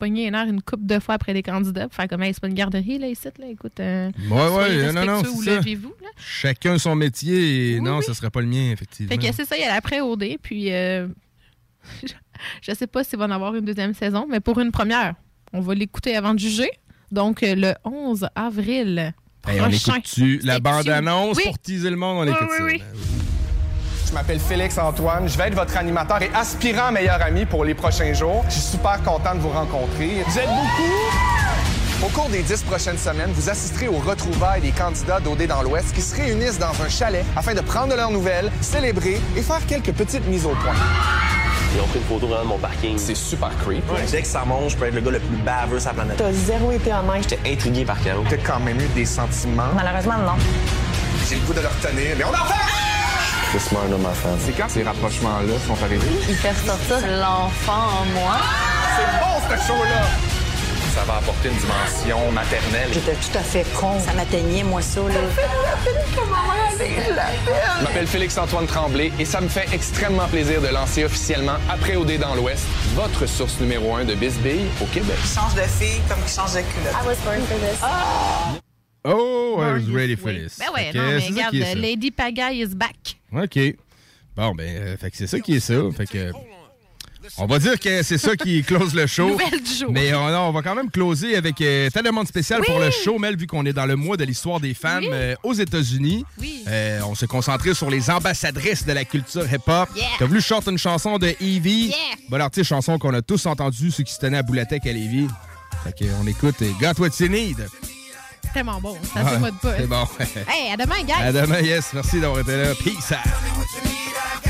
Pogné une heure une coupe de fois après les candidats pour faire comme hey, c'est pas une garderie là ici là écoute euh, Ouais, ouais, non, non, ça. levez-vous là. Chacun son métier et Oui, non, oui. ce serait pas le mien, effectivement. Fait que c'est ça, il y a l'après OD, puis euh, je sais pas s'il va en avoir une deuxième saison, mais pour une première, on va l'écouter avant de juger. Donc euh, le 11 avril Hey, on prochain. écoute-tu la C'est bande-annonce Oui. pour teaser le monde? On Oui, écoute Je m'appelle Félix Antoine, je vais être votre animateur et aspirant meilleur ami pour les prochains jours. Je suis super content de vous rencontrer. Vous êtes beaucoup? Au cours des dix prochaines semaines, vous assisterez aux retrouvailles des candidats d'OD dans l'Ouest qui se réunissent dans un chalet afin de prendre de leurs nouvelles, célébrer et faire quelques petites mises au point. Ils ont pris une photo vraiment de mon parking. C'est super creep. Dès que ça monte, je peux être le gars le plus baveux sur la planète. T'as zéro été honnête. J'étais intrigué par Caro. T'as quand même eu des sentiments? Malheureusement, non. J'ai le goût de leur tenir, mais on en fait! C'est smart homme à femme. C'est quand ces rapprochements-là sont arrivés? Il fait ressortir l'enfant en moi. C'est bon, ce show-là! Ça va apporter une dimension maternelle. J'étais tout à fait con. Ça m'atteignait, moi, ça, là. Je m'appelle Félix-Antoine Tremblay et ça me fait extrêmement plaisir de lancer officiellement Après OD dans l'Ouest, votre source numéro un de Bisbille au Québec. change de fille comme qui change de culotte. I was Born ready this for way. this. Ben ouais, que non, mais regarde. Lady Pagaille is back. OK. Bon, ben, euh, fait que c'est ça qui est ça. Fait que. On va dire que c'est ça qui close le show. Mais euh, non, on va quand même closer avec euh, ta demande spéciale Oui. pour le show, Mel, vu qu'on est dans le mois de l'histoire des femmes Oui. euh, aux États-Unis. Oui. Euh, on s'est concentré sur les ambassadrices de la culture hip-hop. Yeah. T'as voulu chanter une chanson de Evie? Yeah. Bon artiste, chanson qu'on a tous entendue, ceux qui se tenaient à Boulatec à Lévis. Fait que, on écoute euh, Got What You Need. C'est tellement bon, ça Ouais, fait pas de pas. C'est bon. Hey, à demain, guys! À demain, yes. Merci d'avoir été là. Peace out.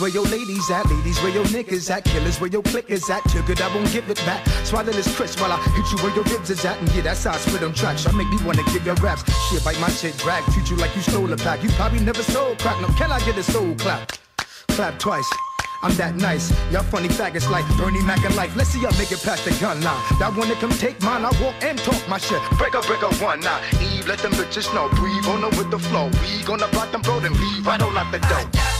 where your ladies at? Ladies, where your niggas at? Killers, where your clickers at? Took it, I won't give it back. Swallow this crisp while I hit you where your ribs is at. And yeah, that's how I spit on tracks. I make me wanna give your raps. Shit, bite my shit, drag. Treat you like you stole a pack. You probably never sold crack. No, can I get a soul clap? Clap twice. I'm that nice. Y'all funny faggots like Bernie Mac and life. Let's see y'all make it past the gun line. That wanna come take mine, I walk and talk my shit. Break up, break up one now. Eve, let them bitches know. Breathe on them with the flow. We gonna block them, bro, then leave I don't out the door.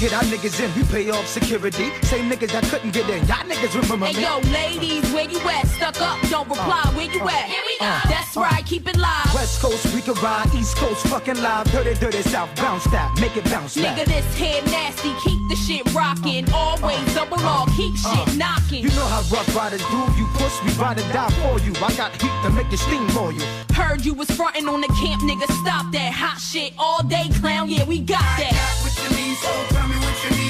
Get our niggas in, we pay off security. Same niggas that couldn't get in, y'all niggas remember Hey me. Hey yo, ladies, where you at? Stuck up, don't reply. Uh, where you uh, at? Here we uh, go. That's right, keep it live. West Coast, we can ride. East Coast, fucking live. Dirty, dirty South, bounce that, make it bounce back. Nigga, this head nasty, keep the shit rocking. Always double R, keep shit knocking. You know how rough riders do. You push, we ride or die for you. I got heat to make you steam for you. Heard you was frontin' on the camp, nigga. Stop that hot shit all day, clown. Yeah, we got that. what you need, so tell me what you need. I got what you need, so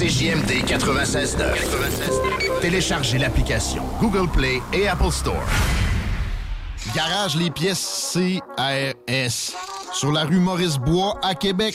CJMD 96.9. Téléchargez l'application Google Play et Apple Store. Garage les pièces CRS. Sur la rue Maurice-Bois à Québec.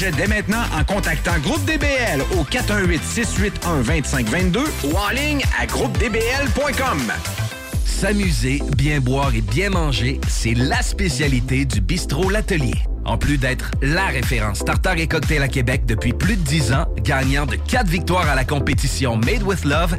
dès maintenant en contactant Groupe DBL au 418-681-2522 ou en ligne à groupedbl.com. S'amuser, bien boire et bien manger, c'est la spécialité du bistrot L'Atelier. En plus d'être la référence tartare et cocktail à Québec depuis plus de 10 ans, gagnant de 4 victoires à la compétition Made with Love,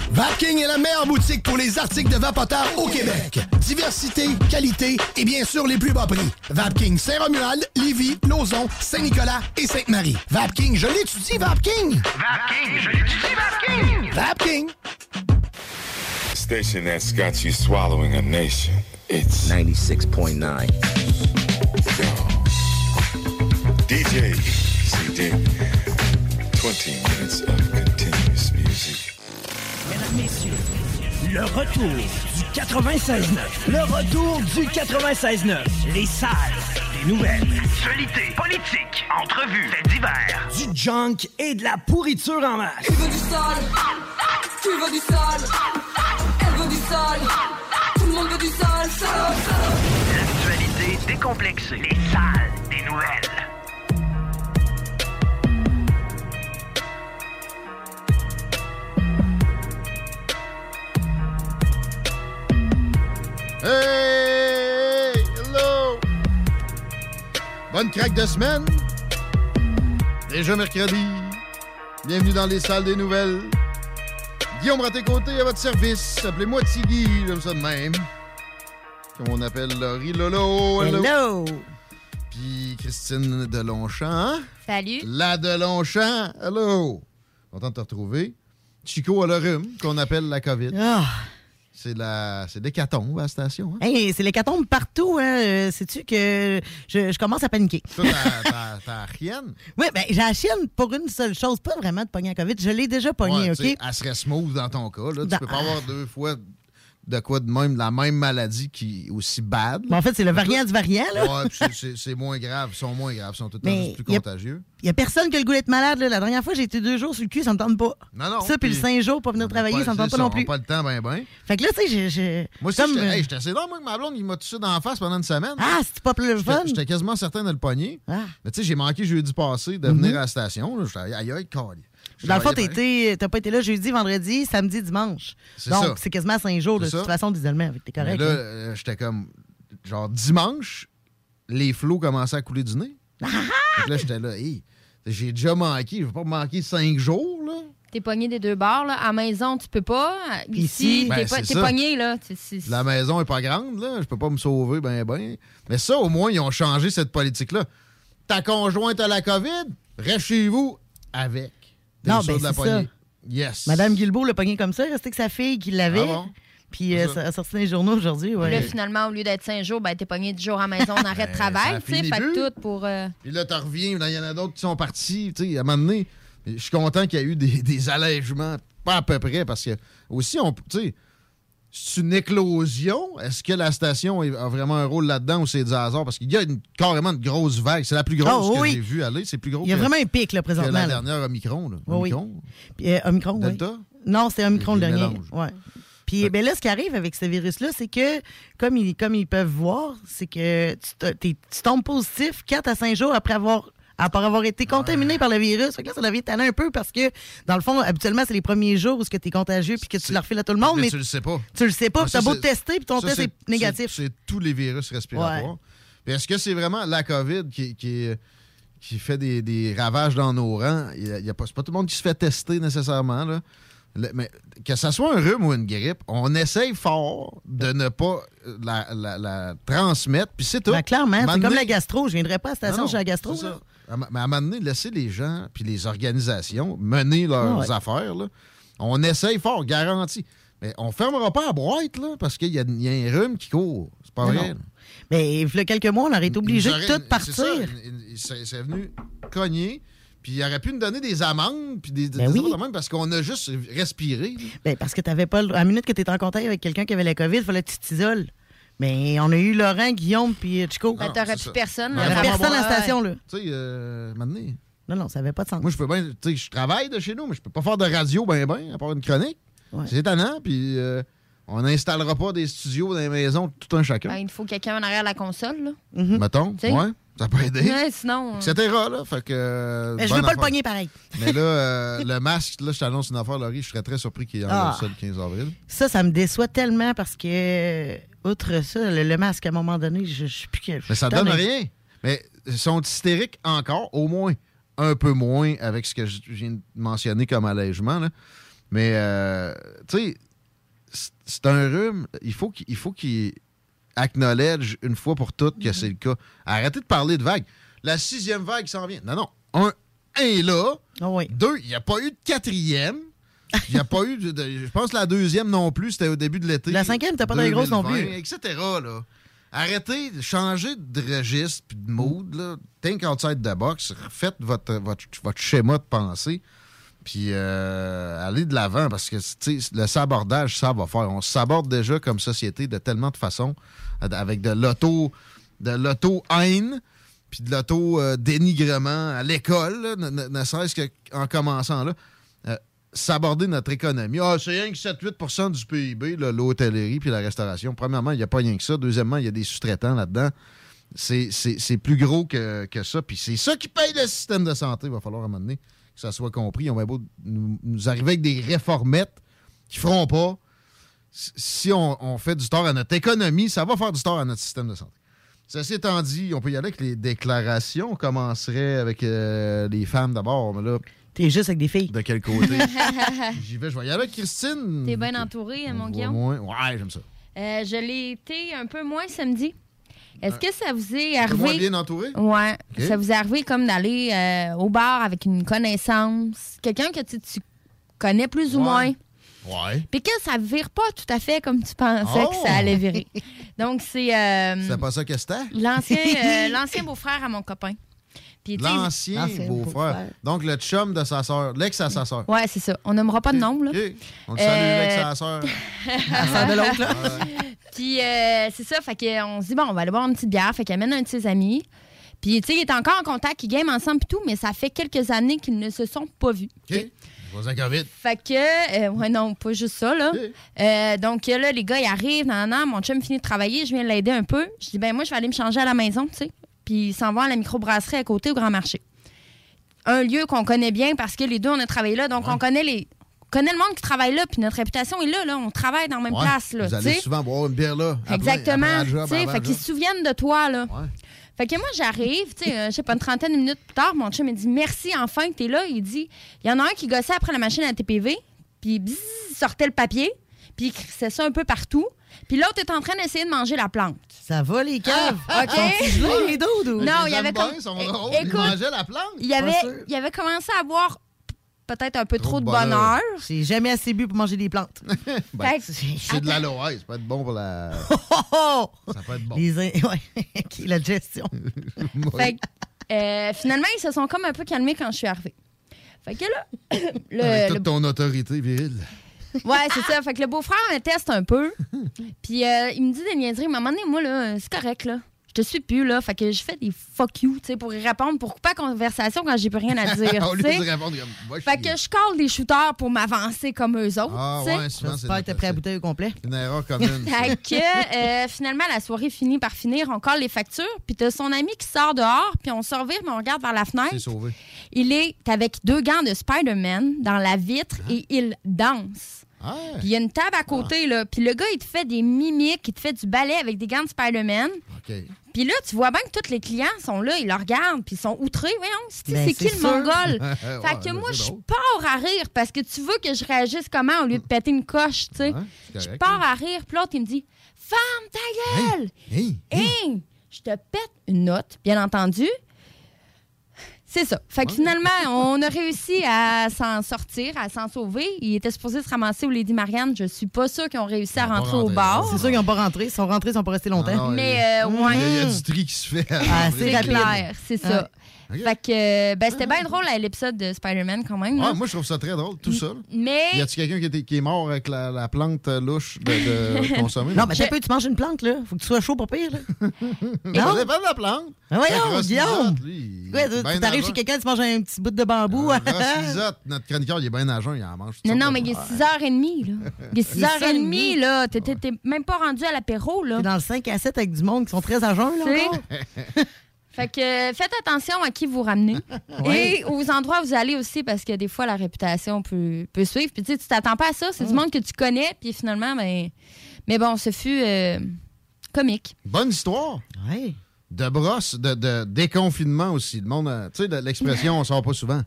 Vapking est la meilleure boutique pour les articles de vapoteurs au Québec. Diversité, qualité et bien sûr les plus bas prix. Vapking Saint-Romuald, Lévis, Lauson, Saint-Nicolas et Sainte-Marie. Vapking, je l'étudie, Vapking! Vapking, je l'étudie, Vapking! Vapking! Station that's got you swallowing a nation. It's 96.9. DJ CD. 20 minutes of le retour du 96.9. Le retour du 96.9. Les salles des nouvelles. Actualité, politique, entrevues, faits divers. Du junk et de la pourriture en masse. Tu veux du sale Tu veux du sale Elle veut du sale Tout le monde veut du sale L'actualité décomplexée. Les salles des nouvelles. Hey! Hello! Bonne craque de semaine. Déjà mercredi. Bienvenue dans les salles des nouvelles. Guillaume Raté-Côté à votre service. Appelez-moi Tiggy, j'aime ça de même. Comme on appelle Laurie Lolo. Hello! Puis Christine Delonchamp. hein? Salut. La Delonchamp. Hello! Content de te retrouver. Chico à le rhume, qu'on appelle la COVID. Ah. C'est la... c'est l'hécatombe à la station. Hein? Hey, c'est l'hécatombe partout. Hein. Euh, Sais-tu que je, je commence à paniquer? Toi, t'as- rien. Oui, ben, j'ai la chienne pour une seule chose, pas vraiment de pogner la COVID. Je l'ai déjà pogné, Ouais, OK? Elle serait smooth dans ton cas. Là. Dans- Tu peux pas avoir deux fois de quoi de même, la même maladie qui est aussi bad. Mais en fait, c'est le variant du variant, là. Ouais, c'est- moins grave. Ils sont moins graves. Ils sont tout le temps juste plus y a- contagieux. Il y a personne qui a le goût d'être malade. Là. La dernière fois, j'ai été deux jours sur le cul, ça me tente pas. Non, non. Ça, puis le cinq jours pour venir travailler, Pas- ça me tente pas non on plus. pas le temps, ben, ben. Fait que là, tu sais. Moi aussi, j'étais euh, hey, assez drôle, moi, que ma blonde, il m'a touché dans la face pendant une semaine. Ah, c'est pas plus le fun. J'étais quasiment certain de le pogner. Ah. Mais tu sais, j'ai manqué jeudi passé de Mhm. venir à la station. J'étais aïe, aïe, Dans le fond, t'as pas été là jeudi, vendredi, samedi, dimanche. C'est Donc, c'est quasiment cinq jours de toute façon d'isolement. Avec T'es Mais correct. là, hein? euh, j'étais comme. Genre, dimanche, les flots commençaient à couler du nez. Ah, Fait que là, j'étais là, hey, j'ai déjà manqué. Je vais pas manquer cinq jours, là. T'es pogné des deux bords, là. À la maison, tu peux pas. Ici, ici- t'es Ben, t'es pogné, là. La maison est pas grande, là. Je peux pas me sauver, ben, ben. Mais ça, au moins, ils ont changé cette politique-là. Ta conjointe a la COVID, reste chez vous avec. Non, sûr ben, la ça. Yes. Madame Guilbeault l'a pogné comme ça, restait que sa fille qui l'avait. Ah bon? Puis euh, ça a sorti dans les journaux aujourd'hui. Ouais. Là, finalement, au lieu d'être cinq jours, ben, t'es pogné 10 jours à la maison en arrêt de Ben, travail, ça tu sais. Fait que tout pour. euh, Puis là, tu reviens, il y en a d'autres qui sont partis. Tu sais, à un moment donné, je suis content qu'il y ait eu des, des allègements, pas à peu près, parce que aussi, on, tu sais, c'est une éclosion. Est-ce que la station a vraiment un rôle là-dedans ou c'est du hasard? Parce qu'il y a une- carrément une grosse vague. C'est la plus grosse Oh, que j'ai vue aller. C'est plus gros Il y a que, vraiment un pic, là, que présentement. la là. dernière Omicron. Là. Oui. Omicron? Puis, euh, Omicron, oui. Delta? Non, c'était Omicron le dernier. Ouais. Puis ben là, ce qui arrive avec ce virus-là, c'est que, comme ils, comme ils peuvent voir, c'est que tu, tu tombes positif 4 à 5 jours après avoir, après avoir été contaminé par le virus. Fait que là, ça devient tannant un peu parce que, dans le fond, habituellement, c'est les premiers jours où tu es contagieux puis que tu le refiles à tout le monde. Mais Mais, tu le sais pas. Tu le sais pas. Ça, t'as beau te tester puis ton ça, test est négatif. C'est tous les virus respiratoires. Est-ce que c'est vraiment la COVID qui, qui, qui fait des, des ravages dans nos rangs? Il y a- il y a pas, c'est pas tout le monde qui se fait tester nécessairement. Là. Le- mais que ce soit un rhume ou une grippe, on essaye fort de ne pas la, la- la transmettre. Puis c'est tout. Ben, clairement, c'est comme la gastro. Je viendrais pas à la station Non, chez la gastro. À Mais à un moment donné, laisser les gens puis les organisations mener leurs Ouais. affaires. là. On essaye fort, garanti. Mais on fermera pas la boîte là, parce qu'il y, a- il y a un rhume qui court. C'est pas vrai. Mais il y a quelques mois, on aurait été obligé de tout partir. C'est venu cogner. Puis il aurait pu nous donner des amendes puis des, des Ben oui. même parce qu'on a juste respiré. Ben, parce que tu n'avais pas. le- À la minute que tu étais en contact avec quelqu'un qui avait la COVID, il fallait que tu t'isoles. Mais on a eu Laurent, Guillaume puis Chico. Ben, t'aurais plus personne. Il là, n'y avait à personne à la voir. station, là. Tu sais, euh, maintenant, Non, non, ça n'avait pas de sens. moi je peux bien. Tu sais, je travaille de chez nous, mais je peux pas faire de radio ben ben, à part une chronique. C'est étonnant, puis euh, on n'installera pas des studios dans les maisons tout un chacun. Ben, il faut quelqu'un en arrière de la console, là. Mettons, Tu sais. ouais, ça peut aider. Ouais, sinon. euh, Etc. Là, fait que. euh, Mais je veux pas le pogner pareil. Mais là, euh, le masque, là, je t'annonce une affaire, Laurie, je serais très surpris qu'il y en ait Ah. ça le 15 avril. Ça, ça me déçoit tellement parce que, euh, outre ça, le, le masque, à un moment donné, je ne sais plus que. Mais ça donne rien. Mais ils sont hystériques encore, au moins un peu moins avec ce que je viens de mentionner comme allègement. Là. Mais, euh, tu sais, c'est- un rhume. Il faut qu'il acknowledge une fois pour toutes que c'est le cas. Arrêtez de parler de vague. La sixième vague s'en vient. Non, non. Un, un est là. Deux, il n'y a pas eu de quatrième. Il n'y a pas eu de, de- Je pense que la deuxième non plus, c'était au début de l'été. La cinquième, t'as pas d'aller grosse non 2020, plus. Etc. Là. Arrêtez de changer de registre puis de mood. Là. Think outside the box. Refaites votre, votre, votre schéma de pensée. Puis euh, allez de l'avant parce que le sabordage, ça va faire. On se saborde déjà comme société de tellement de façons, euh, avec de l'auto de l'auto-haine, puis de l'auto-dénigrement à l'école, ne- ne serait-ce qu'en commençant là. S'aborder notre économie. Ah, c'est rien que 7-8 du PIB, l'hôtellerie puis la restauration. Premièrement, il n'y a pas rien que ça. Deuxièmement, il y a des sous-traitants là-dedans. C'est- plus gros que, que ça. Puis c'est ça qui paye le système de santé. Il va falloir à un moment donné que ça soit compris. On va beau nous, arriver avec des réformettes qui feront pas. Si on, on fait du tort à notre économie, ça va faire du tort à notre système de santé. Ceci étant dit, on peut y aller avec les déclarations. On commencerait avec euh, les femmes d'abord. Mais là, T'es juste avec des filles. De quel côté? J'y vais, je vais y aller avec Christine. T'es bien entouré, hein, mon Guillaume? Moins- Ouais, j'aime ça. Euh, je l'ai été un peu moins samedi. Est-ce que ça vous est peu moins arrivé? bien entouré? Ouais. Ça vous est arrivé comme d'aller euh, au bar avec une connaissance, quelqu'un que tu, tu connais plus ou Ouais. moins, Ouais. puis que ça vire pas tout à fait comme tu pensais Oh! que ça allait virer. Donc, c'est euh, C'est pas ça que c'était? l'ancien euh, l'ancien beau-frère à mon copain. L'ancien beau-frère. Donc, le chum de sa sœur. L'ex à sa sœur. Ouais, c'est ça. On nommera pas de nom, là. On le salue, Euh, l'ex à sa sœur. La sœur de l'autre, là. Puis euh, c'est ça, fait qu'on se dit, bon, on va aller boire une petite bière. Fait qu'il amène un de ses amis. Puis, tu sais, il est encore en contact, ils game ensemble et tout, mais ça fait quelques années qu'ils ne se sont pas vus. OK. Fait que, euh, ouais, non, pas juste ça, là. Euh, donc, là, les gars, ils arrivent, nan, nan, mon chum finit de travailler, je viens l'aider un peu. Je dis, ben, moi, je vais aller me changer à la maison, tu sais. Puis, ils s'en vont à la microbrasserie à côté au Grand Marché. Un lieu qu'on connaît bien parce que les deux, on a travaillé là, donc on connaît les. on connaît le monde qui travaille là, puis notre réputation est là, là. On travaille dans la même Ouais. place, là. Vous tu allez sais. souvent boire une bière là. Exactement. tu sais, fait qu'ils se souviennent de toi, là. Fait que moi, j'arrive, tu sais, euh, je sais pas, une trentaine de minutes plus tard, mon chum me dit Merci enfin que t'es là. Il dit Il y en a un qui gossait après la machine à TPV, puis bzzz, il sortait le papier, puis il crissait ça un peu partout. Puis l'autre est en train d'essayer de manger la plante. Ça va, les caves? OK? Sont-ils gelés, les doudes, ou- Non, Ils il y avait comme. ils sont drôles, ils Écoute, mangeaient la plante? Il avait, il avait commencé à boire p- peut-être un peu trop, de bonheur. bonheur. J'ai jamais assez bu pour manger des plantes. Ben, Fait que- c'est de l'aloe, ça peut être bon pour la. Oh! Ça peut être bon. Les in- ouais, qui- la gestion. Fait que, euh, finalement, ils se sont comme un peu calmés quand je suis arrivée. Fait que là, le, Avec le- toute ton autorité virile. Ouais, c'est ça. Fait que le beau-frère me teste un peu. Puis euh, il me dit des niaiseries. Mais moi, là, c'est correct, là. Je te suis plus, là. Fait que je fais des fuck you, tu sais, pour y répondre, pour couper la conversation quand j'ai plus rien à dire. Au lieu tu sais. de répondre comme. Va Fait que je colle des shooters pour m'avancer comme eux autres. Ah tu sais. ouais, souvent c'est J'espère que t'es prêt à bouteille au complet. une erreur commune. ça. Fait que euh, finalement, la soirée finit par finir. On colle les factures. Puis t'as son ami qui sort dehors. Puis on se revire, mais on regarde vers la fenêtre. C'est sauvé. Il est avec deux gants de Spider-Man dans la vitre et il danse. Ah. Puis il y a une table à côté, là. Puis le gars, il te fait des mimiques, il te fait du ballet avec des gants de Spider-Man. OK. Puis là, tu vois bien que tous les clients sont là, ils le regardent, puis ils sont outrés. Voyons, c'est Ben, c'est qui le sûr. mongol? Ouais, fait que ben, moi, je pars à rire parce que tu veux que je réagisse comment au lieu de péter une coche, tu sais? Je pars à rire, puis l'autre, il me dit Ferme ta gueule! Hey, Hey! Je te pète une note, bien entendu. C'est ça. Fait que finalement, on a réussi à s'en sortir, à s'en sauver. Il était supposé se ramasser au Lady Marianne. Je suis pas sûre qu'ils ont réussi à rentrer au bar. C'est sûr qu'ils n'ont pas rentré. Ils sont rentrés, ils sont pas restés longtemps. Ah non, Mais, euh, ouais. Il y, a, du tri qui se fait. Ah, c'est clair, c'est ça. Fait que, euh, ben, c'était bien drôle à l'épisode de Spider-Man quand même. Ouais, moi, je trouve ça très drôle, tout ça. là. Mais Y a-tu quelqu'un qui, était- qui est mort avec la, la plante euh, louche de, de consommer? Non, mais t'as peu, tu manges une plante, là. Faut que tu sois chaud pour pire, là. Ça non? dépend de la plante. Ah, voyons, Fait que Ross Guillaume. Lisotte, lui, il Ouais, tu bien t'arrives nageant. chez quelqu'un, tu manges un petit bout de bambou. Euh, Ross notre chroniqueur, il est bien nageant, il en mange. toutes Non, sortes non, de mais il est choses. 6h30, là. Il est Il est 6h30, là. T'es- T'es t'es même pas rendu à l'apéro, là. T'es dans le 5 à 7 avec du monde qui sont très à jeun, là, Tu sais. encore. Fait que euh, faites attention à qui vous ramenez. Ouais. Et aux endroits où vous allez aussi, parce que des fois, la réputation peut, peut suivre. Puis tu t'attends pas à ça. C'est du monde que tu connais. Puis finalement, ben. Mais bon, ce fut euh, comique. Bonne histoire. Ouais. De brosse, de, de déconfinement aussi. Le monde, euh, tu sais, de- l'expression, on sort pas souvent.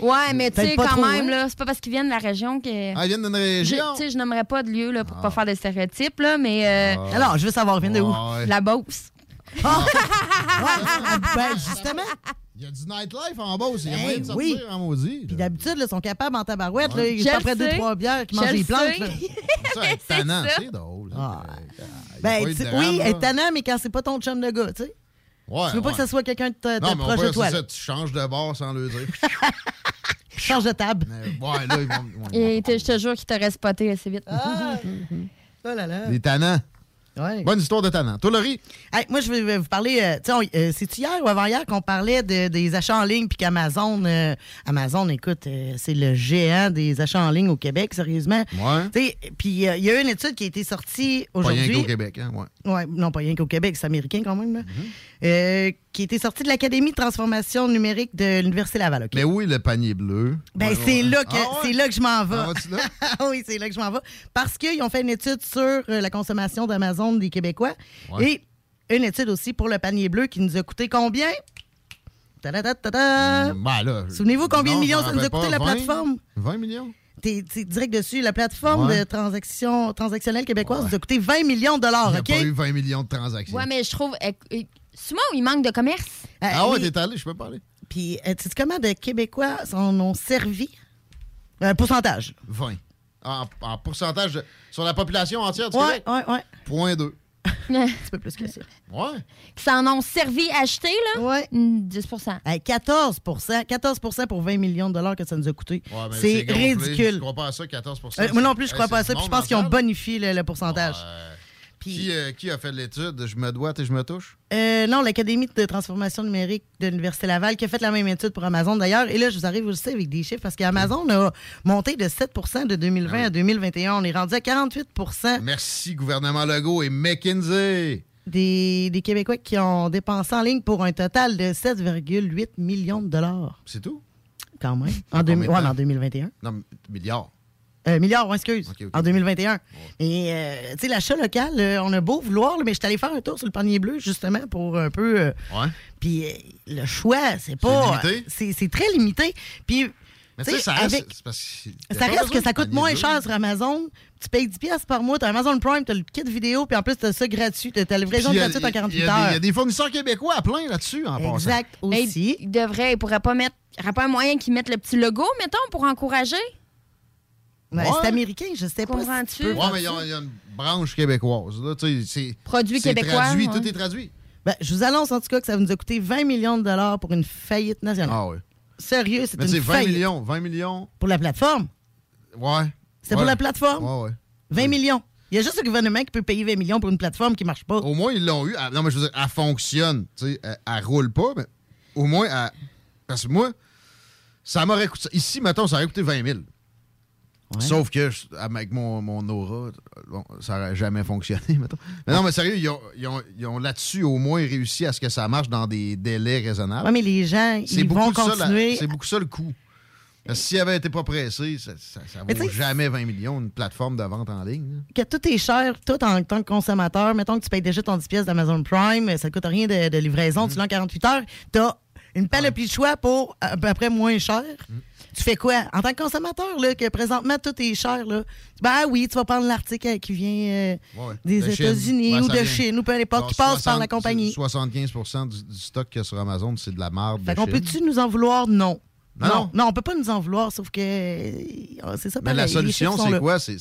Ouais, mais tu sais, quand trop, même, hein? là, c'est pas parce qu'ils viennent de la région que. Ah, ils viennent d'une région. Tu sais, je nommerais pas de lieu là, pour pas faire de stéréotypes, là, mais euh, Alors, je veux savoir, viens de où? Ah, ouais. la Beauce. Ben, justement. Il y a du nightlife en bas aussi. Il y a moyen de Hey, sortir oui. en maudit. Puis d'habitude, là, ils sont capables en tabarouette. Là, ils sont après deux, trois bières qui mangent des plantes. C'est c'est drôle. Ah. Ben, oui, là. être tannant, mais quand c'est pas ton chum de gars, tu sais. Ouais, tu veux pas ouais. que ça soit quelqu'un de, de proche de toi. c'est là. ça, tu changes de bord sans le dire. Change de table. Mais, ouais, là, ils vont. Et te- je te jure qu'il t'aurait spoté assez vite. Ah! Oh là là. Les tannants. Bonne histoire de talent. Toi, Laurie? Hey, moi, je vais vous parler. euh, euh, C'est-tu hier ou avant-hier qu'on parlait de- des achats en ligne puis qu'Amazon. euh, Amazon, écoute, euh, c'est le géant des achats en ligne au Québec, sérieusement. Puis euh, il y a une étude qui a été sortie aujourd'hui. qu'au Québec, hein? Ouais. Ouais, non, pas rien qu'au Québec, c'est américain quand même. là. Mm-hmm. Euh, qui était sortie de l'Académie de transformation numérique de l'Université Laval. Mais oui, le panier bleu. Ben, Ouais, c'est ouais. là, que, Ah ouais? c'est là que je m'en vais. Ah? Ah oui, c'est là que je m'en vais. Parce qu'ils ont fait une étude sur euh, la consommation d'Amazon des Québécois et une étude aussi pour le panier bleu qui nous a coûté combien? Ta-da-da-da-da! Ben là, Souvenez-vous combien non, de millions ça nous a coûté la pas. 20? plateforme? 20 millions? T'es direct dessus. La plateforme Ouais. de transaction transactionnelle québécoise nous a coûté 20 millions de dollars, Il n'y a OK? pas eu 20 millions de transactions. Ouais, mais je trouve. euh, euh, Souvent, il manque de commerce. ah ouais, oui. t'es allé, je peux parler. Puis, euh, tu sais comment de Québécois en ont servi? Un pourcentage. 20. En, en pourcentage de- sur la population entière du Ouais, Québec? ouais, ouais. Point 2. Un petit peu plus que ça. Ouais. Qui s'en ont servi acheter, là? Ouais. 10 Hey, 14% 14% pour 20 millions de dollars que ça nous a coûté. Ouais, c'est gonflé. Je ridicule. crois pas à ça, 14 Euh, moi non plus, je Hey, crois pas à ça. Puis je pense qu'ils ont bonifié le, le pourcentage. Qui, euh, qui a fait l'étude? Je me dois et je me touche? Euh, non, l'Académie de transformation numérique de l'Université Laval qui a fait la même étude pour Amazon d'ailleurs. Et là, je vous arrive aussi avec des chiffres parce qu'Amazon a monté de 7% de 2020 Ah à 2021. On est rendu à 48% Merci, gouvernement Legault et McKinsey. des, des Québécois qui ont dépensé en ligne pour un total de 7,8 millions de dollars. C'est tout? Quand même. En, En ouais, mais en 2021. Non, milliards. Euh, milliards, excuse. En 2021. Et, euh, tu sais, l'achat local, euh, on a beau vouloir, là, mais je suis allé faire un tour sur le panier bleu, justement, pour un peu. euh, Ouais. Puis euh, le choix, c'est pas. limité? C'est c'est très limité. Puis. Mais tu sais, ça reste. avec- c'est parce que- Ça reste que ça coûte moins bleu. cher sur Amazon. Tu payes 10$ piastres par mois, t'as Amazon Prime, t'as le kit vidéo, puis en plus, t'as ça gratuit. T'as la livraison gratuite en il y a 48 des- Il y heures. a des fournisseurs québécois à plein là-dessus, en passant. Exact, Mais aussi. il devrait, il pourrait pas mettre. Il n'y aurait pas un moyen qu'ils mettent le petit logo, mettons, pour encourager? Ouais. C'est américain, je sais pas. si Comprends-tu? tu peux Ouais, faire mais il y, a- il y a une branche québécoise. Là, tu sais, c'est- Produits c'est québécois, Traduit, ouais. Tout est traduit. Ben, je vous annonce en tout cas que ça nous a coûté 20 millions de dollars pour une faillite nationale. Ah oui. Sérieux, c'est Mais une tu sais, 20 faillite. millions. 20 millions. Pour la plateforme. Ouais. C'est Ouais. pour la plateforme? Ouais, ouais. 20 millions. Il y a juste le gouvernement qui peut payer 20 millions pour une plateforme qui marche pas. Au moins, ils l'ont eu. Non, mais je veux dire, elle fonctionne. Tu sais, elle, elle roule pas, mais au moins, elle- Parce que moi, ça m'aurait coûté. Ici, mettons, ça aurait coûté 20 000. Sauf que, avec mon, mon aura, bon, ça n'aurait jamais fonctionné, mettons. Mais non, mais sérieux, ils ont, ils ont- ils ont là-dessus au moins réussi à ce que ça marche dans des délais raisonnables. Ouais, mais les gens, C'est ils vont continuer. C'est beaucoup ça le coût. S'ils n'avaient été pas pressés, ça, ça, ça vaut jamais 20 millions, une plateforme de vente en ligne. là. que tout est cher, tout en tant que consommateur. Mettons que tu payes déjà ton 10 pièces d'Amazon Prime, ça ne coûte rien de, de livraison, tu l'as en 48 heures. Tu as une panoplie de choix pour à peu près moins cher. Tu fais quoi? En tant que consommateur, là, que présentement tout est cher, là, ben ah oui, tu vas prendre l'article qui vient euh, Ouais, des de. États-Unis Ouais, ou de. Chine ou peu importe, qui passe par la 60 compagnie. 75 du, du stock qu'il y a sur Amazon, c'est de la marde de Fait qu'on peut-tu nous en vouloir? Non. Non, non. non, on peut pas nous en vouloir, sauf que euh, c'est ça. Mais la pareil, solution, c'est quoi? C'est,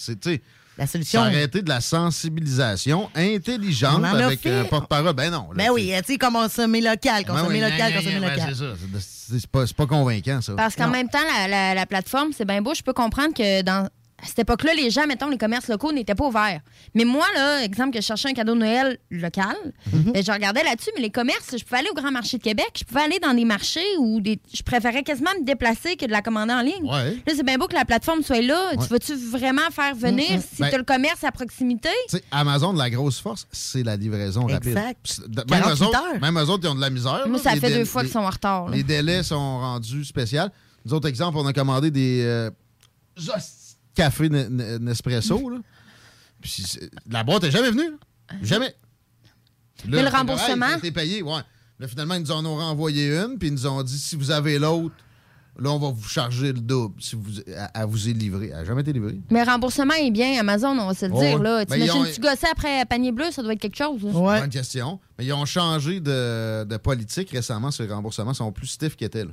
La solution. c'est arrêter de la sensibilisation intelligente avec fait. un porte-parole. Ben non. là, Ben oui, tu sais, comme consommer local, Ben consommer oui, local, consommer ben, C'est ça. C'est, pas, convaincant, ça. Parce qu'en même temps, la, la- la plateforme, c'est bien beau. Je peux comprendre que dans à cette époque-là, les gens, mettons, les commerces locaux n'étaient pas ouverts. Mais moi, là, exemple, que je cherchais un cadeau de Noël local, Mhm. ben, je regardais là-dessus, mais les commerces, je pouvais aller au Grand Marché de Québec, je pouvais aller dans des marchés où des... je préférais quasiment me déplacer que de la commander en ligne. Ouais. Là, c'est bien beau que la plateforme soit là. Ouais. Tu vas-tu vraiment faire venir si Ben- tu as le commerce à proximité? Amazon, de la grosse force, c'est la livraison rapide. Exact. Même 48 eux, autres, même eux autres, ils ont de la misère. Moi, là. ça fait deux fois qu'ils sont en retard. là. Les délais sont rendus spéciaux. Nous autres, exemple, on a commandé des euh, café N- N- Nespresso. Là. Puis la boîte n'est jamais venue. là. Jamais. Mais le remboursement? T'es payé, ouais. Là, finalement, ils nous en ont renvoyé une, puis ils nous ont dit si vous avez l'autre, là, on va vous charger le double si vous, à, à vous est livré. Elle n'a jamais été livrée. Mais le remboursement est bien, Amazon, on va se le Oh, dire. ouais. Là. Ben, ont- T'imagines-tu gosser après panier bleu, ça doit être quelque chose. là. Bonne question. Mais ils ont changé de, de politique récemment sur les remboursements. Ils sont plus stiffs qu'ils étaient. Là.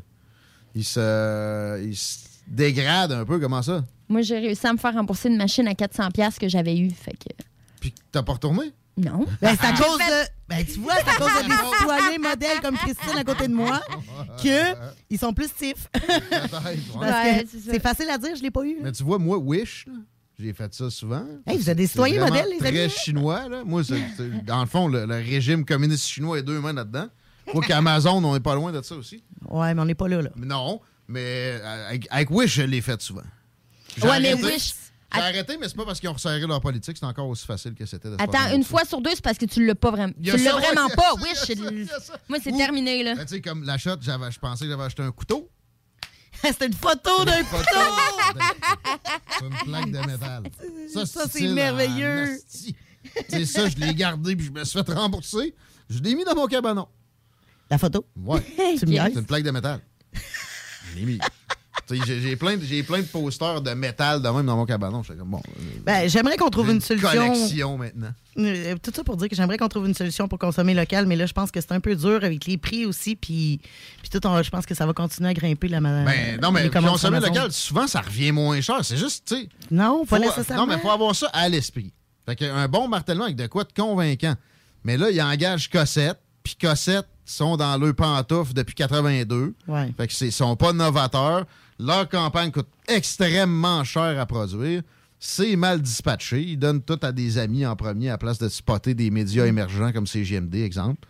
Ils, se, ils se dégradent un peu. Comment ça? Moi, j'ai réussi à me faire rembourser une machine à 400$ piastres que j'avais eue. Fait que. Puis t'as pas retourné? Non. Ben, c'est à J'ai cause de. Ben, tu vois, c'est à cause de des citoyens modèles comme Christine à côté de moi que ils sont plus stiffs. Parce Ouais, c'est facile à dire, je l'ai pas eu. là. Mais tu vois, moi, Wish, là, J'ai fait ça souvent. Hey, vous êtes des C'est citoyens modèles, les très amis, là? chinois, là. Moi, dans le fond, le, le régime communiste chinois est deux mains là-dedans. Quoi qu'Amazon, on n'est pas loin de ça aussi. Ouais, mais on n'est pas là, là. Non, mais euh, avec, avec Wish, je l'ai fait souvent. J'ai Ouais, mais Wish- J'ai arrêté, mais c'est pas parce qu'ils ont resserré leur politique, c'est encore aussi facile que c'était. de se faire Attends, une fois sur deux, c'est parce que tu l'as pas vraiment. Il y Tu l'as ça, ouais, vraiment il y a pas. ça, Oui, il y a je- ça, il y a ça. moi, c'est terminé, là. Ben, tu sais, comme la shot, j'avais- je pensais que j'avais acheté un couteau. C'était une photo d'un couteau! C'est une plaque de métal. Ça, Ça, c'est en merveilleux. asti. C'est ça, je l'ai gardé puis je me suis fait rembourser. Je l'ai mis dans mon cabanon. La photo? Ouais. Tu me niaises? C'est une plaque de métal. Je l'ai mis. J'ai plein, plein de posters de métal de même dans mon cabanon. J'étais comme, bon. euh, Ben, j'aimerais qu'on trouve une solution. maintenant. Euh, Tout ça pour dire que j'aimerais qu'on trouve une solution pour consommer local, mais là, je pense que c'est un peu dur avec les prix aussi, puis, puis tout, on- je pense que ça va continuer à grimper la ma- Ben, non, mais consommer local, souvent, ça revient moins cher. C'est juste, tu sais. Non, pas faut- nécessairement. Non, mais il faut avoir ça à l'esprit. Fait qu'un bon martèlement avec de quoi de convaincant. Mais là, il engage Cossette, puis Cossette sont dans le pantoufle depuis 82. Ouais. Fait que ne sont pas novateurs. Leur campagne coûte extrêmement cher à produire. C'est mal dispatché. Ils donnent tout à des amis en premier à place de spotter des médias émergents comme CGMD, exemple.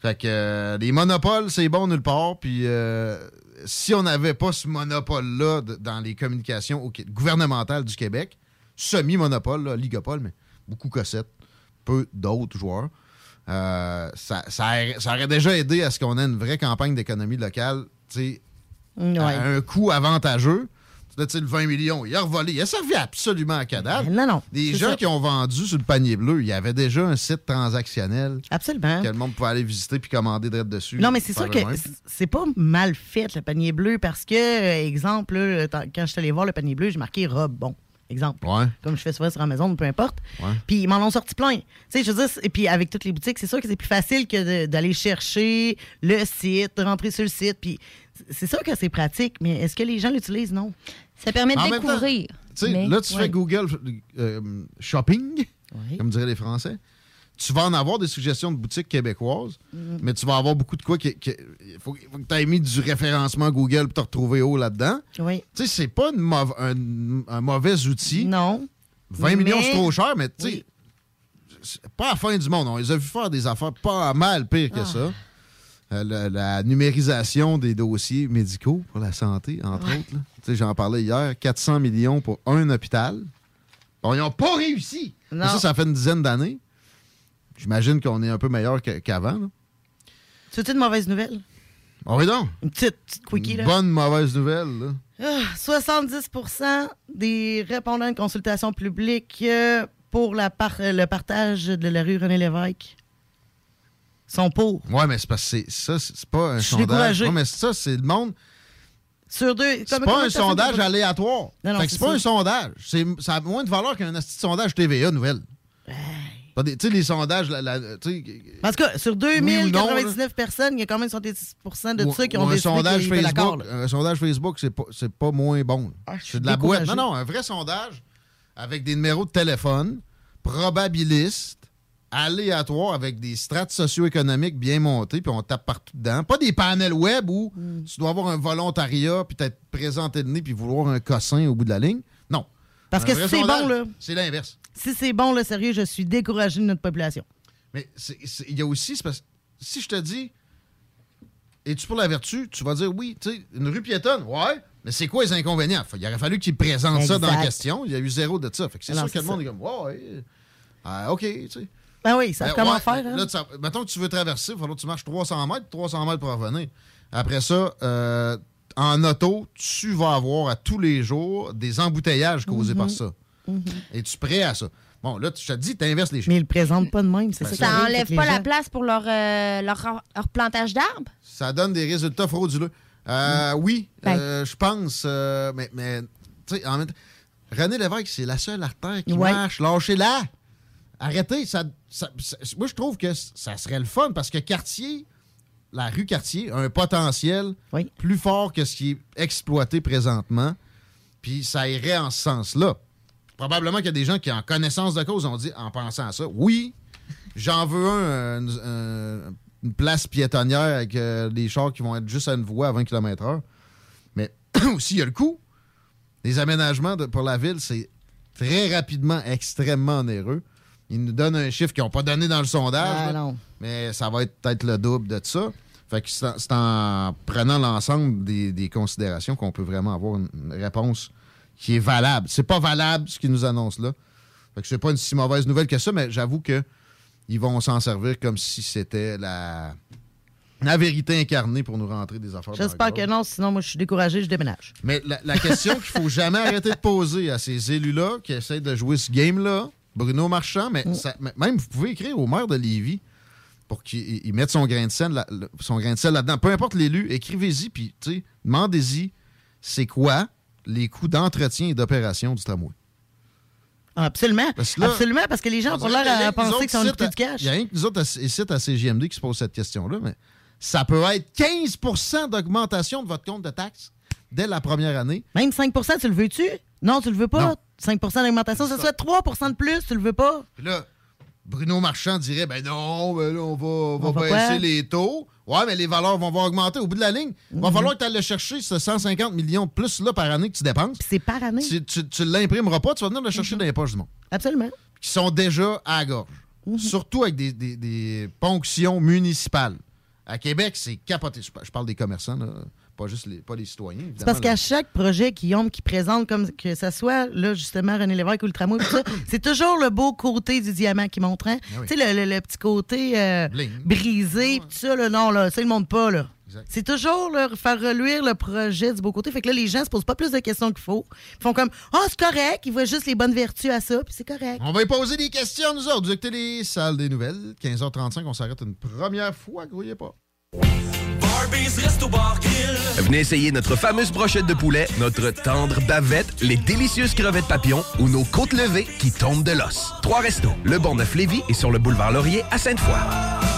Fait que euh, les monopoles, c'est bon nulle part. Puis euh, si on n'avait pas ce monopole-là dans les communications gouvernementales du Québec, semi-monopole, ligopole, mais beaucoup Cossette, peu d'autres joueurs, euh, ça, ça ça aurait déjà aidé à ce qu'on ait une vraie campagne d'économie locale, Ouais. à un coût avantageux. Sais, le 20 millions, il a revolé. Il a servi absolument à que dalle. Non, non. Les gens ça. qui ont vendu sur le panier bleu, il y avait déjà un site transactionnel Absolument. que le monde pouvait aller visiter puis commander direct dessus. Non, mais c'est sûr que c'est pas mal fait, le panier bleu, parce que, exemple, quand je suis allé voir le panier bleu, j'ai marqué robe. Bon, exemple. Ouais. Comme je fais souvent sur Amazon, peu importe. Ouais. Puis ils m'en ont sorti plein. Tu sais, je veux dire, et puis avec toutes les boutiques, c'est sûr que c'est plus facile que de- d'aller chercher le site, de rentrer sur le site. Puis c'est sûr que c'est pratique, mais est-ce que les gens l'utilisent? Non. Ça permet de En même temps, découvrir. Mais- là, tu ouais. fais Google euh, Shopping, comme diraient les Français. Tu vas en avoir des suggestions de boutiques québécoises, Mhm. mais tu vas avoir beaucoup de quoi. Il faut, faut que tu aies mis du référencement Google pour te retrouver haut là-dedans. Oui. Tu sais, c'est pas une mauva- un, un mauvais outil. Non. 20 millions, c'est trop cher, mais tu sais, pas la fin du monde. On les a vu faire des affaires pas mal pire que Ah. ça. Euh, la, la numérisation des dossiers médicaux pour la santé, entre Ouais. autres. là. Tu sais, J'en parlais hier, 400 millions pour un hôpital. Bon, ils n'ont pas réussi. Ça, ça fait une dizaine d'années. J'imagine qu'on est un peu meilleur qu'avant. veux une mauvaise nouvelle? Ah oui, donc? Une petite, petite quickie, là. Bonne mauvaise nouvelle. là. Ah, 70% des répondants à une consultation publique euh, pour la par- euh, le partage de la rue René Lévesque sont pour. Ouais, mais c'est parce que ça, c'est pas un Je suis sondage. Ouais, mais ça, c'est le monde. Sur deux. C'est pas un sondage de- aléatoire. Non, non, Fait que c'est pas ça. un sondage. C'est- Ça a moins de valeur qu'un sondage TVA nouvelle. Des- Tu sais, les sondages, la- tout cas, sur Oui ou non, 2099 personnes, il y a quand même 70% de ou- ceux qui ont un sondage. Facebook, un sondage Facebook, c'est pas, c'est pas moins bon. Ah, c'est de la boîte. Non, non, un vrai sondage avec des numéros de téléphone, probabilistes, aléatoires, avec des strates socio-économiques bien montées, puis on tape partout dedans. Pas des panels web où Hmm. tu dois avoir un volontariat, puis t'être présenté le nez, puis vouloir un cossin au bout de la ligne. Non. Parce Un que si c'est bon, là. C'est l'inverse. Si c'est bon, là, sérieux, je suis découragé de notre population. Mais il y a aussi, c'est parce- si je te dis, es-tu pour la vertu, tu vas dire oui, tu sais, une rue piétonne, ouais, mais c'est quoi les inconvénients? Il aurait fallu qu'il présente ça dans la question. Il y a eu zéro de ça. Fait que c'est sûr que le monde est comme, ouais, ah, OK, tu sais. Ben oui, ça Ben, comment ouais, faire. mais hein? Là, ça- mettons que tu veux traverser, il va falloir que tu marches 300 mètres, 300 mètres pour revenir. Après ça, euh, en auto, tu vas avoir à tous les jours des embouteillages causés Mhm. par ça. Mhm. Es-tu prêt à ça? Bon, là, tu je te dis, tu inverses les chiffres. Mais ils le présentent pas de même, c'est Ben, ça. Ça arrive, enlève fait que pas la place pour leur, euh, leur, leur plantage d'arbres? ça donne des résultats frauduleux. Euh, Oui, Ben. euh, je pense, euh, mais, mais tu sais, en même temps, René Lévesque, c'est la seule artère qui Ouais. marche. Lâchez-la! Arrêtez! Ça, ça- ça- moi, je trouve que ça serait le fun parce que Cartier, la rue Cartier, a un potentiel plus fort que ce qui est exploité présentement. Puis ça irait en ce sens-là. Probablement qu'il y a des gens qui, en connaissance de cause, ont dit, en pensant à ça, oui, j'en veux un, une, un- une place piétonnière avec euh, des chars qui vont être juste à une voie à 20 km/h. Mais aussi, il y a le coût. Les aménagements de- pour la ville, c'est très rapidement extrêmement onéreux. Ils nous donnent un chiffre qu'ils n'ont pas donné dans le sondage. Ah, là, non. Mais ça va être peut-être le double de ça. Fait que c'est en, prenant l'ensemble des, des considérations qu'on peut vraiment avoir une, réponse qui est valable. C'est pas valable ce qu'ils nous annoncent là. Fait que c'est pas une si mauvaise nouvelle que ça, mais j'avoue que ils vont s'en servir comme si c'était la, la vérité incarnée pour nous rentrer des affaires. J'espère que non, sinon moi je suis découragé, je déménage. Mais la, la question qu'il faut jamais arrêter de poser à ces élus-là qui essaient de jouer ce game-là, Bruno Marchand, mais ça- mais même vous pouvez écrire au maire de Lévis pour qu'il il mette son grain de sel, là- le- son grain de sel là-dedans. Peu importe l'élu, écrivez-y, puis demandez-y c'est quoi les coûts d'entretien et d'opération du tramway? Ah, Absolument. Parce que là, Absolument, parce que les gens On ont y l'air à penser qu'ils ont ici coûté à- du cash. Il n'y a rien que nous autres ici à CGMD qui se posent cette question-là, mais ça peut être 15% d'augmentation de votre compte de taxes dès la première année. Même 5% tu le veux-tu? Non, tu le veux pas? Non. 5% d'augmentation, ça serait 3% de plus, tu le veux pas? Puis là, Bruno Marchand dirait ben non, ben là, on va, on va On va baisser quoi? les taux. Ouais, mais les valeurs vont, vont augmenter. Au bout de la ligne, il va Mhm. falloir que tu ailles le chercher, ce 150 millions de plus là, par année que tu dépenses. C'est par année. Tu, tu, tu l'imprimeras pas, tu vas venir le chercher dans les poches du monde. Absolument. Qui sont déjà à la gorge. Mhm. Surtout avec des, des- des ponctions municipales. À Québec, c'est capoté. Je parle des commerçants, là, pas juste les, pas les citoyens. C'est parce qu'à chaque projet qui qui présente, comme que ce soit, là, justement, René Lévesque ou le tramway, c'est toujours le beau côté du diamant qui montre. hein? Ah oui. Tu sais, le, le- le petit côté euh, brisé, pis tout ça, là, non, là, ça, il montre pas, là. Exact. C'est toujours là, faire reluire le projet du beau côté. Fait que là, les gens se posent pas plus de questions qu'il faut. Ils font comme, ah, c'est correct, ils voient juste les bonnes vertus à ça, puis c'est correct. On va y poser des questions, nous autres. Vous écoutez les salles des nouvelles. 15h35, on s'arrête une première fois, grouillez pas. Venez essayer notre fameuse brochette de poulet, notre tendre bavette, les délicieuses crevettes papillons ou nos côtes levées qui tombent de l'os. Trois restos, le Bon Neuf Lévis et sur le boulevard Laurier à Sainte-Foy.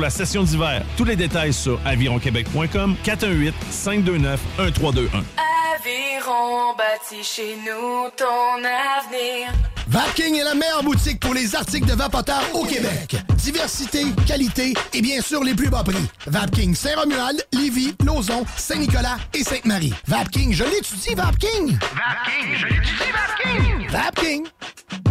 la session d'hiver. Tous les détails sur avironquebec.com 418 529 1321. Aviron bâti chez nous ton avenir. Vapking est la meilleure boutique pour les articles de vapoteurs au Québec. Diversité, qualité et bien sûr les plus bas prix. Vapking Saint-Romuald, Lévis, Lauson, Saint-Nicolas et Sainte-Marie. Vapking, je l'étudie, Vapking! Vapking, je l'étudie, Vapking! Vapking!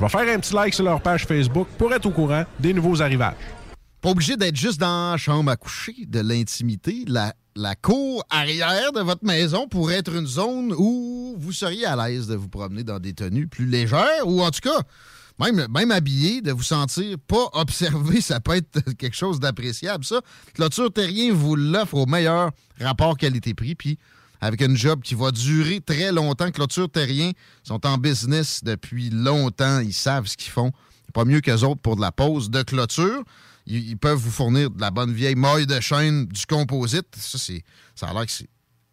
vais faire un petit like sur leur page Facebook pour être au courant des nouveaux arrivages. Pas obligé d'être juste dans la chambre à coucher, de l'intimité. La, la cour arrière de votre maison pourrait être une zone où vous seriez à l'aise de vous promener dans des tenues plus légères ou en tout cas, même, même habillé, de vous sentir pas observé, ça peut être quelque chose d'appréciable, ça. Clôture Terrien vous l'offre au meilleur rapport qualité-prix, puis avec une job qui va durer très longtemps. Clôture Terrien sont en business depuis longtemps, ils savent ce qu'ils font. Pas mieux qu'eux autres pour de la pose de clôture. Ils, peuvent vous fournir de la bonne vieille maille de chaîne, du composite. Ça, c'est, ça a l'air que c'est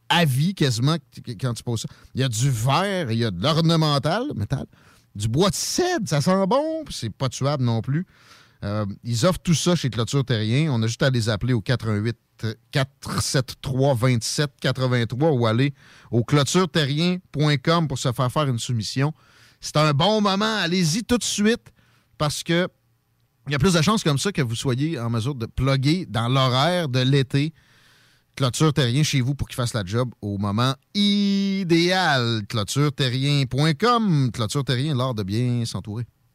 à vie quasiment quand tu poses ça. Il y a du verre, il y a de l'ornemental, métal, du bois de cèdre, ça sent bon, c'est pas tuable non plus. Euh, ils offrent tout ça chez Clôture Terrien. On a juste à les appeler au 88 473 27 83 ou aller au clôtureterrien.com pour se faire faire une soumission. C'est un bon moment. Allez-y tout de suite parce que il y a plus de chances comme ça que vous soyez en mesure de plugger dans l'horaire de l'été Clôture Terrien chez vous pour qu'il fasse la job au moment idéal. ClôtureTerrien.com. Clôture Terrien, l'art de bien s'entourer.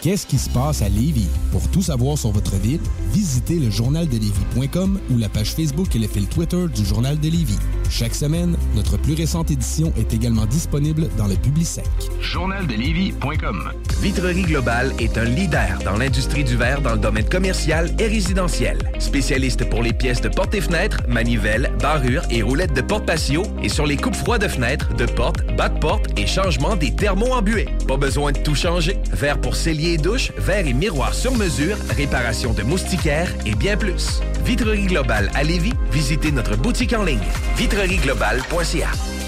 Qu'est-ce qui se passe à Lévis? Pour tout savoir sur votre ville, visitez le journaldelévis.com ou la page Facebook et le fil Twitter du Journal de Lévis. Chaque semaine, notre plus récente édition est également disponible dans le Publisec. Journaldelévis.com Vitrerie Globale est un leader dans l'industrie du verre dans le domaine commercial et résidentiel. Spécialiste pour les pièces de portes et fenêtres, manivelles, barrures et roulettes de porte patio et sur les coupes froides de fenêtres, de portes, bas de porte et changement des thermos embués. Pas besoin de tout changer. Verre pour cellier et douche, verre et miroir sur mesure, réparation de moustiquaires et bien plus. Vitrerie Globale à Lévis, visitez notre boutique en ligne vitrerieglobale.ca.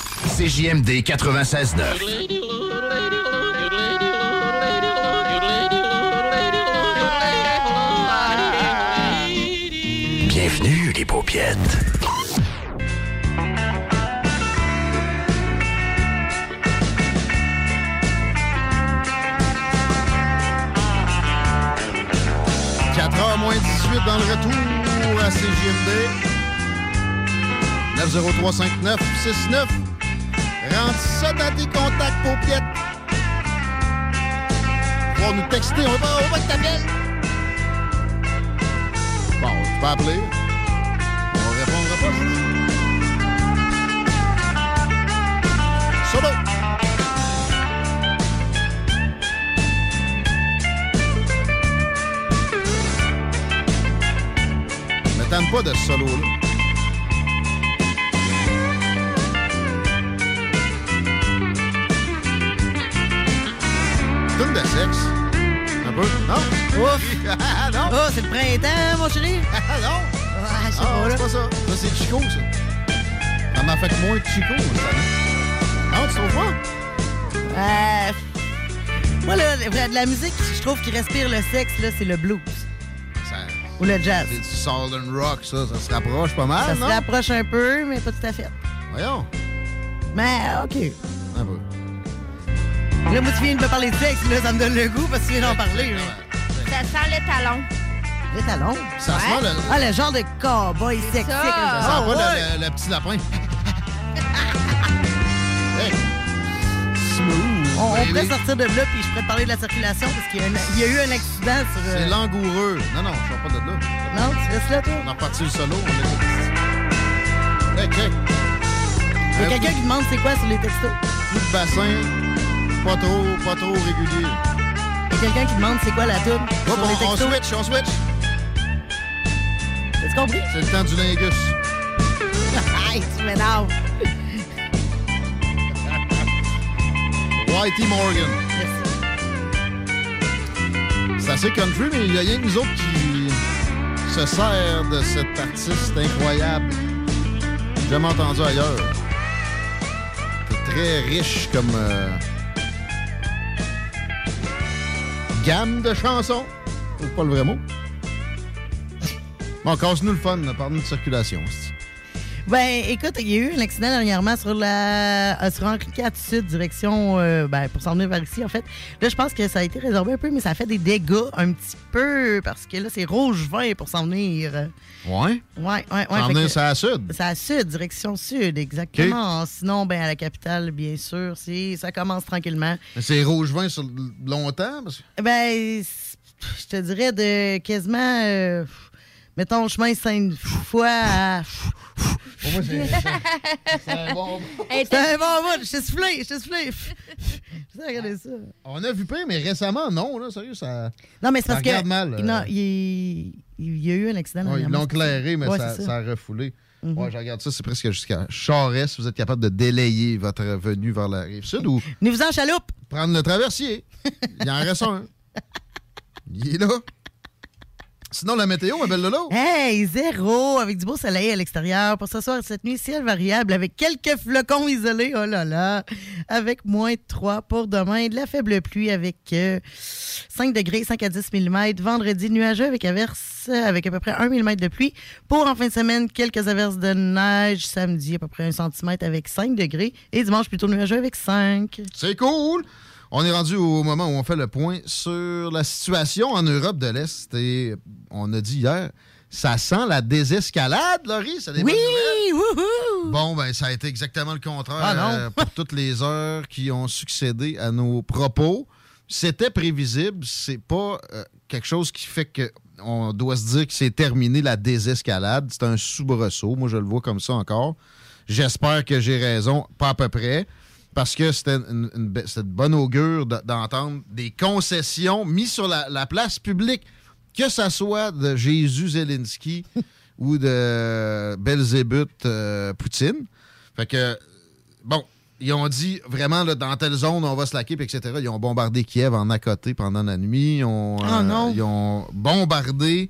CJMD 96.9. Bienvenue, les paupiètes. – 4h moins 18 dans le retour à CJMD. 9035969. Rentre ça dans tes contacts paupiètes. Pour nous texter, on va, on va que t'appelles. Bon, tu peux appeler. On répondra pas. Solo. Ne tente pas de ce solo-là. De sexe. Un peu. Non? Ouf! non? Oh, c'est le printemps, mon chéri! non! Ah, je sais Ah, pas, c'est ça. Ça, c'est Chico, ça. Ça m'a fait moins de Chico, ça. Non, tu trouves pas? Euh, moi, là, de la musique, je trouve qui respire le sexe, là, c'est le blues. Ou le jazz. C'est du Southern Rock, ça. Ça se rapproche pas mal, Ça non? se rapproche un peu, mais pas tout à fait. Voyons. Mais, OK. Un peu. Là, moi, tu viens de me parler de sexe, là, ça me donne le goût parce que tu viens d'en parler. Ça sent le talon. Le talon? Ça Ouais. sent le... Ah, le genre de cowboy sexy. ça. comme Ça ça. sent pas ouais. le, le- le petit lapin. hey. Smooth. On, on baby. pourrait sortir de là, puis je pourrais te parler de la circulation parce qu'il y, a un- il y a eu un accident sur. euh, C'est langoureux. Non, non, je sors pas de là. Non, tu restes là, toi? On a reparti le solo. On est... Check, check. Il y a Un quelqu'un qui demande c'est quoi sur les textos. coup de bassin, pas trop, pas trop régulier. Il y a quelqu'un qui demande c'est quoi la tune sur les on, switch, on switch. T'as-tu compris? C'est le temps du lingus. Aïe, tu m'énerves. Whitey Morgan. C'est assez country, mais il y a rien que nous autres qui se sert de cet artiste incroyable. Jamais entendu ailleurs. C'est très riche comme euh, gamme de chansons. C'est pas le vrai mot. Bon, casse-nous le fun, parle-nous de circulation. Ben, écoute, il y a eu un accident dernièrement sur la euh, sur Henri IV Sud, direction euh, ben, pour s'en venir vers ici, en fait. Là, je pense que ça a été résorbé un peu, mais ça a fait des dégâts un petit peu parce que là, c'est rouge vin pour s'en venir. Ouais? Ouais, ouais, ouais. S'en venir sur la sud? C'est à sud, direction sud, exactement. Sinon, ben, à la capitale, bien sûr, c'est, ça commence tranquillement. Mais c'est rouge vin sur longtemps? Parce... Ben, c'est- je te dirais de quasiment, euh, mettons, chemin Sainte-Foy à... Pour moi, c'est un bon C'est un bon bout, je t'ai soufflé, je t'ai soufflé. Je regardez ça. On a vu pire, mais récemment, non, là, sérieux, ça. Non, mais c'est parce que. regarde mal. euh. Non, il, y a eu un accident. Ouais, ils l'ont clairé, mais Ouais, ça, ça a refoulé. Mhm. Ouais, je regarde ça, c'est presque jusqu'à Charest. Vous êtes capable de délayer votre venue vers la rive sud ou Venez-vous en chaloupe. prendre le traversier. Il en reste un. Il est là. Sinon, la météo, ma belle Lolo? Hey, zéro, avec du beau soleil à l'extérieur. Pour ce soir et cette nuit, ciel variable avec quelques flocons isolés. Oh là là. Avec moins 3 pour demain. De la faible pluie avec euh, 5 degrés, 5 à 10 mm. Vendredi, nuageux avec averse, avec à peu près 1 mm de pluie. Pour en fin de semaine, quelques averses de neige. Samedi, à peu près 1 cm avec 5 degrés. Et dimanche, plutôt nuageux avec 5. C'est cool. On est rendu au moment où on fait le point sur la situation en Europe de l'Est. Et on a dit hier, ça sent la désescalade, Laurie. Des Oui, wouhou! Bon, ben, ça a été exactement le contraire Ah non. euh, pour toutes les heures qui ont succédé à nos propos. C'était prévisible. C'est pas euh, quelque chose qui fait que on doit se dire que c'est terminé la désescalade. C'est un soubresaut. Moi, je le vois comme ça encore. J'espère que j'ai raison, pas à peu près, parce que c'était une, une bonne augure d'entendre des concessions mises sur la, la place publique, que ça soit de Jésus Zelensky ou de Belzébuth euh, Poutine. Fait que, bon, ils ont dit vraiment, là, dans telle zone, on va se laquer, etc. Ils ont bombardé Kiev en à côté pendant la nuit. Ils ont, euh, Ah, non. ils ont bombardé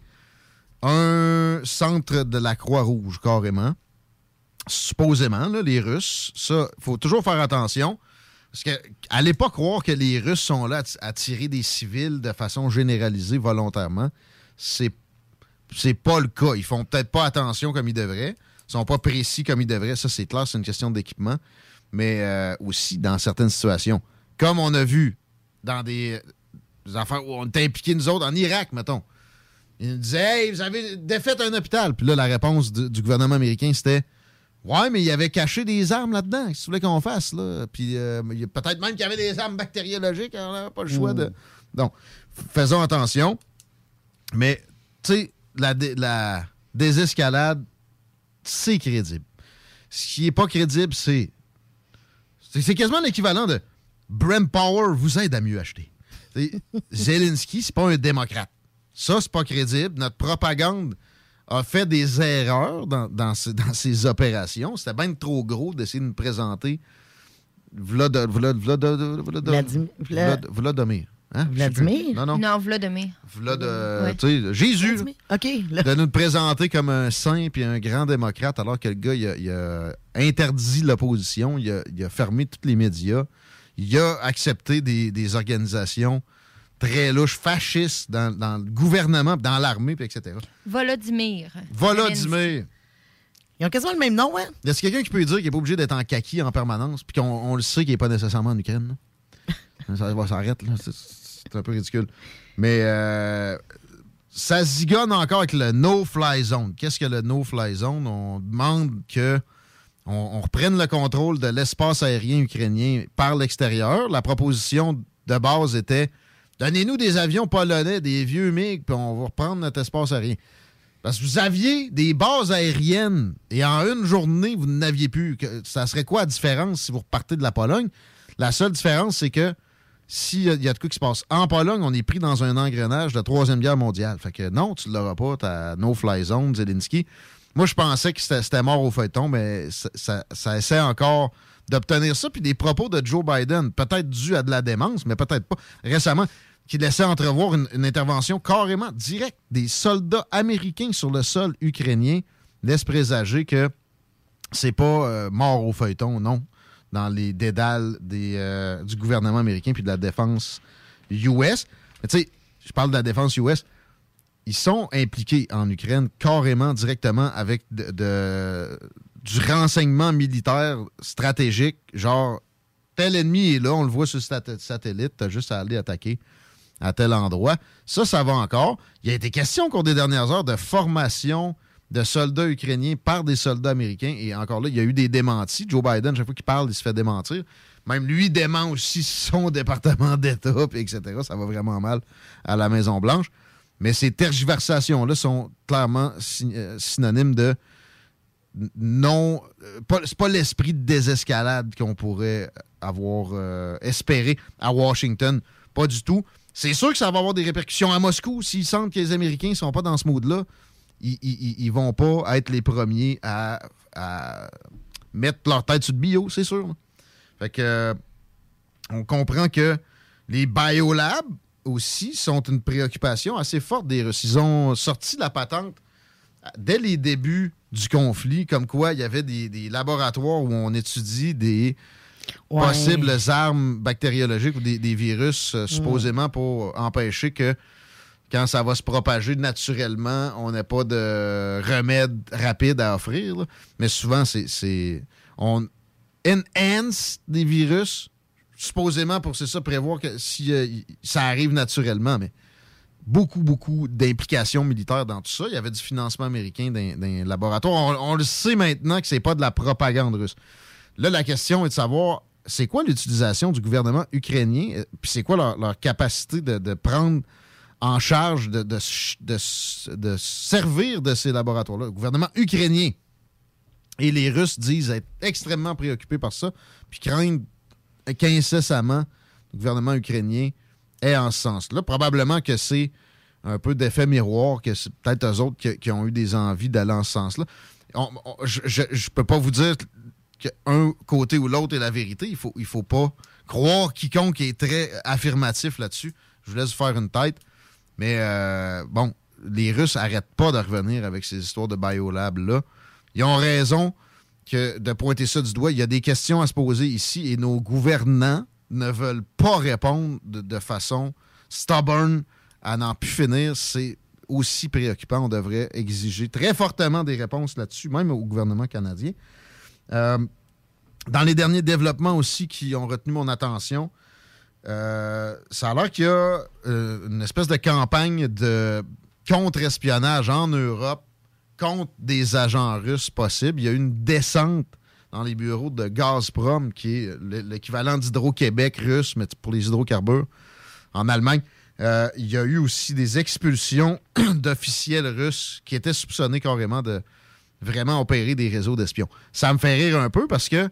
un centre de la Croix-Rouge, carrément. Supposément, les Russes. Ça, il faut toujours faire attention. Parce que allez pas croire que les Russes sont là à tirer des civils de façon généralisée volontairement. C'est c'est pas le cas. Ils font peut-être pas attention comme ils devraient. Ils sont pas précis comme ils devraient. Ça, c'est clair, c'est une question d'équipement. Mais euh, aussi dans certaines situations. Comme on a vu dans des, affaires où on était impliqués, nous autres, en Irak, mettons. Ils nous disaient Hey, vous avez défait un hôpital. Puis là, la réponse du gouvernement américain, c'était Ouais, mais il y avait caché des armes là-dedans. Qu'est-ce que tu voulais qu'on fasse, là? Puis euh, peut-être même qu'il y avait des armes bactériologiques. On n'avait pas le choix de. Donc, f- faisons attention. Mais, tu sais, la, dé- la désescalade, c'est crédible. Ce qui est pas crédible, c'est. C'est quasiment l'équivalent de Brem Power vous aide à mieux acheter. Zelensky, c'est pas un démocrate. Ça, c'est pas crédible. Notre propagande a fait des erreurs dans, dans, ses, dans ses opérations. C'était bien trop gros d'essayer de nous présenter Vlad, Vlad, Vlad, Vlad, Vladim- Vlad- Vladimir. Hein? Vladimir? Non, non. Non, Vladimir. Vlad, euh, Ouais. tu sais, Jésus. là. OK. De nous le présenter comme un saint puis un grand démocrate, alors que le gars, il a, il a interdit l'opposition, il a, il a fermé tous les médias, il a accepté des, des organisations très louches, fascistes dans, dans le gouvernement, dans l'armée, puis etc. Volodymyr. Volodymyr. Ils ont quasiment le même nom, hein? Y a quelqu'un qui peut dire qu'il n'est pas obligé d'être en kaki en permanence, puis qu'on on le sait qu'il n'est pas nécessairement en Ukraine? là? Ça va s'arrêter, là. C'est- C'est un peu ridicule. Mais euh, ça zigonne encore avec le no-fly zone. Qu'est-ce que le no-fly zone? On demande que on, on reprenne le contrôle de l'espace aérien ukrainien par l'extérieur. La proposition de base était donnez-nous des avions polonais, des vieux MiG, puis on va reprendre notre espace aérien. Parce que vous aviez des bases aériennes et en une journée, vous n'aviez plus. Ça serait quoi la différence si vous repartez de la Pologne? La seule différence, c'est que s'il y y a de quoi qui se passe en Pologne, on est pris dans un engrenage de Troisième Guerre mondiale. Fait que non, tu ne l'auras pas, ta no-fly zone, Zelensky. Moi, je pensais que c'était mort au feuilleton, mais ça, ça- ça essaie encore d'obtenir ça. Puis des propos de Joe Biden, peut-être dû à de la démence, mais peut-être pas. Récemment, qui laissait entrevoir une, intervention carrément directe des soldats américains sur le sol ukrainien, laisse présager que c'est pas euh, mort au feuilleton, non, dans les dédales euh, du gouvernement américain puis de la défense US. Mais Tu sais, je parle de la défense US. Ils sont impliqués en Ukraine carrément directement avec du renseignement militaire stratégique, genre tel ennemi est là, on le voit sur le sat- satellite, t'as juste à aller attaquer à tel endroit. Ça, ça va encore. Il y a été question au cours des dernières heures de formation de soldats ukrainiens par des soldats américains. Et encore là, il y a eu des démentis. Joe Biden, chaque fois qu'il parle, il se fait démentir. Même lui dément aussi son département d'État, etc. Ça va vraiment mal à la Maison-Blanche. Mais ces tergiversations-là sont clairement euh, synonymes de non. euh, C'est pas l'esprit de désescalade qu'on pourrait avoir euh, espéré à Washington. Pas du tout. C'est sûr que ça va avoir des répercussions à Moscou. S'ils sentent que les Américains ne sont pas dans ce mood-là, ils, ils vont pas être les premiers à, mettre leur tête sur le bio, c'est sûr. Fait que euh, on comprend que les biolabs aussi sont une préoccupation assez forte des Russes. Ils ont sorti la patente dès les débuts du conflit, comme quoi il y avait des laboratoires où on étudie des Possibles armes bactériologiques ou des, virus euh, supposément pour empêcher que quand ça va se propager naturellement, on n'ait pas de remède rapide à offrir. Mais souvent, c'est-. On enhance des virus, supposément pour ça, prévoir que si euh, ça arrive naturellement, mais beaucoup, beaucoup d'implications militaires dans tout ça. Il y avait du financement américain d'un d'un laboratoire. On, on le sait maintenant que c'est pas de la propagande russe. Là, la question est de savoir c'est quoi l'utilisation du gouvernement ukrainien, euh, puis c'est quoi leur, capacité de, prendre en charge, de, de servir de ces laboratoires-là? Le gouvernement ukrainien. Et les Russes disent être extrêmement préoccupés par ça, puis craignent qu'incessamment le gouvernement ukrainien est en ce sens-là. Probablement que c'est un peu d'effet miroir, que c'est peut-être eux autres qui, qui ont eu des envies d'aller en ce sens-là. Je ne peux pas vous dire qu'un côté ou l'autre est la vérité. Il faut, il faut pas croire quiconque est très affirmatif là-dessus. Je vous laisse faire une tête. Mais euh, bon, les Russes n'arrêtent pas de revenir avec ces histoires de biolab-là. Ils ont raison que de pointer ça du doigt. Il y a des questions à se poser ici et nos gouvernants ne veulent pas répondre de façon stubborn à n'en plus finir. C'est aussi préoccupant. On devrait exiger très fortement des réponses là-dessus, même au gouvernement canadien. Euh, dans les derniers développements aussi qui ont retenu mon attention, euh, ça a l'air qu'il y a euh, une espèce de campagne de contre-espionnage en Europe contre des agents russes possibles. Il y a eu une descente dans les bureaux de Gazprom, qui est le- l'équivalent d'Hydro-Québec russe, mais pour les hydrocarbures en Allemagne. Euh, il y a eu aussi des expulsions d'officiels russes qui étaient soupçonnés carrément de vraiment opérer des réseaux d'espions. Ça me fait rire un peu parce que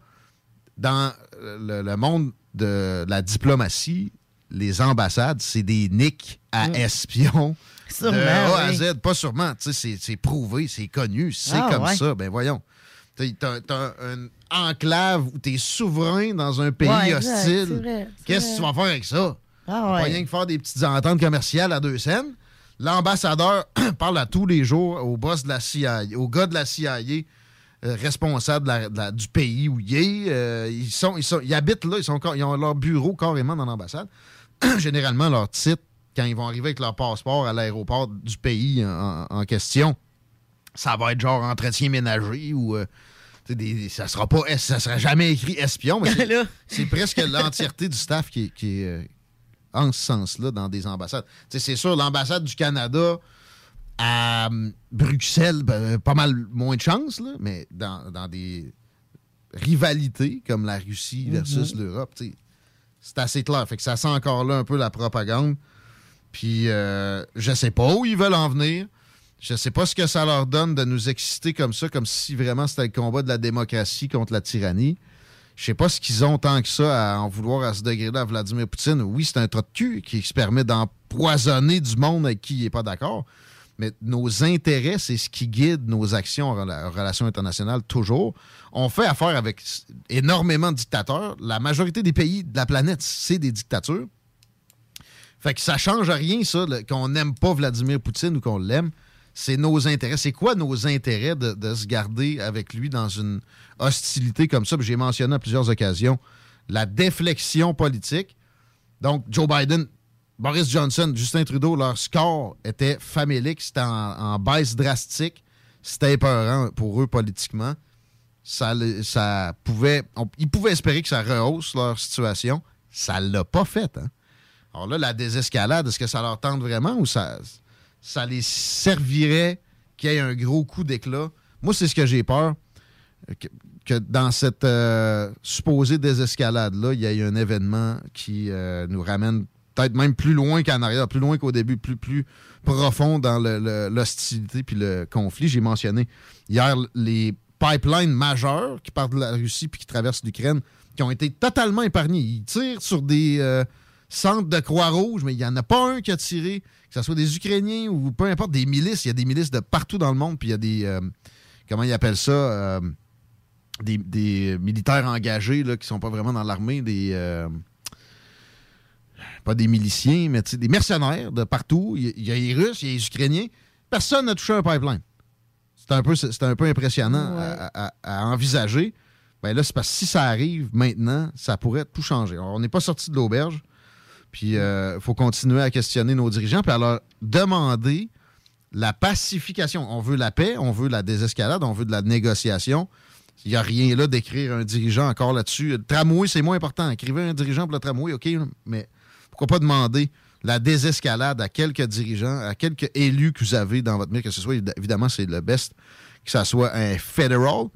dans le, le monde de la diplomatie, les ambassades, c'est des nicks à espions. Sûrement, de A à oui. Z, pas sûrement. C'est prouvé, c'est connu, c'est Ah, comme ouais. ça. Ben voyons. Tu as, une enclave où tu es souverain dans un pays Ouais, hostile. Qu'est-ce que tu vas faire avec ça? Ah, Pas rien que faire des petites ententes commerciales à deux scènes. L'ambassadeur parle à tous les jours au boss de la CIA, au gars de la CIA euh, responsable de la- de la- du pays où il est. Euh, ils, sont, ils, sont, ils habitent là, ils, sont, ils ont leur bureau carrément dans l'ambassade. Généralement, leur titre, quand ils vont arriver avec leur passeport à l'aéroport du pays en, en question, ça va être genre entretien ménager ou. euh, des- ça sera pas, ça sera jamais écrit espion, mais c'est- presque l'entièreté du staff qui est, qui en ce sens-là dans des ambassades. C'est sûr, l'ambassade du Canada à hum, Bruxelles, ben, pas mal moins de chance, là, mais dans, dans des rivalités comme la Russie versus Mhm. l'Europe, c'est assez clair. Fait que ça sent encore là un peu la propagande. Puis euh, je sais pas où ils veulent en venir. Je sais pas ce que ça leur donne de nous exciter comme ça, comme si vraiment c'était le combat de la démocratie contre la tyrannie. Je sais pas ce qu'ils ont tant que ça à en vouloir à ce degré-là à Vladimir Poutine. Oui, c'est un trou de cul qui se permet d'empoisonner du monde avec qui il n'est pas d'accord. Mais nos intérêts, c'est ce qui guide nos actions en rela- en relations internationales toujours. On fait affaire avec énormément de dictateurs. La majorité des pays de la planète, c'est des dictatures. Fait que ça change rien, ça, qu'on n'aime pas Vladimir Poutine ou qu'on l'aime. C'est nos intérêts. C'est quoi nos intérêts de, se garder avec lui dans une hostilité comme ça? J'ai mentionné à plusieurs occasions la déflexion politique. Donc, Joe Biden, Boris Johnson, Justin Trudeau, leur score était famélique. C'était en, baisse drastique. C'était épeurant pour eux politiquement. Ça, pouvait, ils pouvaient espérer que ça rehausse leur situation. Ça l'a pas fait. Hein? Alors là, la désescalade, est-ce que ça leur tente vraiment ou ça, ça les servirait qu'il y ait un gros coup d'éclat? Moi, c'est ce que j'ai peur. Que, dans cette euh, supposée désescalade-là, il y ait un événement qui euh, nous ramène peut-être même plus loin qu'en arrière, plus loin qu'au début, plus, plus profond dans l'hostilité puis le conflit. J'ai mentionné hier les pipelines majeurs qui partent de la Russie puis qui traversent l'Ukraine, qui ont été totalement épargnés. Ils tirent sur des euh, centres de Croix-Rouge, mais il n'y en a pas un qui a tiré, que ce soit des Ukrainiens ou peu importe, des milices. Il y a des milices de partout dans le monde, puis il y a des... euh, comment ils appellent ça? euh, des, des militaires engagés là, qui sont pas vraiment dans l'armée, des... euh, pas des miliciens, mais des mercenaires de partout. Il y a- il y a les Russes, il y a les Ukrainiens. Personne n'a touché un pipeline. C'est un peu, c'est un peu impressionnant à, à- à envisager. Ben là, c'est parce que si ça arrive maintenant, ça pourrait tout changer. Alors, on n'est pas sorti de l'auberge. Puis il faut continuer à questionner nos dirigeants, puis à demander la pacification. On veut la paix, on veut la désescalade, on veut de la négociation. Il n'y a rien là d'écrire un dirigeant encore là-dessus. Le tramway, c'est moins important. Écrivez un dirigeant pour le tramway, OK, mais pourquoi pas demander la désescalade à quelques dirigeants, à quelques élus que vous avez dans votre mire, que ce soit, évidemment, c'est le best, que ce soit un federal.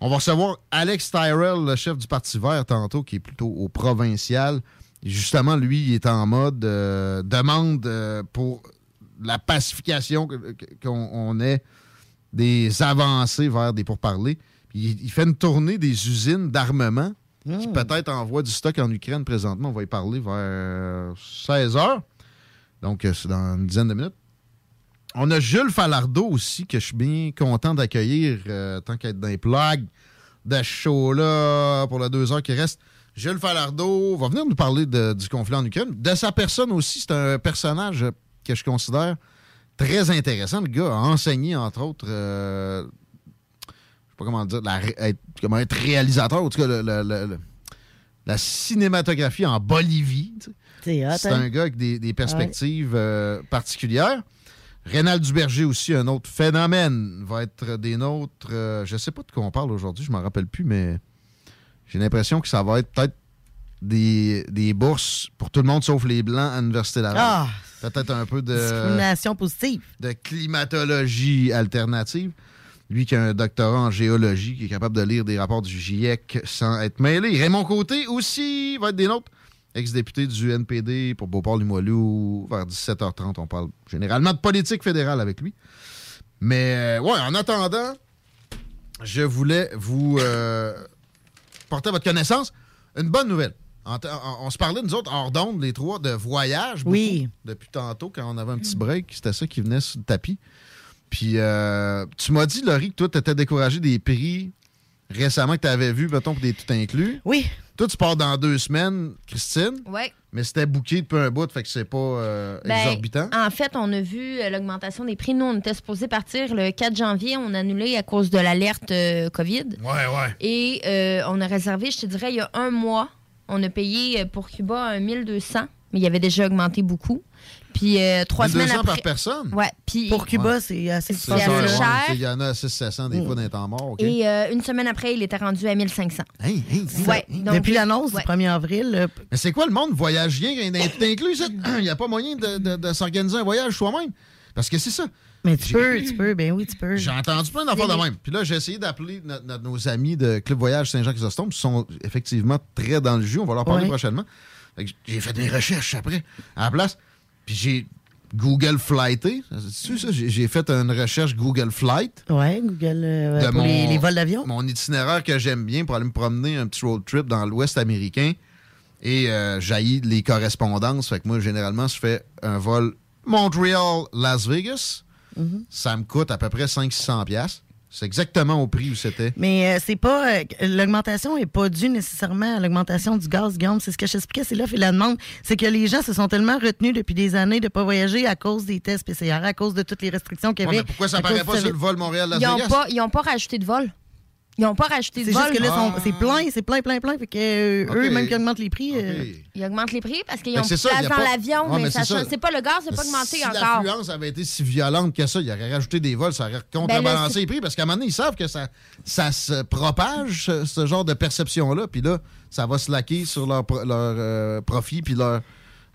On va recevoir Alex Tyrell, le chef du Parti vert, tantôt, qui est plutôt au provincial. Justement, lui, il est en mode euh, demande euh, pour la pacification, qu'on on ait des avancées vers des pourparlers. Puis il, fait une tournée des usines d'armement qui peut-être envoient du stock en Ukraine présentement. On va y parler vers 16 heures. Donc, euh, c'est dans une dizaine de minutes. On a Jules Falardeau aussi, que je suis bien content d'accueillir, euh, tant qu'être dans les plugs de ce show-là pour les deux heures qui restent. Jules Falardeau va venir nous parler de- du conflit en Ukraine. De sa personne aussi, c'est un personnage que je considère très intéressant. Le gars a enseigné, entre autres, euh, je sais pas comment dire, la être, comment être réalisateur, en tout cas, le- le- le- le- la cinématographie en Bolivie. tu sais. C'est C'est hein? un gars avec des, des perspectives euh, particulières. Rénal Duberger aussi, un autre phénomène, va être des nôtres. euh, je sais pas de quoi on parle aujourd'hui, je m'en rappelle plus, mais j'ai l'impression que ça va être peut-être des, des bourses pour tout le monde sauf les Blancs à l'Université Laval. Ah! Peut-être un peu de Discrimination positive. de climatologie alternative. Lui qui a un doctorat en géologie, qui est capable de lire des rapports du GIEC sans être mêlé. Raymond Côté aussi va être des nôtres. Ex-député du NPD pour Beauport-Limoilou. Vers 17h30, on parle généralement de politique fédérale avec lui. Mais, euh, ouais, en attendant, je voulais vous euh, porter à votre connaissance une bonne nouvelle. En on, on se parlait, nous autres, hors d'onde, les trois, de voyage. beaucoup, Oui. Depuis tantôt, quand on avait un petit break, c'était ça qui venait sur le tapis. Puis, euh, tu m'as dit, Laurie, que toi, tu étais découragé des prix récemment que tu avais vus, mettons, pour des tout inclus. Oui. Toi, tu pars dans deux semaines, Christine. Ouais. Mais c'était booké depuis un bout, fait que c'est pas euh, Ben, exorbitant. En fait, on a vu euh, l'augmentation des prix. Nous, on était supposé partir le 4 janvier. On a annulé à cause de l'alerte euh, COVID. Ouais, ouais. Et euh, on a réservé, je te dirais, il y a un mois, on a payé pour Cuba un 1200. mais il avait déjà augmenté beaucoup. Puis euh, trois 1200 semaines après. par personne? Ouais. Puis Pour Cuba, Ouais. c'est assez ouais, cher. Il y en a à 600 des fois dans les temps morts. Et euh, une semaine après, il était rendu à 1500. Ouais, donc- Depuis l'annonce ouais. du 1er avril, euh, Mais c'est quoi le monde voyage rien? Inclus? Il n'y a pas moyen de, de- de s'organiser un voyage soi-même? Parce que c'est ça. mais tu peux, tu peux, ben oui, tu peux. J'ai entendu plein d'affaires de même. Puis là, j'ai essayé d'appeler no- no- nos amis de Club Voyage Saint-Jean-Chrysostome, qui sont effectivement très dans le jus. On va leur parler Ouais. prochainement. J'ai fait des recherches après, à la place. Puis j'ai Google Flighté. C'est ça? J'ai fait une recherche Google Flight. Ouais, Google, euh, de pour les, les vols d'avion. Mon itinéraire que j'aime bien pour aller me promener un petit road trip dans l'Ouest américain. Et euh, j'haïs les correspondances. Fait que moi, généralement, je fais un vol Montréal-Las Vegas. Mhm. Ça me coûte à peu près 500-600$. C'est exactement au prix où c'était. Mais euh, c'est pas. euh, l'augmentation n'est pas due nécessairement à l'augmentation du gaz, Guillaume. C'est ce que j'expliquais, c'est l'offre et la demande. C'est que les gens se sont tellement retenus depuis des années de ne pas voyager à cause des tests PCR, à cause de toutes les restrictions qu'il y Ouais, avait. mais pourquoi ça à paraît pas du sur le vol Montréal-Las Ils n'ont Vegas? pas, ils ont pas rajouté de vol. Ils n'ont pas rajouté de C'est vol. juste que là, Ah. sont- c'est plein, c'est plein, plein, plein. Fait que euh, eux, même qui augmentent les prix. euh, Ils augmentent les prix parce qu'ils Fait ont c'est plus de place dans l'avion, mais, mais ça c'est ça. change. C'est pas le gaz, c'est pas augmenté si encore. l'affluence avait été si violente que ça, il aurait rajouté des vols, ça aurait contrebalancé c'est- les prix, parce qu'à un moment donné, ils savent que ça, ça se propage, ce, ce genre de perception-là, puis là, ça va se laquer sur leur, pro- leur euh, profit puis leur-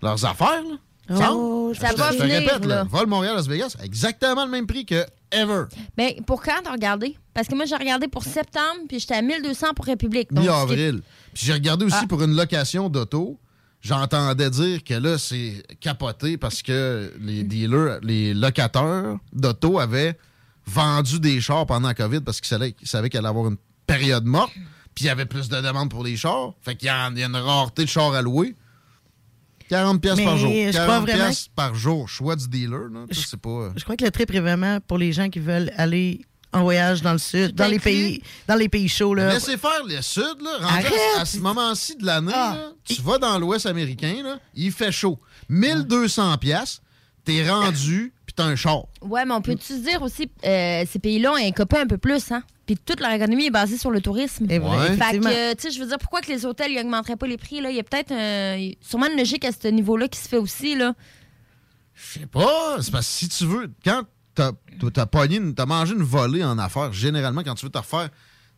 leurs affaires. Là. Oh, Je ça te- va je te répète, là, là. vol Montréal-Las Vegas, exactement le même prix que ever. Mais pour quand t'as regardé? Parce que moi, j'ai regardé pour septembre, puis j'étais à 1200 pour République. Donc, Mi-avril. Puis j'ai regardé aussi Ah. pour une location d'auto. J'entendais dire que là, c'est capoté parce que les dealers, les locateurs d'auto avaient vendu des chars pendant la COVID parce qu'ils savaient, ils savaient qu'il allait avoir une période morte. Puis il y avait plus de demandes pour les chars. Fait qu'il y, il y a une rareté de chars à louer. 40 pièces par jour. je 40 crois vraiment pièces par jour. Choix du dealer. Là. Ça, c'est pas... Je crois que le trip est vraiment pour les gens qui veulent aller en voyage dans le sud, dans les pays, dans les pays chauds. Là. Laissez faire le sud, là. Arrête! à, ce moment-ci de l'année, Ah. tu vas dans l'Ouest américain, là, il fait chaud. 1200 pièces, t'es rendu, puis t'as un char. Ouais, mais on peut-tu se dire aussi, euh, ces pays-là ont un copain un peu plus, hein? Puis toute leur économie est basée sur le tourisme. Et vrai, Fait effectivement. que, tu sais, je veux dire, pourquoi que les hôtels, ils augmenteraient pas les prix, là? Il y a peut-être euh, sûrement une logique à ce niveau-là qui se fait aussi, là. Je sais pas, c'est parce que si tu veux, quand t'as pogné, une- t'as mangé une volée en affaires, généralement, quand tu veux te refaire,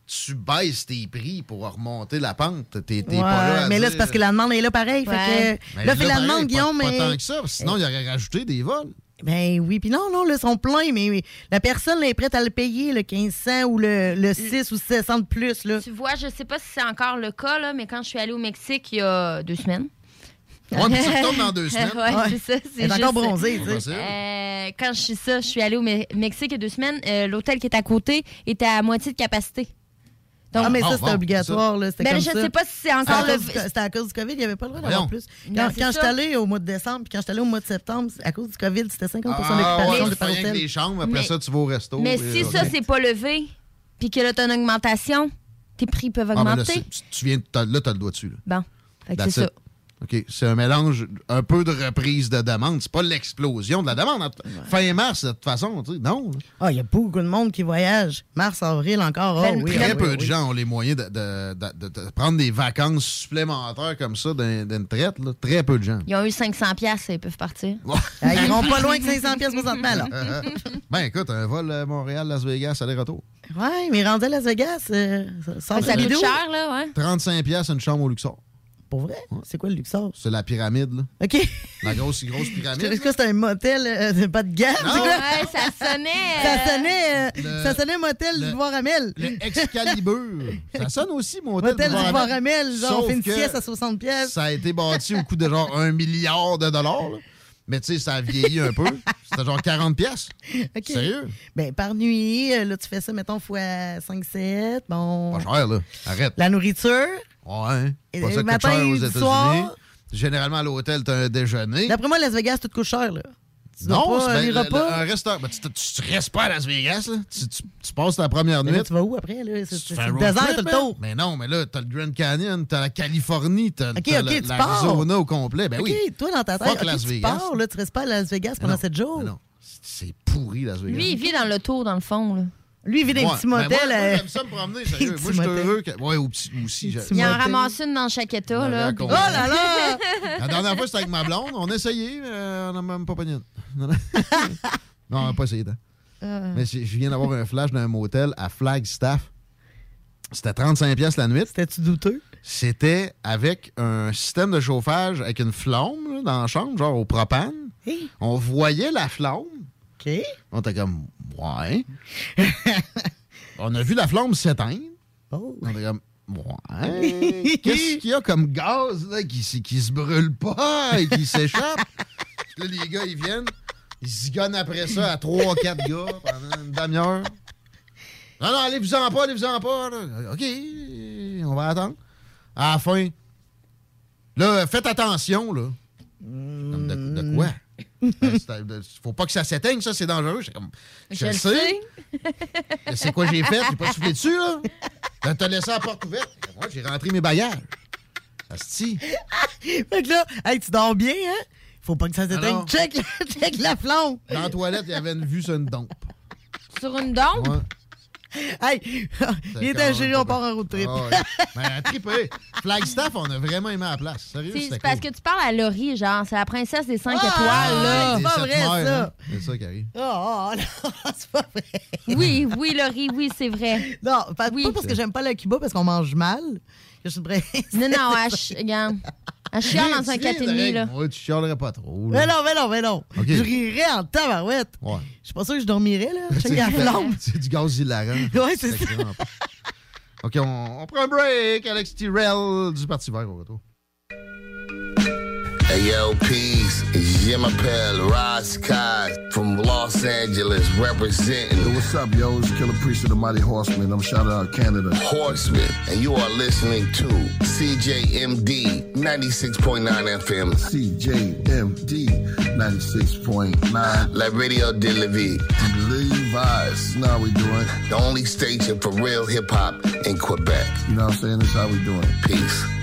tu baisses tes prix pour remonter la pente. T'es Ouais, pas là à mais là, c'est parce que la demande est là pareil. Ouais. Fait que, là, fait la demande, pas- Guillaume, Pas mais. tant que ça, sinon, il aurait rajouté des vols. Ben oui, puis non, non, là, ils sont pleins, mais la personne là, est prête à le payer, le 1500 ou le, le 6 ou 700 de plus. Là. Tu vois, je sais pas si c'est encore le cas, là, mais quand je suis allée au Mexique il y a deux semaines. Ouais, puis tu retournes dans deux semaines. ouais, Ouais. c'est ça. Encore tu sais. Possible. Euh, quand je suis ça, je suis allée au Me- Mexique il y a deux semaines. euh, L'hôtel qui est à côté était à moitié de capacité. Donc, ah, mais bon, ça, c'était bon, obligatoire. Là, Ben, comme je ça. sais pas si c'est encore le. C'était à cause du COVID, il n'y avait pas le droit d'avoir plus. Non, Quand, ça. j'étais allée au mois de décembre, puis quand j'étais allée au mois de septembre, à cause du COVID, c'était 50 Ah, d'occupation ouais, de hôtel. les chambres, après Mais- ça, tu vas au resto. Mais si ok. ça, c'est pas levé, puis que là, t'as une augmentation, tes prix peuvent Ah, mais là, augmenter. c'est- tu- tu viens, t'as- là, t'as le doigt dessus. Là. bon, fait que That's c'est ça. OK. C'est un mélange, un peu de reprise de demande. C'est pas l'explosion de la demande. Fin mars, de toute façon, tu sais, non. Ah, il y a beaucoup de monde qui voyage. Mars, avril encore. Ah, Ben, oui, Très ah, peu oui, de oui. gens ont les moyens de, de- de- de- de prendre des vacances supplémentaires comme ça d'un- d'une traite. là. Très peu de gens. Ils ont eu 500 pièces, ils peuvent partir. Ah, Ils iront pas loin que 500 pièces présentement, là. ben écoute, un vol euh, Montréal-Las Vegas, aller-retour. Ouais, mais rendu à Las Vegas, euh, ça Ça coûte cher, là, ouais. 35 pièces une chambre au Luxor. Pour vrai? C'est quoi le Luxor? C'est la pyramide, là. OK. La grosse, grosse pyramide. Est-ce que c'est un motel euh, de pas de gamme? Non. Ouais, ça sonnait. Ça sonnait, euh, Le- ça sonnait motel le- du Voir-Amel. Le Excalibur. ça sonne aussi, mon hôtel. Motel du. Voir-Amel. Genre, on fait une sieste à 60 pièces. Ça a été bâti au coût de genre un milliard de dollars. là. Mais tu sais, ça a vieilli un peu. C'était genre 40 pièces. OK. Sérieux? Ben, par nuit, euh, là, tu fais ça, mettons, fois 5-7. Bon. Pas cher, là. Arrête. La nourriture? Ouais. Et Pas le ça coûte matin cher et aux États-Unis. soir? Généralement, à l'hôtel, t'as un déjeuner. D'après moi, Las Vegas, tout coûte cher, là. Tu Non, pas, ben, le- le- un restaurant. Ben, tu, tu- tu restes pas à Las Vegas, là. Tu, tu- tu passes ta première Mais nuit. là, tu vas où après, là? C'est Tu le road désert, trip, t'as le tour. Mais non, mais là, t'as le Grand Canyon, t'as la Californie, t'as OK, t'as OK, la- tu l'Arizona pars. au complet. Ben OK, oui. toi, dans ta tête, Fuck OK, Las tu Vegas. pars, là, tu restes pas à Las Vegas pendant non, 7 jours. mais non, c'est pourri, Las Vegas. Lui, il vit dans le tour, dans le fond, là. Lui, il vit dans un Ouais. petit Ben, moi, moi, euh, j'aime ça me promener, sérieux. Moi, je suis heureux. Que... Ouais, au petit aussi. Il en ramasse une dans chaque état, là. Oh là là! La dernière fois, c'était avec ma blonde. On a essayé, mais euh, on n'a même pas pogné. Non, non. Non, on n'a pas essayé. hein. Euh. Mais je viens d'avoir un flash d'un motel à Flagstaff. C'était 35 pièces la nuit. C'était-tu douteux? C'était avec un système de chauffage avec une flamme là, dans la chambre, genre au propane. On voyait la flamme. OK. On était comme, ouais. on a vu la flamme s'éteindre. Oh. On était comme, ouais. Qu'est-ce qu'il y a comme gaz là, qui, qui se brûle pas et qui s'échappe? Là, les gars, ils viennent, ils zigonnent après ça à 3-4 gars pendant une demi-heure. Non, non, allez-vous-en pas, allez-vous-en pas. là. OK, on va attendre. À la fin, là, faites attention, là. Comme de, de quoi? C'est- de- Faut pas que ça s'éteigne, ça, c'est dangereux. Comme, je, Je le le sais. C'est quoi j'ai fait? J'ai pas soufflé dessus, là? Ben, T'as laissé la porte ouverte. Moi, j'ai rentré mes bagages. Asti. Fait que là, hey, tu dors bien, hein? Faut pas que ça s'éteigne. Check, check la flamme. Dans la toilette, il y avait une vue sur une dompe. Sur une dompe? Ouais. Hey, il était chéri, on part en road trip. Ah ouais. Ben, trippé. Flagstaff, on a vraiment aimé la place. Sérieux, C'est parce que tu parles à Laurie, genre, c'est la princesse des cinq Ah, étoiles, là. c'est pas vrai, ça. hein, C'est ça qui arrive. Oh, oh, non, c'est pas vrai. Oui, oui, Laurie, oui, c'est vrai. Non, pas, pas parce que j'aime pas le Cuba, parce qu'on mange mal. Je suis prêt. Non, non, ch- regarde. Elle chiale dans un Tu viens 4,5, avec là. Moi, tu chialerais pas trop. Mais là. non, mais non, mais non. Je rirais en tabarouette. Ouais. Je suis pas sûr que je dormirais, là. Check la flamme. C'est du gaz hilarant. Ouais, c'est ça. OK, on, on prend un break. Alex Tyrell du Parti vert au retour. Hey yo, peace. It's Jim Appel, Kai from Los Angeles representing. Yo, what's up, yo? It's Killer Priest of the Mighty Horseman. I'm shouting out Canada. Horseman, and you are listening to CJMD 96.9 FM. CJMD 96.9. La Radio de la Vie. Levi's. Now we doing. The only station for real hip hop in Quebec. You know what I'm saying? That's how we doing. Peace.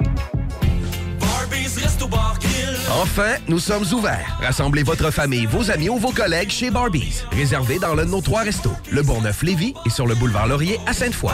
Enfin, nous sommes ouverts. Rassemblez votre famille, vos amis ou vos collègues chez Barbies. Réservé dans l'un de nos trois restos, le Bourgneuf-Lévis et sur le boulevard Laurier à Sainte-Foy.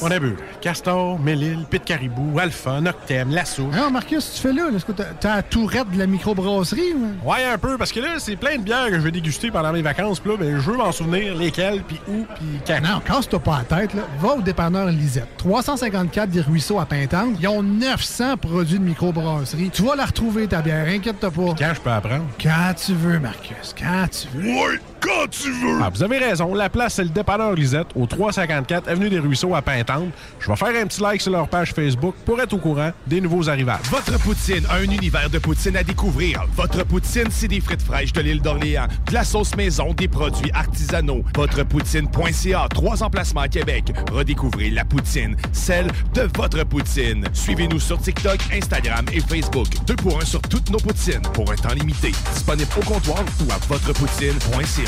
On a bu Castor, Mélile, Pit Caribou, Alpha, Noctem, Lasso. Non, Marcus, tu fais là? Est-ce que t'as- la tourette de la microbrasserie? ou? Ouais, un peu, parce que là, c'est plein de bières que je vais déguster pendant mes vacances. Puis là, ben, je veux m'en souvenir lesquelles, puis où, puis quand. Non, casse-toi pas la tête, là. Va au dépanneur Lisette. 354 des Ruisseaux à Pintante. Ils ont 900 produits de microbrasserie. Tu vas la retrouver, ta bière, inquiète-toi pas. Quand je peux apprendre? Quand tu veux, Marcus, quand tu veux. Ouais, quand tu veux! Ah, vous avez raison. La place, c'est le dépanneur Lisette, au 354 Avenue des Ruisseaux à Pintante. Je vais faire un petit like sur leur page Facebook pour être au courant des nouveaux arrivages. Votre poutine, un univers de poutine à découvrir. Votre poutine, c'est des frites fraîches de l'île d'Orléans, de la sauce maison, des produits artisanaux. Votrepoutine.ca, trois emplacements à Québec. Redécouvrez la poutine, celle de votre poutine. Suivez-nous sur TikTok, Instagram et Facebook. Deux pour un sur toutes nos poutines, pour un temps limité. Disponible au comptoir ou à votrepoutine.ca.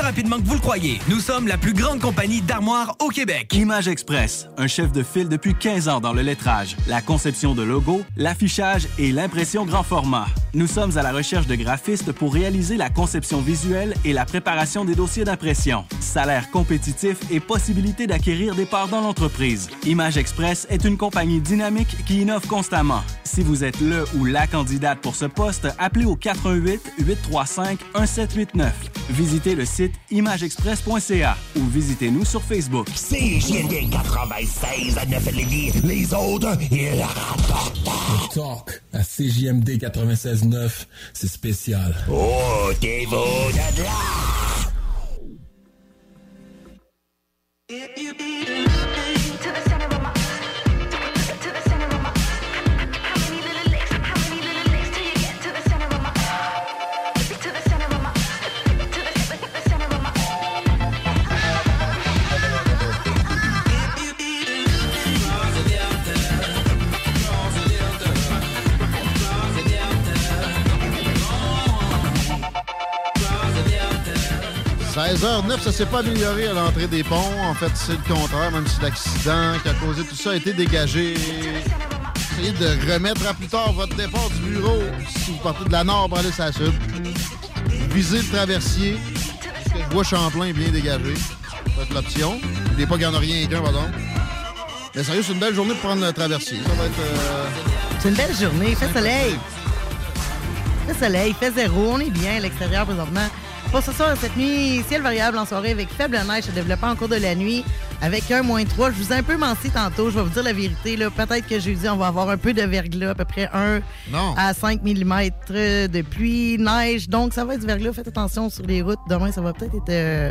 rapidement que vous le croyez. Nous sommes la plus grande compagnie d'armoires au Québec. Image Express, un chef de file depuis 15 ans dans le lettrage, la conception de logos, l'affichage et l'impression grand format. Nous sommes à la recherche de graphistes pour réaliser la conception visuelle et la préparation des dossiers d'impression. Salaire compétitif et possibilité d'acquérir des parts dans l'entreprise. Image Express est une compagnie dynamique qui innove constamment. Si vous êtes le ou la candidate pour ce poste, appelez au 418 835 1789. Visitez le site imageexpress.ca ou visitez-nous sur Facebook. CJMD 96 à 9 Lévis. Les autres, ils rapportent. Le talk à CJMD 96.9, c'est spécial. Oh, t'es beau de là. – 16h09, ça s'est pas amélioré à l'entrée des ponts. En fait, c'est le contraire, même si l'accident qui a causé tout ça a été dégagé. Essayez de remettre à plus tard votre départ du bureau si vous partez de la nord pour aller sur la sud. Visez le traversier. Le bois Champlain est bien dégagé. Ça va être l'option. N'oubliez pas qu'il n'y en a rien qu'un, pardon. Mais sérieux, c'est une belle journée pour prendre le traversier. Ça va être. euh, C'est une belle journée. Il fait soleil. Il fait soleil, il fait zéro. On est bien à l'extérieur présentement. Pour ce soir, cette nuit, ciel variable en soirée avec faible neige se développant en cours de la nuit avec un moins 3. Je vous ai un peu menti tantôt. Je vais vous dire la vérité. là. Peut-être que jeudi, on va avoir un peu de verglas, à peu près 1 à 5 mm de pluie, neige. Donc, ça va être du verglas. Faites attention sur les routes. Demain, ça va peut-être être euh,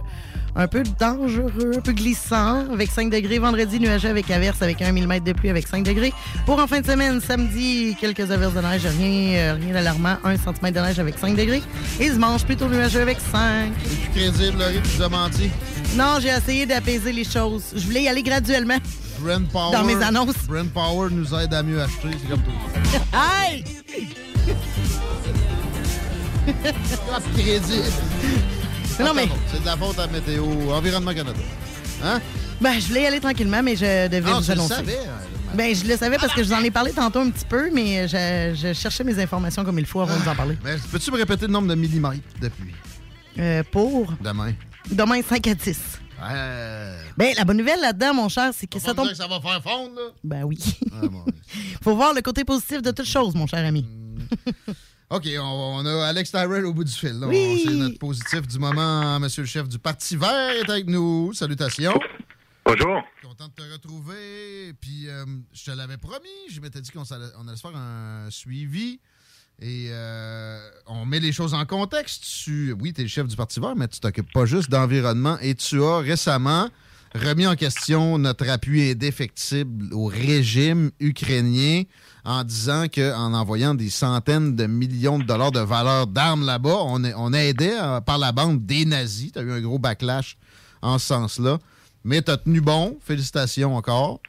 un peu dangereux, un peu glissant. Avec 5 degrés. Vendredi, nuageux avec averse avec 1 mm de pluie avec 5 degrés. Pour en fin de semaine, samedi, quelques averses de neige. Rien, euh, rien d'alarmant. 1 cm de neige avec 5 degrés. Et dimanche, plutôt nuageux avec 5. C'est plus crédible, Laurie, tu as menti. Non, j'ai essayé d'apaiser les choses. Je voulais y aller graduellement. Brand Power. Dans mes annonces. Brand Power nous aide à mieux acheter. C'est comme tout. Hey! De crédit. Non, mais- C'est de la faute à Météo Environnement Canada. Hein? Ben, je voulais y aller tranquillement, mais je devais Ah, vous le annoncer. savais, Ben, je le savais parce que je vous en ai parlé tantôt un petit peu, mais je, je cherchais mes informations comme il faut avant de vous en parler. Mais peux-tu me répéter le nombre de millimètres de pluie? Euh, pour Demain. demain, 5 à 10. Euh... Ben, la bonne nouvelle là-dedans, mon cher, c'est que ça tombe. que ça va faire fondre, là? Ben oui. Ah, bon. Faut voir le côté positif de toute chose, mon cher ami. OK, on, on a Alex Tyrell au bout du fil. là. Oui. C'est notre positif du moment. Monsieur le chef du Parti vert est avec nous. Salutations. Bonjour. Content de te retrouver. Puis, euh, je te l'avais promis. Je m'étais dit qu'on allait, allait se faire un suivi. Et euh, on met les choses en contexte. Tu, oui, tu es le chef du Parti vert, mais tu t'occupes pas juste d'environnement. Et tu as récemment remis en question notre appui indéfectible au régime ukrainien en disant qu'en envoyant des centaines de millions de dollars de valeur d'armes là-bas, on, on aidait euh, par la bande des nazis. Tu as eu un gros backlash en ce sens-là. Mais tu as tenu bon. Félicitations encore.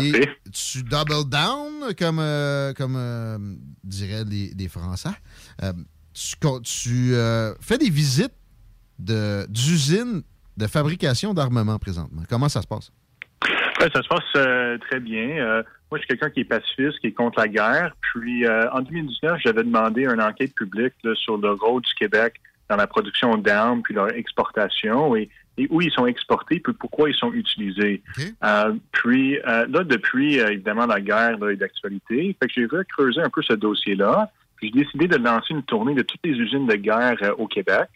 Et tu double down, comme, euh, comme euh, diraient les, les Français. Euh, tu fais des visites de- d'usines de, fabrication d'armement présentement. Comment ça se passe? Ouais, ça se passe très bien. Moi, je suis quelqu'un qui est pacifiste, qui est contre la guerre. Puis, en 2019, j'avais demandé une enquête publique là, sur le rôle du Québec dans la production d'armes puis leur exportation et, et où ils sont exportés puis pourquoi ils sont utilisés. Euh, puis, euh, là, depuis, euh, évidemment, la guerre là, est d'actualité. Fait que j'ai creuser un peu ce dossier-là. Puis, j'ai décidé de lancer une tournée de toutes les usines de guerre au Québec.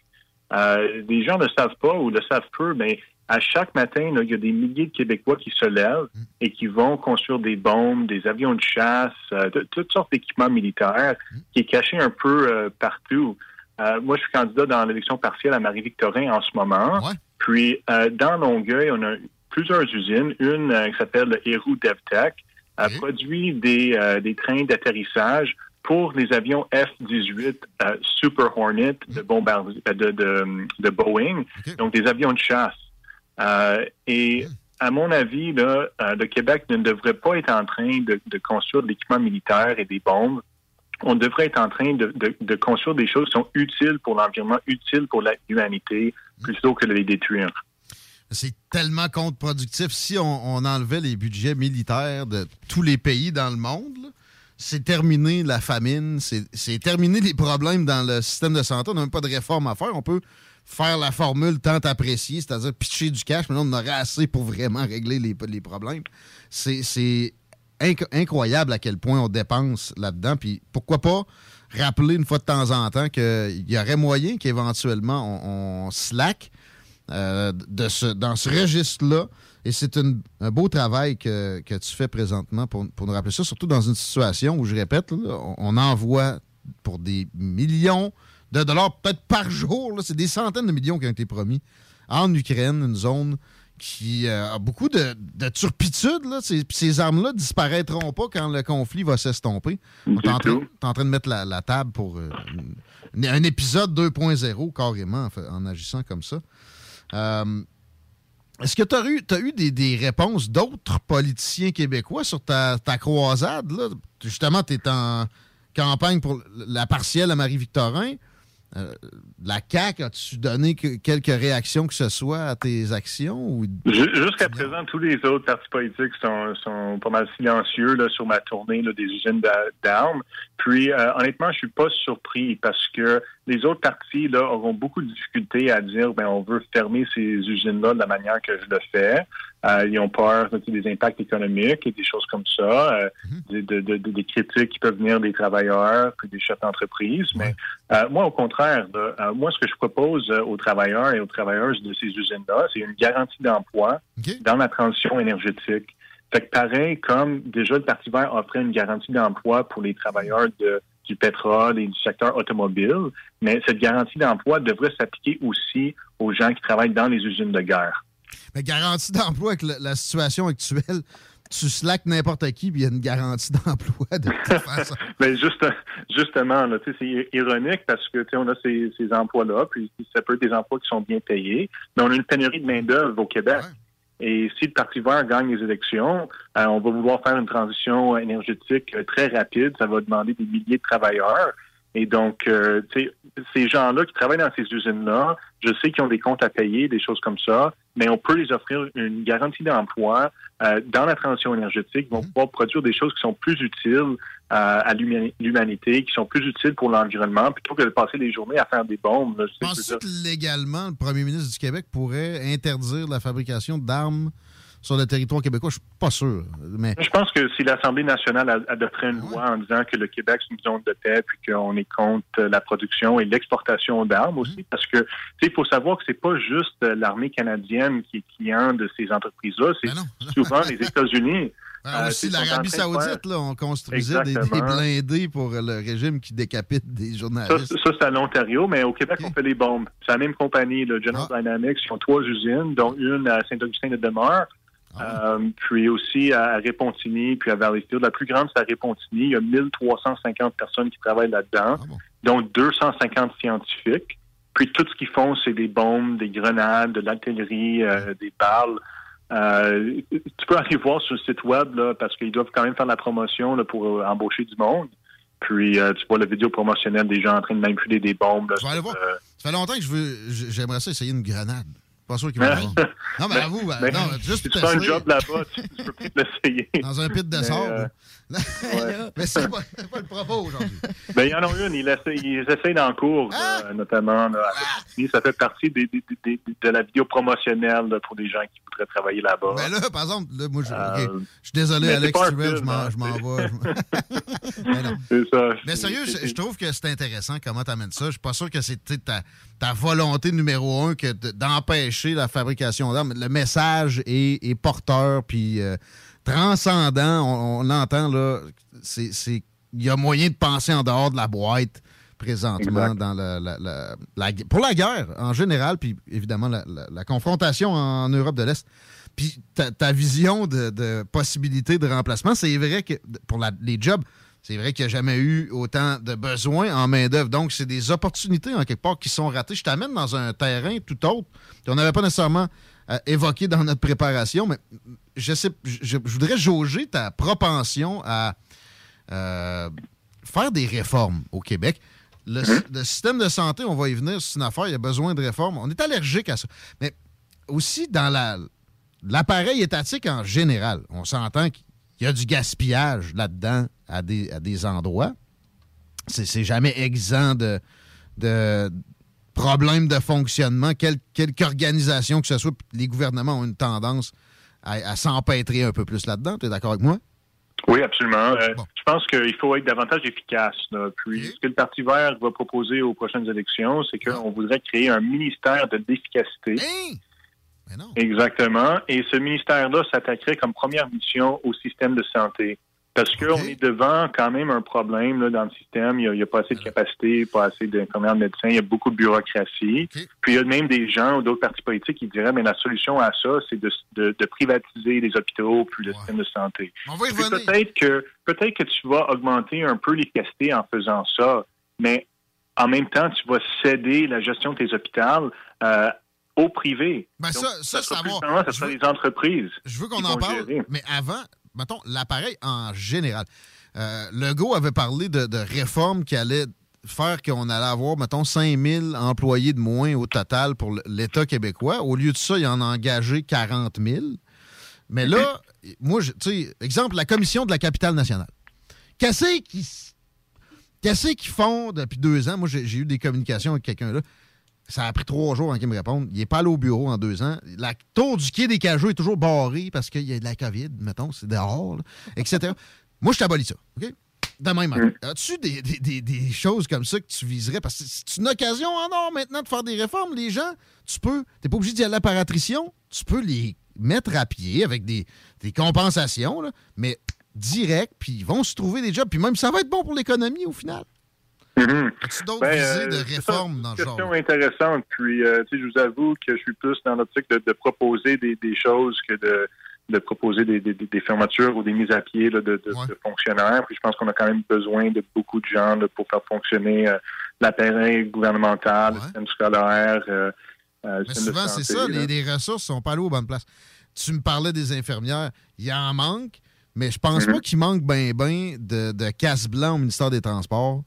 Les gens ne savent pas ou le savent peu, mais à chaque matin, là, il y a des milliers de Québécois qui se lèvent et qui vont construire des bombes, des avions de chasse, euh, de- toutes sortes d'équipements militaires qui est caché un peu euh, partout. Euh, moi, je suis candidat dans l'élection partielle à Marie-Victorin en ce moment. Puis, euh, dans Longueuil, on a plusieurs usines. Une euh, qui s'appelle le Héroux DevTech a produit des, euh, des trains d'atterrissage pour les avions F-18 euh, Super Hornet de, bombardier, euh, de, de, de Boeing, donc des avions de chasse. Euh, et à mon avis, là, euh, le Québec ne devrait pas être en train de, de construire de l'équipement militaire et des bombes. On devrait être en train de, construire des choses qui sont utiles pour l'environnement, utiles pour l'humanité, plutôt que de les détruire. C'est tellement contre-productif. Si on, enlevait les budgets militaires de tous les pays dans le monde, c'est terminé la famine, c'est terminé les problèmes dans le système de santé. On n'a même pas de réforme à faire. On peut faire la formule tant appréciée, c'est-à-dire pitcher du cash, mais là, on aurait assez pour vraiment régler les, les problèmes. C'est inc- incroyable à quel point on dépense là-dedans. Puis pourquoi pas rappeler une fois de temps en temps qu'il y aurait moyen qu'éventuellement on, on slack euh, dans ce registre-là. Et c'est un beau travail que, tu fais présentement pour, nous rappeler ça, surtout dans une situation où, je répète, on, on envoie pour des millions de dollars, peut-être par jour, c'est des centaines de millions qui ont été promis en Ukraine, une zone qui euh, a beaucoup de, de turpitude. Là. Ces, armes-là disparaîtront pas quand le conflit va s'estomper. Est en train, t'es en train de mettre la, la table pour euh, un épisode 2.0 carrément en, agissant comme ça. Euh, Est-ce que tu as eu, eu des, des réponses d'autres politiciens québécois sur ta, ta croisade? Là? Justement, tu es en campagne pour la partielle à Marie-Victorin. Euh, la CAQ, as-tu donné que- quelques réactions que ce soit à tes actions? Ou... Ju- Jusqu'à présent, tous les autres partis politiques sont, pas mal silencieux là, sur ma tournée des usines d'a- d'armes. Puis, euh, honnêtement, je suis pas surpris parce que les autres partis là, auront beaucoup de difficultés à dire ben on veut fermer ces usines-là de la manière que je le fais. Euh, ils ont peur tu sais, des impacts économiques et des choses comme ça, euh, des, de- de- de- des critiques qui peuvent venir des travailleurs puis des chefs d'entreprise. Mais euh, moi, au contraire, là, euh, moi, ce que je propose euh, aux travailleurs et aux travailleuses de ces usines-là, c'est une garantie d'emploi dans la transition énergétique. Fait que pareil, comme déjà le Parti vert offrait une garantie d'emploi pour les travailleurs de, du pétrole et du secteur automobile, mais cette garantie d'emploi devrait s'appliquer aussi aux gens qui travaillent dans les usines de guerre. Mais garantie d'emploi avec la, la situation actuelle, tu slack n'importe qui, puis il y a une garantie d'emploi de toute façon. Mais juste, justement, c'est ironique parce que on a ces, ces emplois-là, puis ça peut être des emplois qui sont bien payés, mais on a une pénurie de main-d'œuvre au Québec. Et si le Parti vert gagne les élections, euh, on va vouloir faire une transition énergétique euh, très rapide. Ça va demander des milliers de travailleurs. Et donc, euh, ces gens-là qui travaillent dans ces usines-là, je sais qu'ils ont des comptes à payer, des choses comme ça, mais on peut les offrir une garantie d'emploi euh, dans la transition énergétique. Ils vont pouvoir produire des choses qui sont plus utiles euh, à l'humani- l'humanité, qui sont plus utiles pour l'environnement, plutôt que de passer des journées à faire des bombes. là. Je sais, dire- que légalement, le premier ministre du Québec pourrait interdire la fabrication d'armes sur le territoire québécois? Je suis pas sûr. Mais Je pense que si l'Assemblée nationale adopterait une loi en disant que le Québec c'est une zone de paix, puis qu'on est contre la production et l'exportation d'armes aussi, parce que tu sais, il faut savoir que c'est pas juste euh, l'armée canadienne qui est client de ces entreprises-là, c'est souvent les États-Unis. Ah, Euh, aussi l'Arabie Saoudite, là, on construisait des, blindés pour le régime qui décapite des journalistes. ça, c'est à l'Ontario, mais au Québec, on fait les bombes. C'est la même compagnie, le General Ah. Dynamics. Ils ont trois usines, dont une à Saint-Augustin-de-Demeure, Ah euh, puis aussi à Répontigny, puis à Valleyfield. La plus grande, c'est à Répontigny. Il y a 1350 personnes qui travaillent là-dedans, Ah dont 250 scientifiques. Puis tout ce qu'ils font, c'est des bombes, des grenades, de l'artillerie, euh, des balles. Euh, tu peux aller voir sur le site web là, parce qu'ils doivent quand même faire la promotion là, pour embaucher du monde. Puis euh, tu vois la vidéo promotionnelle des gens en train de manipuler des bombes. là, Je vais aller sur, voir. euh, Ça fait longtemps que je veux. J'aimerais ça essayer une grenade. Pas sûr qu'il va y avoir. Non, mais Ben, avoue, ben, ben, non, juste si tu fais un job là-bas, tu, tu peux peut-être l'essayer. Dans un pit de Mais, sable. euh, mais c'est pas, le propos aujourd'hui. Ben, il y en a une, ils essayent dans le cours, Ah! notamment. Là, Répontigny. ça fait partie des, des- des- des- de la vidéo promotionnelle là, pour des gens qui voudraient travailler là-bas. Mais là, par exemple, là, moi, je, Euh, je suis désolé, Alex Truel, je m'en hein, vais. mais non. C'est ça. Mais sérieux, je, trouve que c'est intéressant comment tu amènes ça. Je suis pas sûr que c'est ta, ta volonté numéro un que de- la fabrication d'armes. Le message est, est porteur puis euh, transcendant. On, on entend là, c'est il y a moyen de penser en dehors de la boîte présentement dans la, la- la- la- pour la guerre en général, puis évidemment la, confrontation en Europe de l'Est. Puis ta, ta vision de, de possibilité de remplacement, c'est vrai que pour les jobs, c'est vrai qu'il n'y a jamais eu autant de besoins en main-d'œuvre. Donc, c'est des opportunités en quelque part qui sont ratées. Je t'amène dans un terrain tout autre qu'on n'avait pas nécessairement euh, évoqué dans notre préparation, mais je voudrais jauger ta propension à euh, faire des réformes au Québec. Le, système de santé, on va y venir, c'est une affaire, il y a besoin de réformes. On est allergique à ça. Mais aussi dans la l'appareil étatique en général, on s'entend qu'il y a du gaspillage là-dedans à des, à des endroits. C'est c'est jamais exempt de, de problèmes de fonctionnement, quelle, quelque organisation que ce soit. Les gouvernements ont une tendance à, à s'empêtrer un peu plus là-dedans. Tu es d'accord avec moi? Oui, absolument. Euh, Je pense qu'il faut être davantage efficace. là. Puis, ce que le Parti vert va proposer aux prochaines élections, c'est qu'on voudrait créer un ministère de l'efficacité. Exactement. Et ce ministère-là s'attaquerait comme première mission au système de santé. Parce qu'on est devant quand même un problème là, dans le système. Il n'y a, pas assez de capacité, pas assez d'infirmières de médecins, il y a beaucoup de bureaucratie. Puis il y a même des gens ou d'autres partis politiques qui diraient, mais la solution à ça, c'est de, de- de privatiser les hôpitaux puis le système de santé. Peut-être que peut-être que tu vas augmenter un peu l'efficacité en faisant ça, mais en même temps, tu vas céder la gestion de tes hôpitaux euh, au privé. Ben Donc, ça, ça, sera ça va. ça sera les entreprises. Je veux qu'on en parle, gérer. mais avant, mettons, l'appareil en général. Euh, Legault avait parlé de, de réformes qui allaient faire qu'on allait avoir, mettons, 5000 employés de moins au total pour l'État québécois. Au lieu de ça, il en a engagé 40 000. Mais là, moi, tu sais, exemple, la commission de la capitale nationale. Qu'est-ce qu'ils font depuis deux ans? Moi, j'ai j'ai eu des communications avec quelqu'un là. Ça a pris trois jours avant qu'il me réponde. Il n'est pas allé au bureau en deux ans. La tour du quai des Cajous est toujours barrée parce qu'il y a de la COVID, mettons, c'est dehors, là, etc. Moi, je t'abolis ça, OK? Demain matin. As-tu des, des- des- des choses comme ça que tu viserais? Parce que c'est une occasion en or maintenant de faire des réformes. Les gens, tu peux, t'es pas obligé d'y aller par attrition. Tu peux les mettre à pied avec des, des compensations, là, mais direct, puis ils vont se trouver des jobs. Puis même, ça va être bon pour l'économie au final. As-tu d'autres Ben, visées euh, de ça, dans le c'est genre? une question intéressante. Puis, euh, je vous avoue que je suis plus dans l'optique de, de proposer des, des choses que de, de proposer des, des- des fermetures ou des mises à pied là, de, fonctionnaires. Puis, je pense qu'on a quand même besoin de beaucoup de gens là, pour faire fonctionner euh, l'appareil gouvernemental, le système scolaire, euh, Mais système souvent, c'est ça, les, les ressources sont pas allées aux bonnes places. Tu me parlais des infirmières, il y en manque, mais je pense Mhm. pas qu'il manque ben ben de, de casse blanc au ministère des Transports,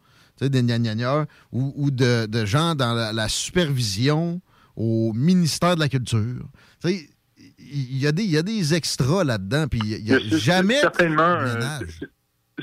des gnagnagnas, ou, ou de, de gens dans la, la supervision au ministère de la Culture. Il y, a des- y a des extras là-dedans, puis il y a C'est- c'est jamais... certainement euh,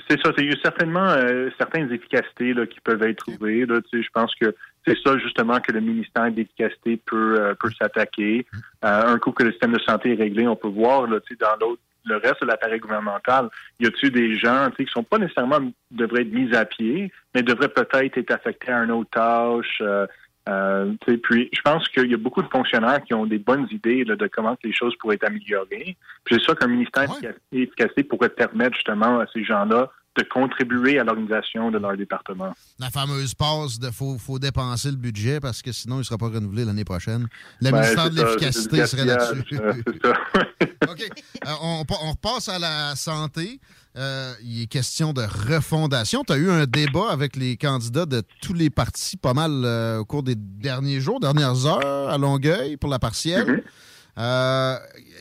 c'est- ça il y a certainement euh, certaines efficacités là, qui peuvent être trouvées là, je pense que c'est ça justement que le ministère de l'efficacité peut euh, peut s'attaquer. Euh, un coup que le système de santé est réglé on peut voir là, dans l'autre le reste de l'appareil gouvernemental, y a-t-il des gens qui sont pas nécessairement devraient être mis à pied, mais devraient peut-être être affectés à une autre tâche. euh, euh, puis je pense qu'il y a beaucoup de fonctionnaires qui ont des bonnes idées là, de comment les choses pourraient être améliorées. Puis c'est ça qu'un ministère d'efficacité pourrait permettre justement à ces gens-là de contribuer à l'organisation de leur département. La fameuse passe de faut, faut dépenser le budget parce que sinon il ne sera pas renouvelé l'année prochaine. Le Ben, ministère de l'efficacité serait là-dessus. euh. OK. Euh, on, pa- on repasse à la santé. Euh, il est question de refondation. Tu as eu un débat avec les candidats de tous les partis pas mal euh, au cours des derniers jours, dernières heures à Longueuil pour la partielle. Euh,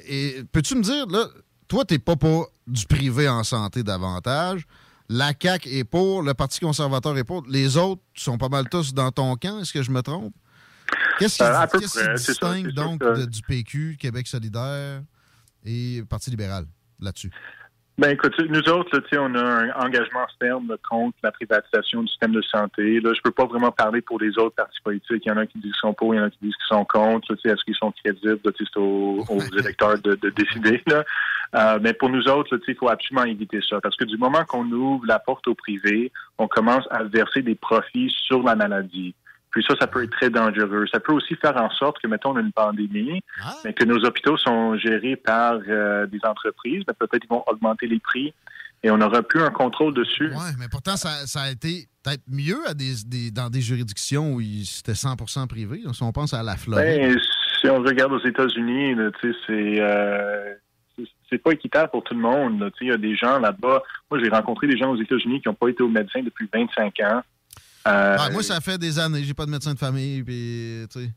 et peux-tu me dire, là, toi, tu n'es pas pour du privé en santé davantage. La CAQ est pour, le Parti conservateur est pour. Les autres sont pas mal tous dans ton camp. Est-ce que je me trompe? Qu'est-ce qui, Euh, ça, distingue donc que- de- du PQ, Québec solidaire et Parti libéral là-dessus? Ben écoute, nous autres, là, on a un engagement ferme contre la privatisation du système de santé. Là, je peux pas vraiment parler pour les autres partis politiques. Il y en a qui disent qu'ils sont pour, il y en a qui disent qu'ils sont contre. Est-ce qu'ils sont crédibles? C'est aux, aux électeurs de, de décider. Là. Euh, mais pour nous autres, là, tu sais, il faut absolument éviter ça. Parce que du moment qu'on ouvre la porte au privé, on commence à verser des profits sur la maladie. Puis ça, ça peut être très dangereux. Ça peut aussi faire en sorte que, mettons, on a une pandémie, mais que nos hôpitaux sont gérés par euh, des entreprises, mais peut-être ils vont augmenter les prix. et on n'aura plus un contrôle dessus. Oui, mais pourtant, ça, ça a été peut-être mieux à des, des- dans des juridictions où c'était 100% privé. Si on pense à la Floride. Ben, si on regarde aux États-Unis, là, tu sais, c'est euh, c'est- pas équitable pour tout le monde. Il y a des gens là-bas. Moi, j'ai rencontré des gens aux États-Unis qui n'ont pas été au médecin depuis 25 ans. Euh, Ah, moi, ça fait des années. J'ai pas de médecin de famille. Puis, tu sais,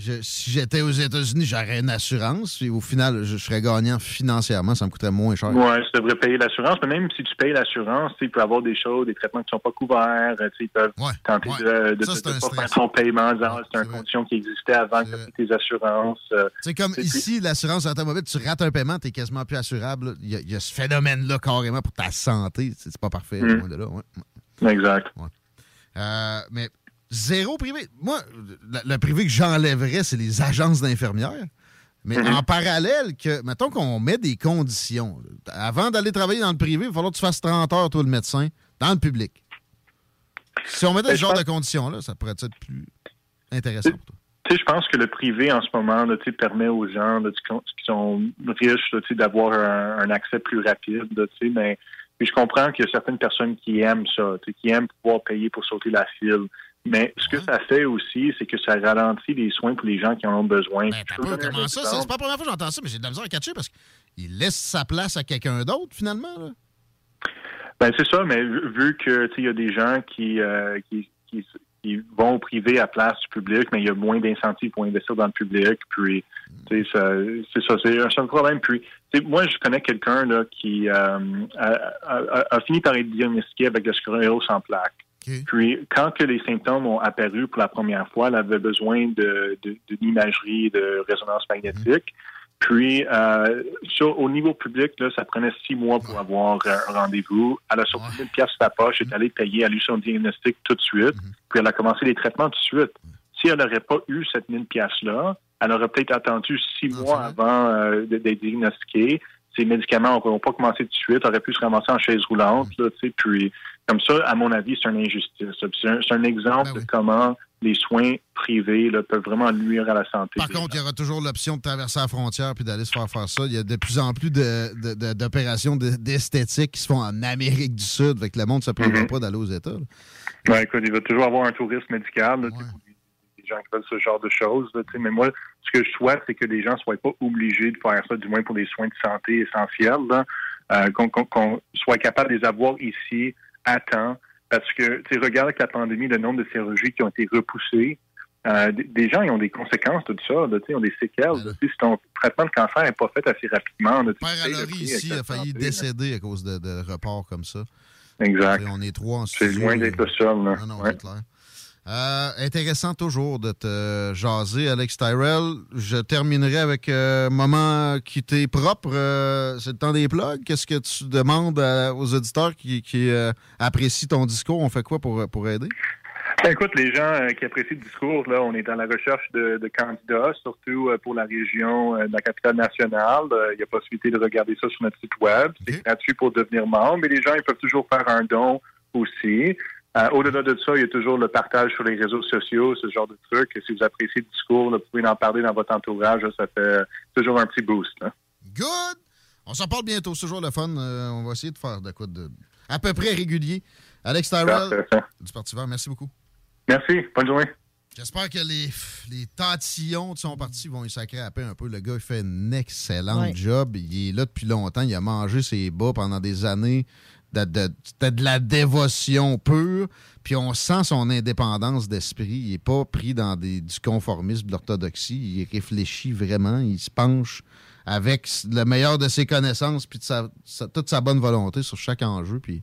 je- si j'étais aux États-Unis, j'aurais une assurance. Puis au final, je, je serais gagnant financièrement. Ça me coûterait moins cher. Ouais, tu devrais payer l'assurance, mais même si tu payes l'assurance, il peut y avoir des choses, des traitements qui sont pas couverts, ils peuvent tenter de, pas faire ton paiement en disant, c'est une condition qui existait avant que tu aies tes assurances. euh, C'est comme ici, l'assurance automobile, tu rates un paiement, tu es quasiment plus assurable. Il y, a- il y a ce phénomène-là carrément pour ta santé. C'est pas parfait, Mm. loin de là. Exact. Euh, mais zéro privé. Moi, le, privé que j'enlèverais, c'est les agences d'infirmières. Mais Mhm. en parallèle, que mettons qu'on met des conditions. Avant d'aller travailler dans le privé, il va falloir que tu fasses 30 heures, toi, le médecin, dans le public. Si on mettait ce genre pense- de conditions-là, ça pourrait être plus intéressant pour toi. Tu sais, je pense que le privé, en ce moment, là, tu sais, permet aux gens là, qui sont- riches là, tu sais, d'avoir un, un accès plus rapide. mais puis je comprends qu'il y a certaines personnes qui aiment ça, qui aiment pouvoir payer pour sauter la file. Mais ce que ça fait aussi, c'est que ça ralentit les soins pour les gens qui en ont besoin. Un comment ça? C'est pas la première fois que j'entends ça, mais j'ai de la misère à catcher parce qu'il laisse sa place à quelqu'un d'autre, finalement. Là. Ben c'est ça, mais vu vu que tu sais, il y a des gens qui, euh, qui, qui, qui vont au privé à place du public, mais il y a moins d'incentives pour investir dans le public. Puis ça- c'est ça, c'est un seul problème. Puis moi, je connais quelqu'un là qui euh, a, a- a fini par être diagnostiqué avec la sclérose en plaques. Puis, quand que les symptômes ont apparu pour la première fois, elle avait besoin de, de, d'une imagerie de résonance magnétique. Puis, euh, sur- au niveau public, là, ça prenait six mois pour avoir euh, un rendez-vous. Elle a sorti 1000 pièces de sa poche, est allée payer, elle a eu son diagnostic tout de suite, puis elle a commencé les traitements tout de suite. Si elle n'aurait pas eu cette 1000 pièces-là, elle aurait peut-être attendu six mois avant euh, d'être diagnostiquée. Ces médicaments n'auraient pas commencé tout de suite, aurait pu se ramasser en chaise roulante, là, tu sais, puis comme ça, à mon avis, c'est une injustice. C'est un, exemple de comment les soins privés là, peuvent vraiment nuire à la santé. Par contre, il y aura toujours l'option de traverser la frontière puis d'aller se faire faire ça. Il y a de plus en plus de- de- de- d'opérations de- d'esthétique qui se font en Amérique du Sud, avec le monde ne se prendra Mhm. pas d'aller aux États. Ouais, écoute, il va toujours avoir un tourisme médical, là, les gens qui veulent ce genre de choses. là, mais moi, ce que je souhaite, c'est que les gens ne soient pas obligés de faire ça, du moins pour des soins de santé essentiels, euh, qu'on soit capable de les avoir ici à temps. Parce que, tu sais, regarde avec la pandémie, le nombre de chirurgies qui ont été repoussées. Euh, des- gens, ils ont des conséquences de tout ça, là, tu sais, ils ont des séquelles. si ton traitement de cancer n'est pas fait assez rapidement, tu Père prix ici a failli santé, là. décéder à cause de, de reports comme ça. Exact. On est trois en C'est loin d'être le seul. Là. Non, non, Ouais. c'est clair. Euh, intéressant toujours de te jaser, Alex Tyrell. Je terminerai avec un moment qui t'est propre. Euh, c'est le temps des plugs. Qu'est-ce que tu demandes à- aux auditeurs qui, qui, euh, apprécient ton discours? On fait quoi pour, pour aider? Ben, écoute, les gens euh, qui apprécient le discours, là, on est dans la recherche de, de candidats, surtout euh, pour la région euh, de la capitale nationale. Euh, Il y a possibilité de regarder ça sur notre site web. C'est gratuit pour devenir membre, mais les gens ils peuvent toujours faire un don aussi. Euh, Au-delà de ça, il y a toujours le partage sur les réseaux sociaux, ce genre de trucs. Si vous appréciez le discours, là, vous pouvez en parler dans votre entourage. là, ça fait toujours un petit boost. Good! On s'en parle bientôt. C'est toujours le fun. Euh, on va essayer de faire de quoi de à peu près régulier. Alex Tyrell du Parti vert, merci beaucoup. Merci. Bonne journée. J'espère que les, les tantillons de son parti vont y sacrer à paix un peu. Le gars, il fait un excellent Ouais. job. Il est là depuis longtemps. Il a mangé ses bas pendant des années. De, de- la dévotion pure. Puis on sent son indépendance d'esprit. Il n'est pas pris dans des, du conformisme, de l'orthodoxie. Il réfléchit vraiment. Il se penche avec le meilleur de ses connaissances puis toute sa bonne volonté sur chaque enjeu. Puis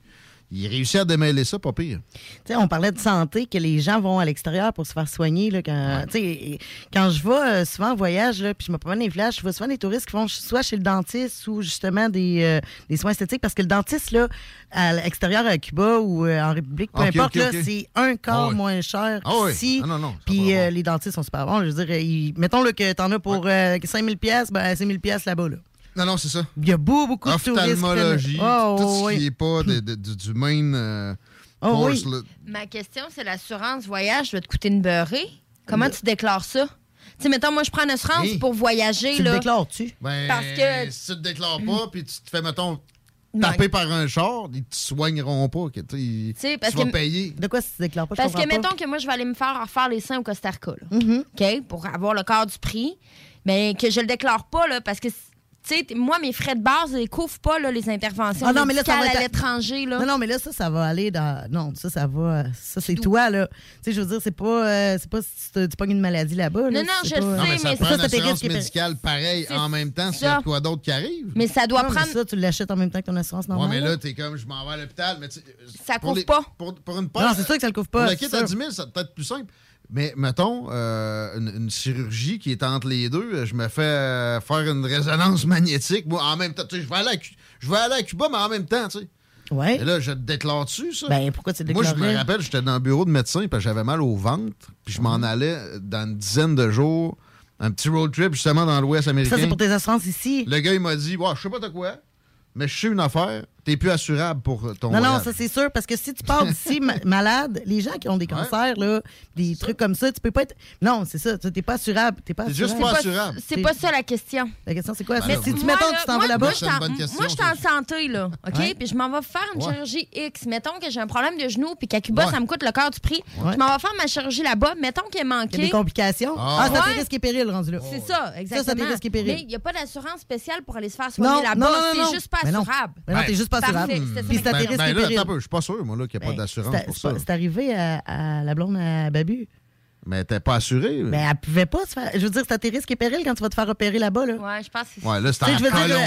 il réussit à démêler ça, pas pire. Tu on parlait de santé, que les gens vont à l'extérieur pour se faire soigner. Là, quand, tu quand je vais euh, souvent en voyage, là, puis je me promène les villages, je vois souvent des touristes qui vont soit chez le dentiste ou justement des, euh, des soins esthétiques, parce que le dentiste, là, à l'extérieur à Cuba ou euh, en République, peu importe, c'est un quart Ah oui. moins cher Ah oui. Ah non, non, Puis euh, les dentistes sont super bons. Je veux dire, ils- mettons là, que t'en as pour euh, 5000 pièces, ben 5000 pièces là-bas. Là. Non, non, c'est ça. Il y a beaucoup, beaucoup de touristes. qui Ophtalmologie, prennent- Oh, tout ce oui. qui n'est pas de- de- du- du main euh, Oh, course, oui. Ma question, c'est l'assurance voyage doit te coûter une beurrée. Comment tu déclares ça? Tu sais, mettons, moi, je prends une assurance Hey. pour voyager. Tu le là. déclares-tu? Ben, Parce que- si tu te déclares pas, puis tu te fais, mettons, tapé par un char, ils te soigneront pas. Que, tu ils- sais, parce tu vas que- payer. De quoi tu te déclares pas? Parce que, pas. mettons que moi, je vais aller me faire refaire les seins au Costa Rica, là. Mm-hmm. OK? Pour avoir le quart du prix. Mais que je le déclare pas, là, parce que, sais, moi, mes frais de base, ils couvrent pas, là, les interventions Ah non, mais là, ça médicales va être à l'étranger. Non, non, mais là, ça, ça va aller dans. Non, ça, ça va. Ça, c'est toi, là. Tu sais, je veux dire, c'est pas, euh, c'est pas si tu tu pognes une maladie là-bas. là. Non, non, je pas- le Non, mais ça mais prend ça, une assurance médicale pareil en même temps s'il y a de quoi d'autre qui arrive. Mais ça doit Non, mais prendre. ça, tu l'achètes en même temps que ton assurance Ouais, normale. mais là. t'es comme, je m'en vais à l'hôpital, mais tu Ça couvre les- pas. Pour, pour une Non, paire- c'est sûr que ça le couvre pas. le kit c'est à sûr. 10 000, ça peut être plus simple. Mais mettons, euh, une, une chirurgie qui est entre les deux, je me fais euh, faire une résonance magnétique. Moi, en même temps, je vais aller à, je vais aller à Cuba, mais en même temps, tu sais. Ouais. Et là, je te déclare dessus, ça? Ben, pourquoi tu Moi, je me rappelle, j'étais dans un bureau de médecin, puis j'avais mal au ventre, puis je m'en allais dans une dizaine de jours, un petit road trip justement dans l'Ouest américain. Ça, c'est pour tes assurances ici. Le gars, il m'a dit, ouais, je sais pas de quoi, mais je sais une affaire, t'es plus assurable pour ton Non, non, ça c'est sûr, parce que si tu pars d'ici ma- malade, les gens qui ont des cancers, là, des trucs comme ça, tu peux pas être. Non, c'est ça, tu t'es pas assurable. T'es pas juste assurable. pas assurable. C'est pas ça la question. La question, c'est quoi? Ben si tu Moi, mettons là, que tu t'en vas là-bas. Moi, je C'est une t'en- bonne question, moi, je suis en santé, là. OK? Ouais. Puis je m'en vais faire une Ouais. chirurgie X. Mettons que j'ai un problème de genou, puis qu'à Cuba, Ouais. ça me coûte le quart du prix. Ouais. Je m'en vais faire ma chirurgie là-bas. Mettons qu'il est Il y a manqué. des complications. Ah. Ah, ça Ouais. tes risques et périls rendu là. C'est ça, exactement. ça, des risques et périls. Mais il n'y a pas d'assurance spéciale pour aller se faire soigner Non, là-bas. C'est juste pas assurable. Mais non, t'es juste pas assurable. Puis c'est à tes Ben, risques ben et périls. je suis pas sûr, moi, là, qu'il n'y a pas d'assurance pour ça. C'est arrivé à, à la blonde à Babu. Mais t'es pas assuré. Ben, elle pouvait pas se faire. Je veux dire, c'est à tes risques et périls quand tu vas te faire opérer là-bas, là. Ouais, je pense que c'est Ouais, là, c'est en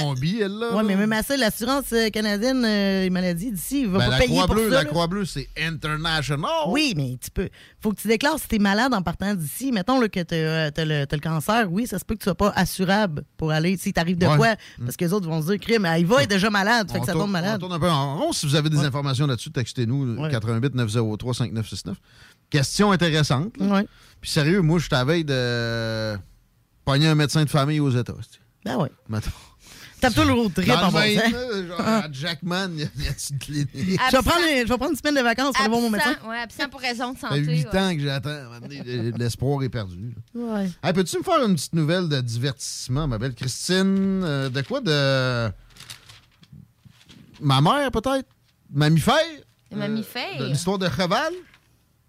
Colombie, elle, là. Ouais, mais même à ça, l'assurance euh, canadienne euh, les maladies d'ici, il va Ben, pas la payer pour Croix-Bleue, ça. la là. Croix-Bleue, c'est international. Oui, mais tu peux. Faut que tu déclares si t'es malade en partant d'ici. Mettons là, que t'as euh, t'as le, t'as le cancer. Oui, ça se peut que tu sois pas assurable pour aller. Si t'arrives de Ouais. quoi? Parce que les autres vont se dire, crime, il va être déjà malade. Fait On que ça tourne, tombe malade. on tourne un peu en rond. Si vous avez des Ouais. informations là-dessus, textez-nous Ouais. 88 903 5969. Question intéressante. là. Ouais. Puis sérieux, moi, je suis à la veille de pogner un médecin de famille aux États. c'est- Ben ouais. Mettons. Tape-toi le road trip en le bon genre, à Jackman, il y a- il y a une clinique. Je vais, prendre, je vais prendre une semaine de vacances pour aller voir mon médecin. Absent, ouais, absent pour raison de Ça santé. fait 8 ouais. ans que j'attends. À un moment donné, le- L'espoir est perdu. Ouais. Hey, Peux-tu me faire une petite nouvelle de divertissement, ma belle Christine? Euh, de quoi? De. Ma mère, peut-être? Mammifère? De L'histoire de cheval?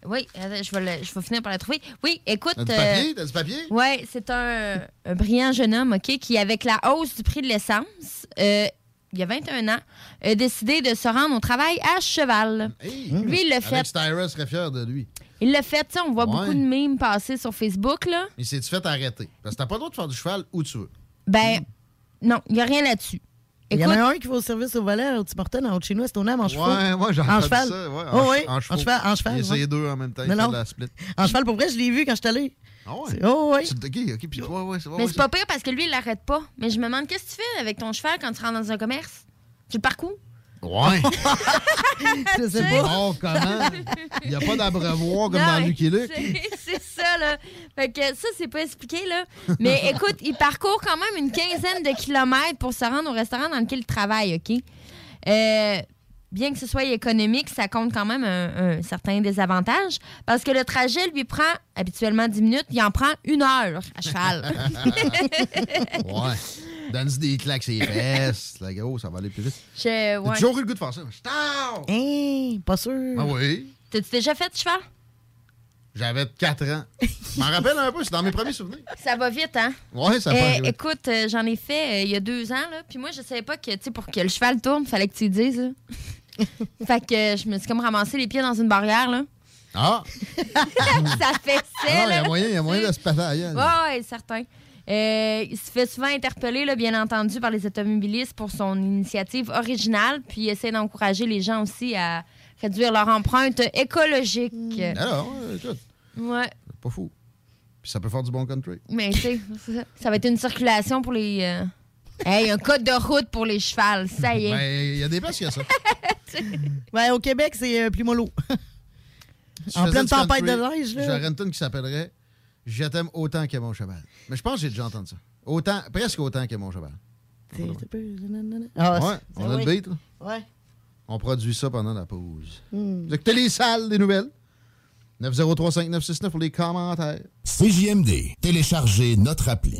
Oui, je vais, le- je vais finir par la trouver. Oui, écoute. T'as du euh, papier? T'as du papier? Oui, c'est un, un brillant jeune homme, OK, qui, avec la hausse du prix de l'essence, euh, il y a 21 ans, a décidé de se rendre au travail à cheval. Hey, Lui, il l'a fait. Styra serait fier de lui. Il l'a fait, tu sais, on voit Ouais. beaucoup de mimes passer sur Facebook, là. Il s'est fait arrêter? Parce que t'as pas le droit de faire du cheval où tu veux. Ben, non, il n'y a rien là-dessus. Il y en a un qui va au service au volet au Hortons, en haut de chez nous, à Stoneham, en cheval. Ouais, ouais, j'ai En entendu cheval. ça. Ouais, Oh, oui, en, en chevaux. cheval. En cheval. Ouais. deux en même temps. Non, fait non. de la split. En cheval, pour vrai, je l'ai vu quand je suis allé. Ah ouais? C'est- Oh, ouais. Tu- OK, OK. Puis, ouais, ouais, c'est- mais c'est pas pire parce que lui, il l'arrête pas. Mais je me demande, qu'est-ce que tu fais avec ton cheval quand tu rentres dans un commerce? Tu le parcours? Ouais. Je sais pas. Oh, comment? Il n'y a pas d'abreuvoir comme dans Lucky Luke. c'est- C'est ça, là. Fait que ça, c'est pas expliqué, là. Mais écoute, il parcourt quand même une quinzaine de kilomètres pour se rendre au restaurant dans lequel il travaille, OK? Euh, bien que ce soit économique, ça compte quand même un, un certain désavantage parce que le trajet lui prend habituellement 10 minutes, il en prend une heure à cheval. Ouais. Donne-y des claques sur les fesses. La ça va aller plus vite. J'ai ouais. toujours eu le goût de faire ça. Stop! Hein, pas sûr. Ah oui. T'as-tu déjà fait de cheval? J'avais 4 ans. Je m'en rappelle un peu, c'est dans mes premiers souvenirs. Ça va vite, hein? Ouais, ça Euh, fait. arriver. écoute, euh, j'en ai fait euh, il y a deux ans, là. Puis moi, je savais pas que, tu sais, pour que le cheval tourne, fallait que tu lui dises, là. fait que euh, je me suis comme ramassé les pieds dans une barrière, là. Ah! ça fait Ah non, il y a moyen, y a moyen de se passer ailleurs. Ouais, ouais, certain. Euh, il se fait souvent interpeller, là, bien entendu, par les automobilistes pour son initiative originale, puis il essaie d'encourager les gens aussi à réduire leur empreinte écologique. Alors, ouais, écoute, Ouais, pas fou. Puis ça peut faire du bon country. mais tu sais, ça, va être une circulation pour les. euh, Hey, un code de route pour les chevals, ça y est. Ben, il y a des places qui a ça. Ouais, au Québec, c'est euh, plus mollo. En pleine tempête country, de neige, là. J'aurais une tune qui s'appellerait Je t'aime autant que mon cheval. Mais je pense que j'ai déjà entendu ça. Autant, presque autant que mon cheval. C'est- c'est peu- Ah, ouais, on a oui. le beat. là. Ouais. On produit ça pendant la pause. Vous écoutez les salles des nouvelles? 903-5969 pour les commentaires. CJMD, téléchargez notre appli.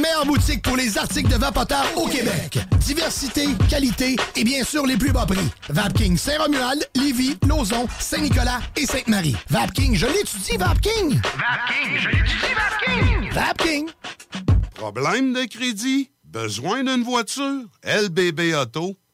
meilleure boutique pour les articles de vapoteurs au Québec. Diversité, qualité et bien sûr les plus bas prix. Vapking Saint-Romuald, Lévis, Lauson, Saint-Nicolas et Sainte-Marie. Vapking, je l'étudie, Vapking! Vapking, je l'étudie, Vapking! Vapking! Problème de crédit? Besoin d'une voiture? LBBauto.com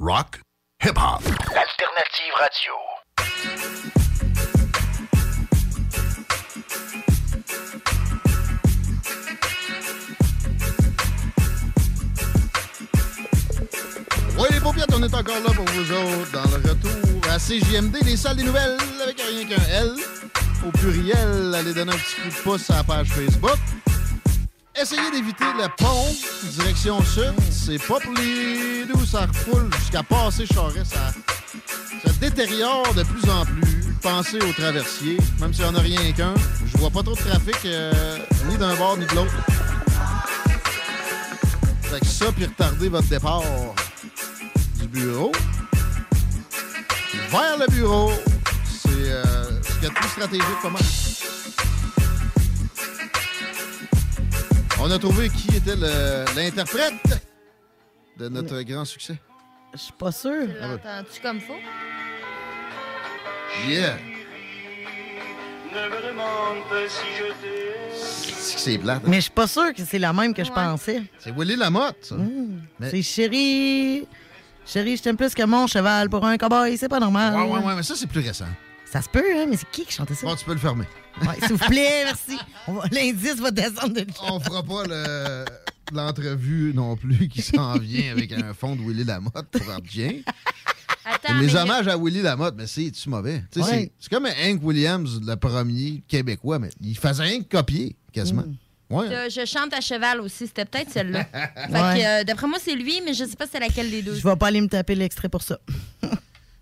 Rock. Hip-hop. Alternative Radio. Oui, les paupiètes, on est encore là pour vous autres dans le retour à CJMD, les salles des nouvelles avec rien qu'un L. Au pluriel, allez donner un petit coup de pouce à la page Facebook. Essayez d'éviter le pont direction sud. C'est pas pour ça refoule jusqu'à passer Charest. Ça, ça détériore de plus en plus. Pensez aux traversiers, même s'il n'y en a rien qu'un. Je vois pas trop de trafic, euh, ni d'un bord ni de l'autre. Fait que ça, puis retarder votre départ du bureau vers le bureau, c'est euh, ce a de plus stratégique pas mal. On a trouvé qui était l'interprète de notre grand succès. Je suis pas sûr. L'entends-tu comme faut? Yeah! Ne me demande pas si je t'aime. C'est que c'est plate. hein? Mais je suis pas sûr que c'est la même que je pensais. C'est Willy Lamotte, ça. Mais- C'est chérie. Chérie, je t'aime plus que mon cheval pour un cowboy, c'est pas normal. Ouais, ouais, ouais, mais ça, c'est plus récent. Ça se peut, hein, mais c'est qui qui chantait ça? Bon, tu peux le fermer. Ouais, S'il vous plaît, merci. L'indice va descendre de On fera pas le- l'entrevue non plus qui s'en vient avec un fond de Willy Lamotte pour être bien. Attends, Les hommages à Willy Lamotte, mais c'est-tu mauvais? Ouais. c'est- C'est comme Hank Williams, le premier québécois, mais il faisait rien que copier, quasiment. Mm. Ouais. Je chante à cheval aussi, c'était peut-être celle-là. fait Ouais. que, euh, d'après moi, c'est lui, mais je sais pas c'est laquelle des deux. Je vais pas aller me taper l'extrait pour ça.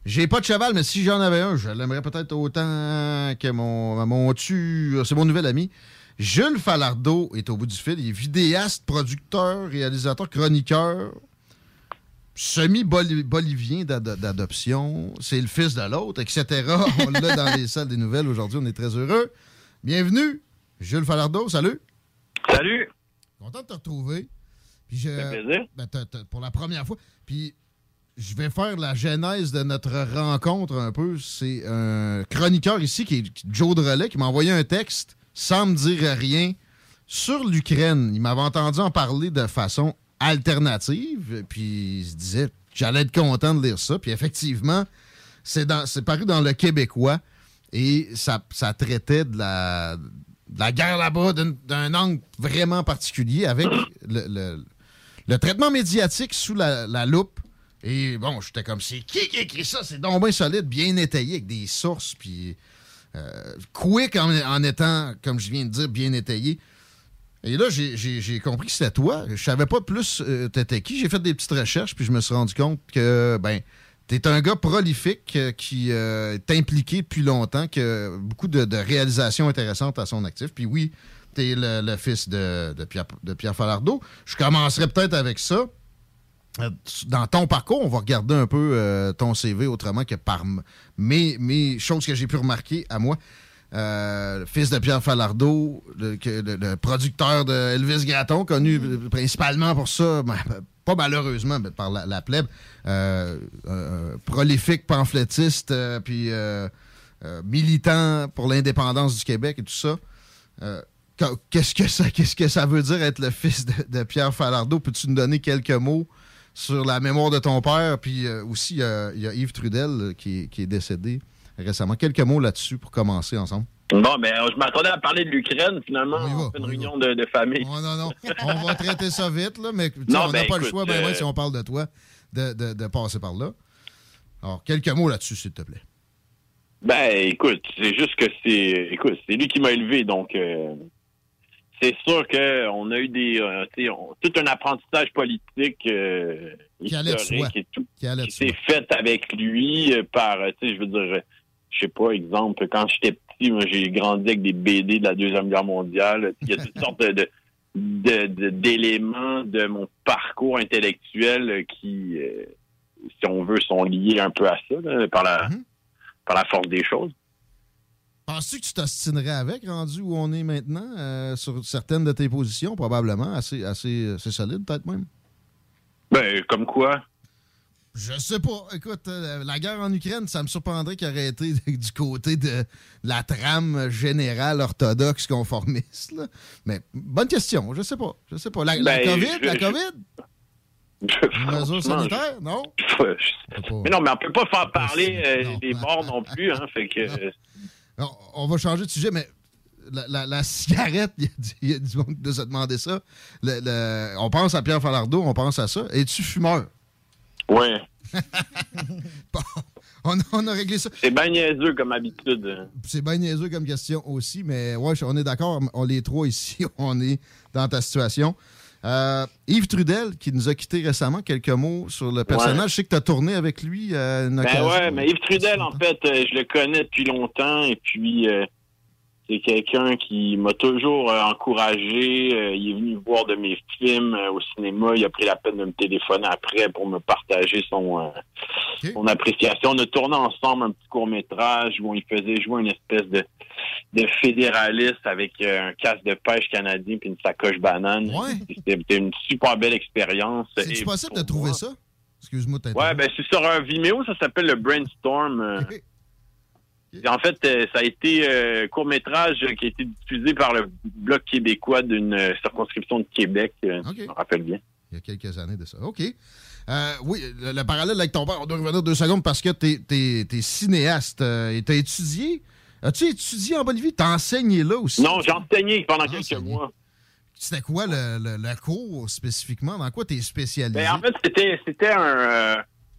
J'ai pas de cheval, mais si j'en avais un, je l'aimerais peut-être autant que mon, mon tu. C'est mon nouvel ami. Jules Falardeau est au bout du fil. Il est vidéaste, producteur, réalisateur, chroniqueur, semi-bolivien d'ado- d'adoption. C'est le fils de l'autre, etc. On l'a dans les salles des nouvelles aujourd'hui. On est très heureux. Bienvenue, Jules Falardeau. Salut. Salut. Content de te retrouver. Puis je, plaisir. ben, pour la première fois. Puis je vais faire la genèse de notre rencontre un peu. C'est un chroniqueur ici, qui est Joe Drolet, qui m'a envoyé un texte sans me dire rien sur l'Ukraine. Il m'avait entendu en parler de façon alternative. Puis il se disait j'allais être content de lire ça. Puis effectivement, c'est paru dans le Québécois. Et ça, ça traitait de la, de la guerre là-bas d'un- angle vraiment particulier avec le, le- traitement médiatique sous la loupe. Et bon, j'étais comme, c'est qui qui écrit ça? C'est donc bien solide, bien étayé, avec des sources, puis euh, quick en, étant, comme je viens de dire, bien étayé. Et là, j'ai- compris que c'était toi. Je savais pas plus euh, t'étais qui. J'ai fait des petites recherches, puis je me suis rendu compte que, ben, t'es un gars prolifique euh, qui est impliqué depuis longtemps, qui a beaucoup de, réalisations intéressantes à son actif. Puis oui, t'es le, fils de, Pierre, de Falardeau. Je commencerai peut-être avec ça. Euh, Dans ton parcours, on va regarder un peu euh, ton CV autrement que par mes, mes choses que j'ai pu remarquer à moi. Euh, le fils de Pierre Falardeau, le, que- le- le producteur de Elvis Gratton, connu euh, principalement pour ça, ben, pas malheureusement, mais par la, la plèbe, euh, prolifique pamphlétiste, puis militant pour l'indépendance du Québec et tout ça. Qu- Qu'est-ce que ça, qu'est-ce que ça veut dire être le fils de, de Pierre Falardeau? Peux-tu nous donner quelques mots sur la mémoire de ton père? Puis euh, aussi, euh, il y a Yves Trudel euh, qui, est- qui est décédé récemment. Quelques mots là-dessus pour commencer ensemble. Bon, ben, je m'attendais à parler de l'Ukraine, finalement. On, fait une réunion de, de famille. non, non. On va traiter ça vite, là, mais Non, on n'a ben, pas le choix, ben, euh, ouais, si on parle de toi, de, de- de passer par là. Alors, quelques mots là-dessus, s'il te plaît. Ben, écoute, c'est juste que c'est, écoute, c'est lui qui m'a élevé, donc euh, c'est sûr que on a eu des, euh, on- tout un apprentissage politique euh, historique et tout, Qui s'est fait avec lui euh, par, tu sais, je veux dire, je sais pas, exemple, quand j'étais petit, moi, j'ai grandi avec des BD de la deuxième guerre mondiale. Il y a toutes sortes de, de- de- de- d'éléments de mon parcours intellectuel qui, si on veut, sont liés un peu à ça, là, par la, par la force des choses. Penses-tu que tu t'ostinerais avec, rendu où on est maintenant, euh, sur certaines de tes positions, probablement, assez, assez, assez solide, peut-être même? Ben, comme quoi? Je sais pas. Écoute, euh, la guerre en Ukraine, ça me surprendrait qu'il aurait été du côté de la trame générale orthodoxe conformiste. là. Mais bonne question. Je sais pas. Je sais pas. La, la Ben, COVID, je- la COVID? Mesures sanitaires? Non? Mais non, mais on peut pas faire parler euh, des morts non plus, hein, fait que... On, on va changer de sujet, mais la, la- la cigarette, il y, a du- monde qui nous a demandé ça. Le- le- on pense à Pierre Falardeau, on pense à ça. Es-tu fumeur? Oui. On, on a réglé ça. C'est bien niaiseux comme habitude. C'est bien niaiseux comme question aussi, mais ouais, on est d'accord. On les trois ici, on est dans ta situation. Euh, Yves Trudel, qui nous a quittés récemment, quelques mots sur le personnage. Ouais. Je sais que tu as tourné avec lui à une Ben ouais, mais Yves Trudel, en fait, euh, je le connais depuis longtemps et puis euh, c'est quelqu'un qui m'a toujours euh, encouragé. Euh, il est venu voir de mes films euh, au cinéma. Il a pris la peine de me téléphoner après pour me partager son, son appréciation. On a tourné ensemble un petit court-métrage où il faisait jouer une espèce de, de fédéraliste avec un casque de pêche canadien puis une sacoche banane. C'était c'était une super belle expérience. C'est possible de trouver ça? Excuse-moi Ouais, ben c'est sur un Vimeo, ça s'appelle le Brainstorm. En fait, euh, ça a été euh, court-métrage qui a été diffusé par le Bloc québécois d'une euh, circonscription de Québec, si je me rappelle bien. Il y a quelques années de ça. OK. Euh, oui, le, le parallèle avec ton père, on doit revenir deux secondes parce que t'es es, cinéaste et t'as étudié. As-tu étudié en Bolivie? T'as enseigné là aussi? Non, j'ai enseigné pendant quelques mois. C'était quoi le, le- le cours spécifiquement? Dans quoi t'es spécialisé? Ben, en fait, c'était c'était un, euh,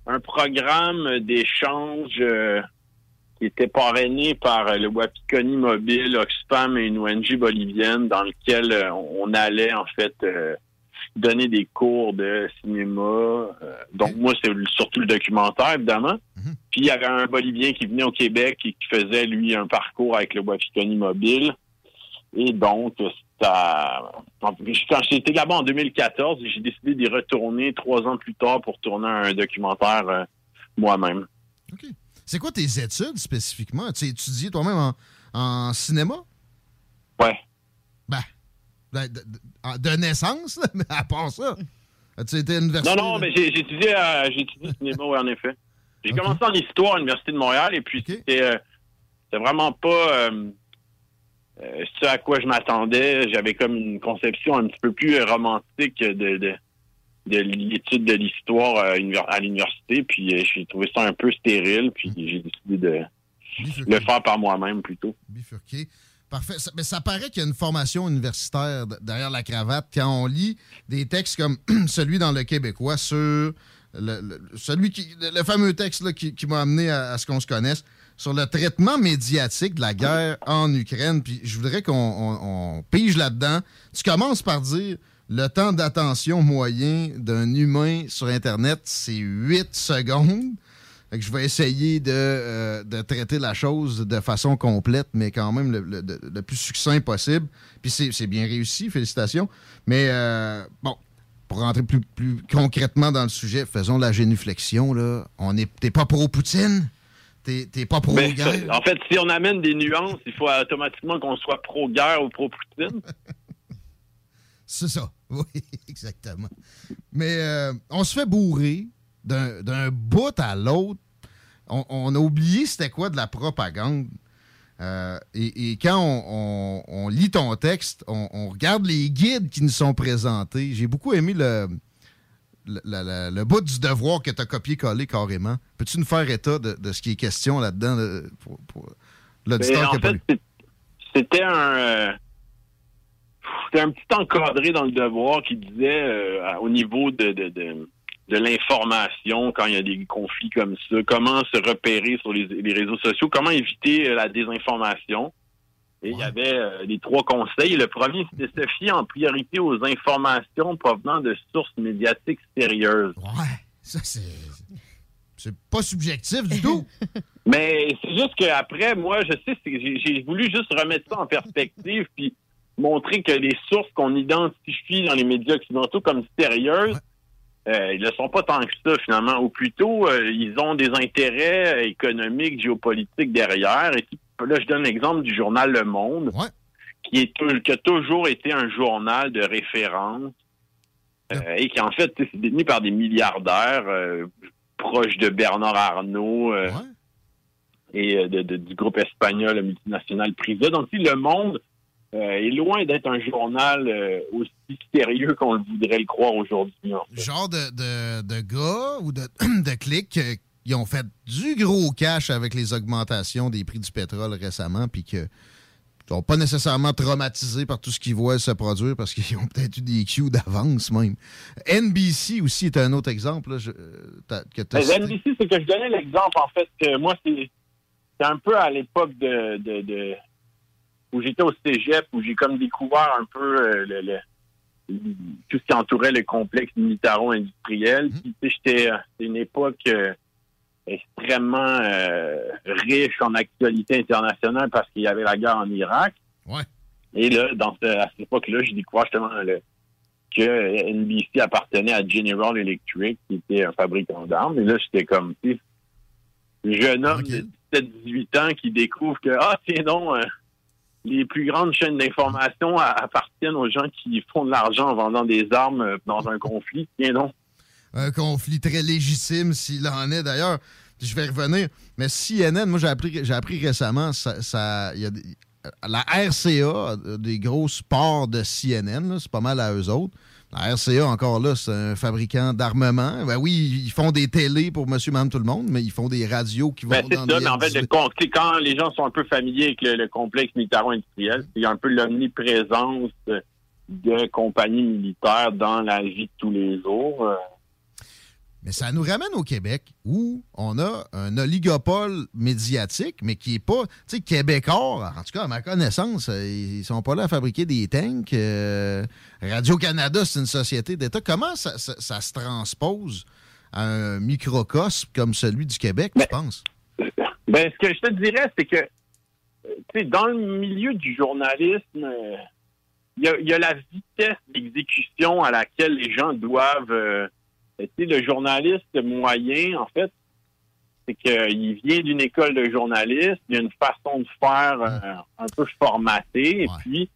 un programme d'échange euh, qui était parrainé par euh, le Wapikoni Mobile, Oxfam et une ONG bolivienne dans lequel euh, on allait en fait euh, donner des cours de cinéma. donc moi, c'est surtout le documentaire, évidemment. Puis il y avait un Bolivien qui venait au Québec et qui faisait, lui, un parcours avec le Wapikoni Mobile. Et donc, ça, quand été là-bas en 2014, j'ai décidé d'y retourner trois ans plus tard pour tourner un documentaire euh, moi-même. C'est quoi tes études spécifiquement? Tu as étudié toi-même en, en cinéma? Ouais. Ben, de, de- de naissance, là, mais à part ça. As-tu été à l'université? Non, non, mais j'ai étudié, euh, j'ai étudié cinéma, oui, en effet. J'ai commencé en histoire à l'Université de Montréal et puis c'était euh, vraiment pas euh, euh, ce à quoi je m'attendais. J'avais comme une conception un petit peu plus romantique de, de, de l'étude de l'histoire euh, à l'université. Puis euh, j'ai trouvé ça un peu stérile, puis j'ai décidé de le faire par moi-même plutôt. Bifurqué. Parfait. Ça, mais ça paraît qu'il y a une formation universitaire derrière la cravate quand on lit des textes comme celui dans le Québécois sur le, le- celui qui, le, fameux texte là, qui, qui m'a amené à, à ce qu'on se connaisse sur le traitement médiatique de la guerre en Ukraine. Puis je voudrais qu'on on- on pige là-dedans. Tu commences par dire le temps d'attention moyen d'un humain sur Internet, c'est 8 secondes. Fait que je vais essayer de, euh, de traiter la chose de façon complète, mais quand même le, le- le- le plus succinct possible. Puis c'est bien réussi, félicitations. Mais euh, bon, pour rentrer plus, plus concrètement dans le sujet, faisons la génuflexion. Là. On est, t'es pas pro-Poutine? T'es pas pro-guerre? en fait, si on amène des nuances, il faut automatiquement qu'on soit pro-guerre ou pro-Poutine. C'est ça. Oui, exactement. Mais euh, on se fait bourrer d'un bout à l'autre. On, on a oublié c'était quoi de la propagande. Euh, et, et quand on, on- on lit ton texte, on, regarde les guides qui nous sont présentés. J'ai beaucoup aimé le, le, le- le- le bout du devoir que tu as copié-collé carrément. Peux-tu nous faire état de, de ce qui est question là-dedans là, pour, pour l'auditeur Ben, qui a pas c'était un euh, c'était un petit encadré dans le devoir qui disait euh, au niveau de, de, de, de l'information quand il y a des conflits comme ça, comment se repérer sur les, les réseaux sociaux, comment éviter euh, la désinformation. Et il y avait euh, les trois conseils. Le premier, c'était se fier en priorité aux informations provenant de sources médiatiques sérieuses. Ouais, ça c'est. C'est pas subjectif du tout. Mais c'est juste qu'après, moi, je sais, j'ai voulu juste remettre ça en perspective puis montrer que les sources qu'on identifie dans les médias occidentaux comme sérieuses, euh, ils ne sont pas tant que ça, finalement. Ou plutôt, euh, ils ont des intérêts euh, économiques, géopolitiques derrière. Et là, je donne l'exemple du journal Le Monde, qui, est, qui a toujours été un journal de référence euh, et qui, en fait, c'est détenu par des milliardaires euh, proches de Bernard Arnault euh, et de- de- du groupe espagnol multinational Prisa. Donc, si Le Monde est loin d'être un journal euh, aussi sérieux qu'on le voudrait le croire aujourd'hui. en fait. genre de, de, de gars ou de, de clics euh, qui ont fait du gros cash avec les augmentations des prix du pétrole récemment, puis que sont pas nécessairement traumatisés par tout ce qu'ils voient se produire parce qu'ils ont peut-être eu des cues d'avance même. NBC aussi est un autre exemple là, je- euh, que Mais. NBC, c'est que je donnais l'exemple, en fait, que moi, c'est c'est un peu à l'époque de, de, de- où j'étais au cégep, où j'ai comme découvert un peu euh, le, le- tout ce qui entourait le complexe militaro-industriel. Sais, j'étais c'est une époque euh, extrêmement euh, riche en actualité internationale parce qu'il y avait la guerre en Irak. Ouais. Et là, dans ce- à cette époque-là, j'ai découvert justement le, que NBC appartenait à General Electric, qui était un fabricant d'armes. Et là, j'étais comme, tu sais, jeune homme de 17-18 ans qui découvre que, ah, tiens euh, les plus grandes chaînes d'information appartiennent aux gens qui font de l'argent en vendant des armes euh, dans un conflit. Tiens donc. un conflit très légitime s'il en est d'ailleurs. Je vais revenir. Mais CNN, moi j'ai appris, appris récemment, ça, la RCA a des gros sports de CNN, c'est pas mal à eux autres. La RCA, encore là, c'est un fabricant d'armement. Ben oui, ils font des télés pour monsieur, madame, tout le monde, mais ils font des radios qui vont Ben, c'est dans ça, des mais en fait, le F-18. con- tu sais, quand les gens sont un peu familiers avec le, le complexe militaro-industriel, il y a un peu l'omniprésence euh, de compagnies militaires dans la vie de tous les jours. Mais ça nous ramène au Québec où on a un oligopole médiatique, mais qui est pas. Tu sais, Québécois, en tout cas, à ma connaissance, ils sont pas là à fabriquer des tanks. Euh, Radio-Canada, c'est une société d'État. Comment ça, ça- ça se transpose à un microcosme comme celui du Québec, tu penses? Ben, ce que je te dirais, c'est que tu sais, dans le milieu du journalisme, euh, il y, a, il y a la vitesse d'exécution à laquelle les gens doivent. euh, le journaliste moyen, en fait, c'est qu'il vient d'une école de journaliste, il a une façon de faire euh, un peu formatée, et puis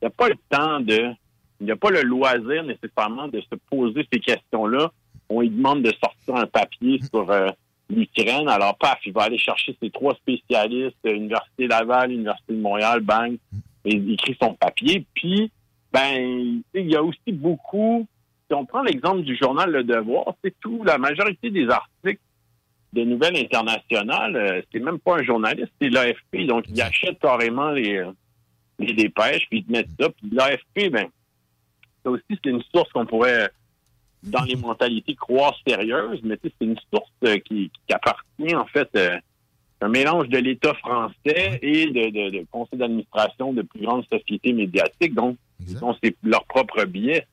il n'y a pas le temps de. Il n'y a pas le loisir nécessairement de se poser ces questions-là. On lui demande de sortir un papier sur euh, l'Ukraine. Alors, paf, il va aller chercher ses trois spécialistes, euh, Université Laval, Université de Montréal, bang, et il écrit son papier. Puis, ben, il y a aussi beaucoup. Si on prend l'exemple du journal Le Devoir, c'est tout. La majorité des articles de nouvelles internationales, euh, c'est même pas un journaliste, c'est l'AFP. Donc, il achète carrément les, euh, les dépêches, puis ils te mettent ça. Puis l'AFP, ben, ça aussi, c'est une source qu'on pourrait, dans les mentalités, croire sérieuse, mais c'est une source euh, qui, qui appartient, en fait, euh, un mélange de l'État français et de, de, de conseil d'administration de plus grandes sociétés médiatiques. Donc, ils ont c'est leur propre biais.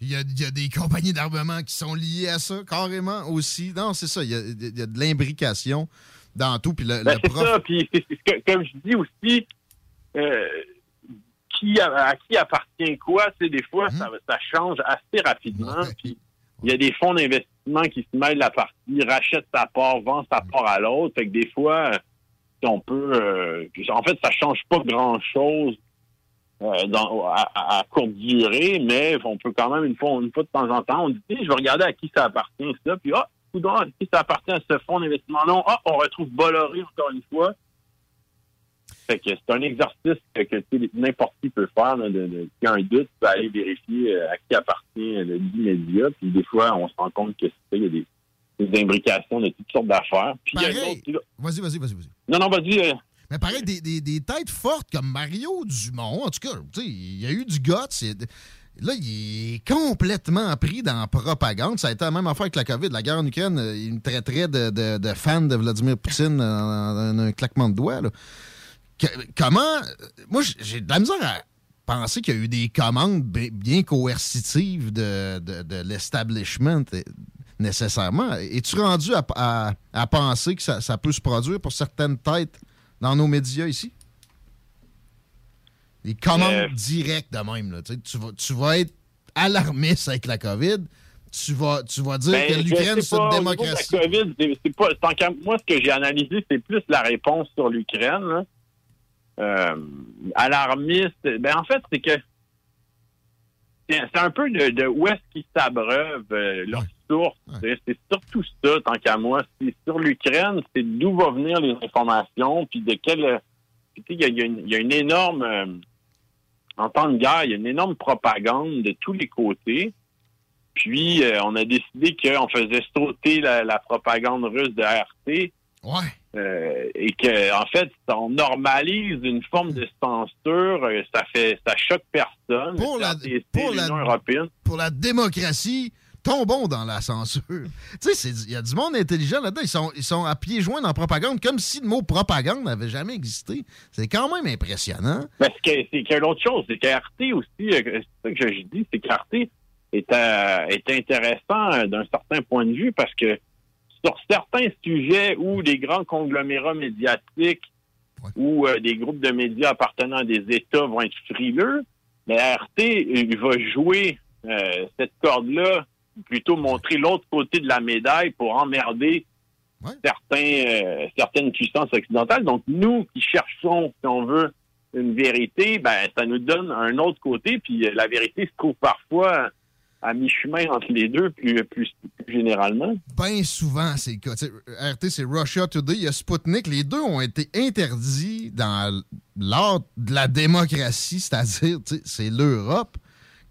Il y, a, il y a des compagnies d'armement qui sont liées à ça, carrément aussi. Non, c'est ça. Il y a, il y a de l'imbrication dans tout. Puis le, Ben, le c'est prof. ça. Puis, c'est- c'est comme je dis aussi, euh, qui a- à qui appartient quoi, sais, des fois, ça, ça change assez rapidement. Puis, il y a des fonds d'investissement qui se mêlent la partie, rachètent sa part, vendent sa part à l'autre. Fait que des fois, on peut... euh, en fait, ça change pas grand-chose euh, dans- à, courte durée, mais on peut quand même, une fois, une fois de temps en temps, on dit, je vais regarder à qui ça appartient, ça. Puis, ah, coudonc, à qui ça appartient à ce fonds d'investissement? Non, ah, on retrouve Bolloré encore une fois. Fait que c'est un exercice que, n'importe qui peut faire. là, de, de, un doute, tu peux aller vérifier euh, à qui appartient le dit média. Puis des fois, on se rend compte que il y a des, des imbrications de toutes sortes d'affaires. Puis il y a Vas-y, vas-y, vas-y. vas-y. Non, non, vas-y. euh, Mais pareil, des, des- des têtes fortes comme Mario Dumont, en tout cas, il y a eu du guts. Là, il est complètement pris dans la propagande. Ça a été la même affaire avec la COVID. La guerre en Ukraine, euh, il me traiterait de, de- de fan de Vladimir Poutine en, un claquement de doigts. là. Comment. Moi, j'ai de la misère à penser qu'il y a eu des commandes bi- bien coercitives de, de- de l'establishment euh, nécessairement. Es-tu rendu à, à- à penser que ça, ça peut se produire pour certaines têtes dans nos médias ici? Des commandes Euh, directes de même. là. Tu, vas, tu vas être alarmiste avec la COVID. Tu vas, tu vas dire Ben, que l'Ukraine, c'est une démocratie. La COVID, pas, moi, ce que j'ai analysé, c'est plus la réponse sur l'Ukraine. Euh, alarmiste. Ben, en fait, c'est que c'est un peu de, de où est-ce qu'ils s'abreuvent euh, C'est- C'est surtout ça, tant qu'à moi. C'est sur l'Ukraine, c'est d'où vont venir les informations, puis de quelle. euh, puis tu sais, Il y y a une- il y a une énorme. euh, en temps de guerre, il y a une énorme propagande de tous les côtés. Puis, euh, on a décidé qu'on faisait sauter la, la propagande russe de RT. Euh, et que, en fait, on normalise une forme de censure. euh, Ça fait, ça choque personne. Pour la- pour européenne. pour la démocratie, tombons dans la censure. tu sais, il y a du monde intelligent là-dedans. Ils sont, ils sont à pieds joints dans la propagande, comme si le mot propagande n'avait jamais existé. C'est quand même impressionnant. Parce que c'est qu'il y a l'autre chose, c'est qu'RT aussi, euh, c'est ça que je dis, c'est qu'RT est, euh, est intéressant euh, d'un certain point de vue parce que sur certains sujets où les grands conglomérats médiatiques ou euh, des groupes de médias appartenant à des États vont être frileux, mais RT il va jouer euh, cette corde-là, plutôt montrer l'autre côté de la médaille pour emmerder certains, euh, certaines puissances occidentales. Donc, nous qui cherchons, si on veut, une vérité, ben, ça nous donne un autre côté, puis euh, la vérité se trouve parfois à mi-chemin entre les deux, plus, plus, plus généralement. Bien souvent, c'est le cas. RT, c'est Russia Today, il y a Sputnik. Les deux ont été interdits dans l'art de la démocratie, c'est-à-dire, c'est l'Europe,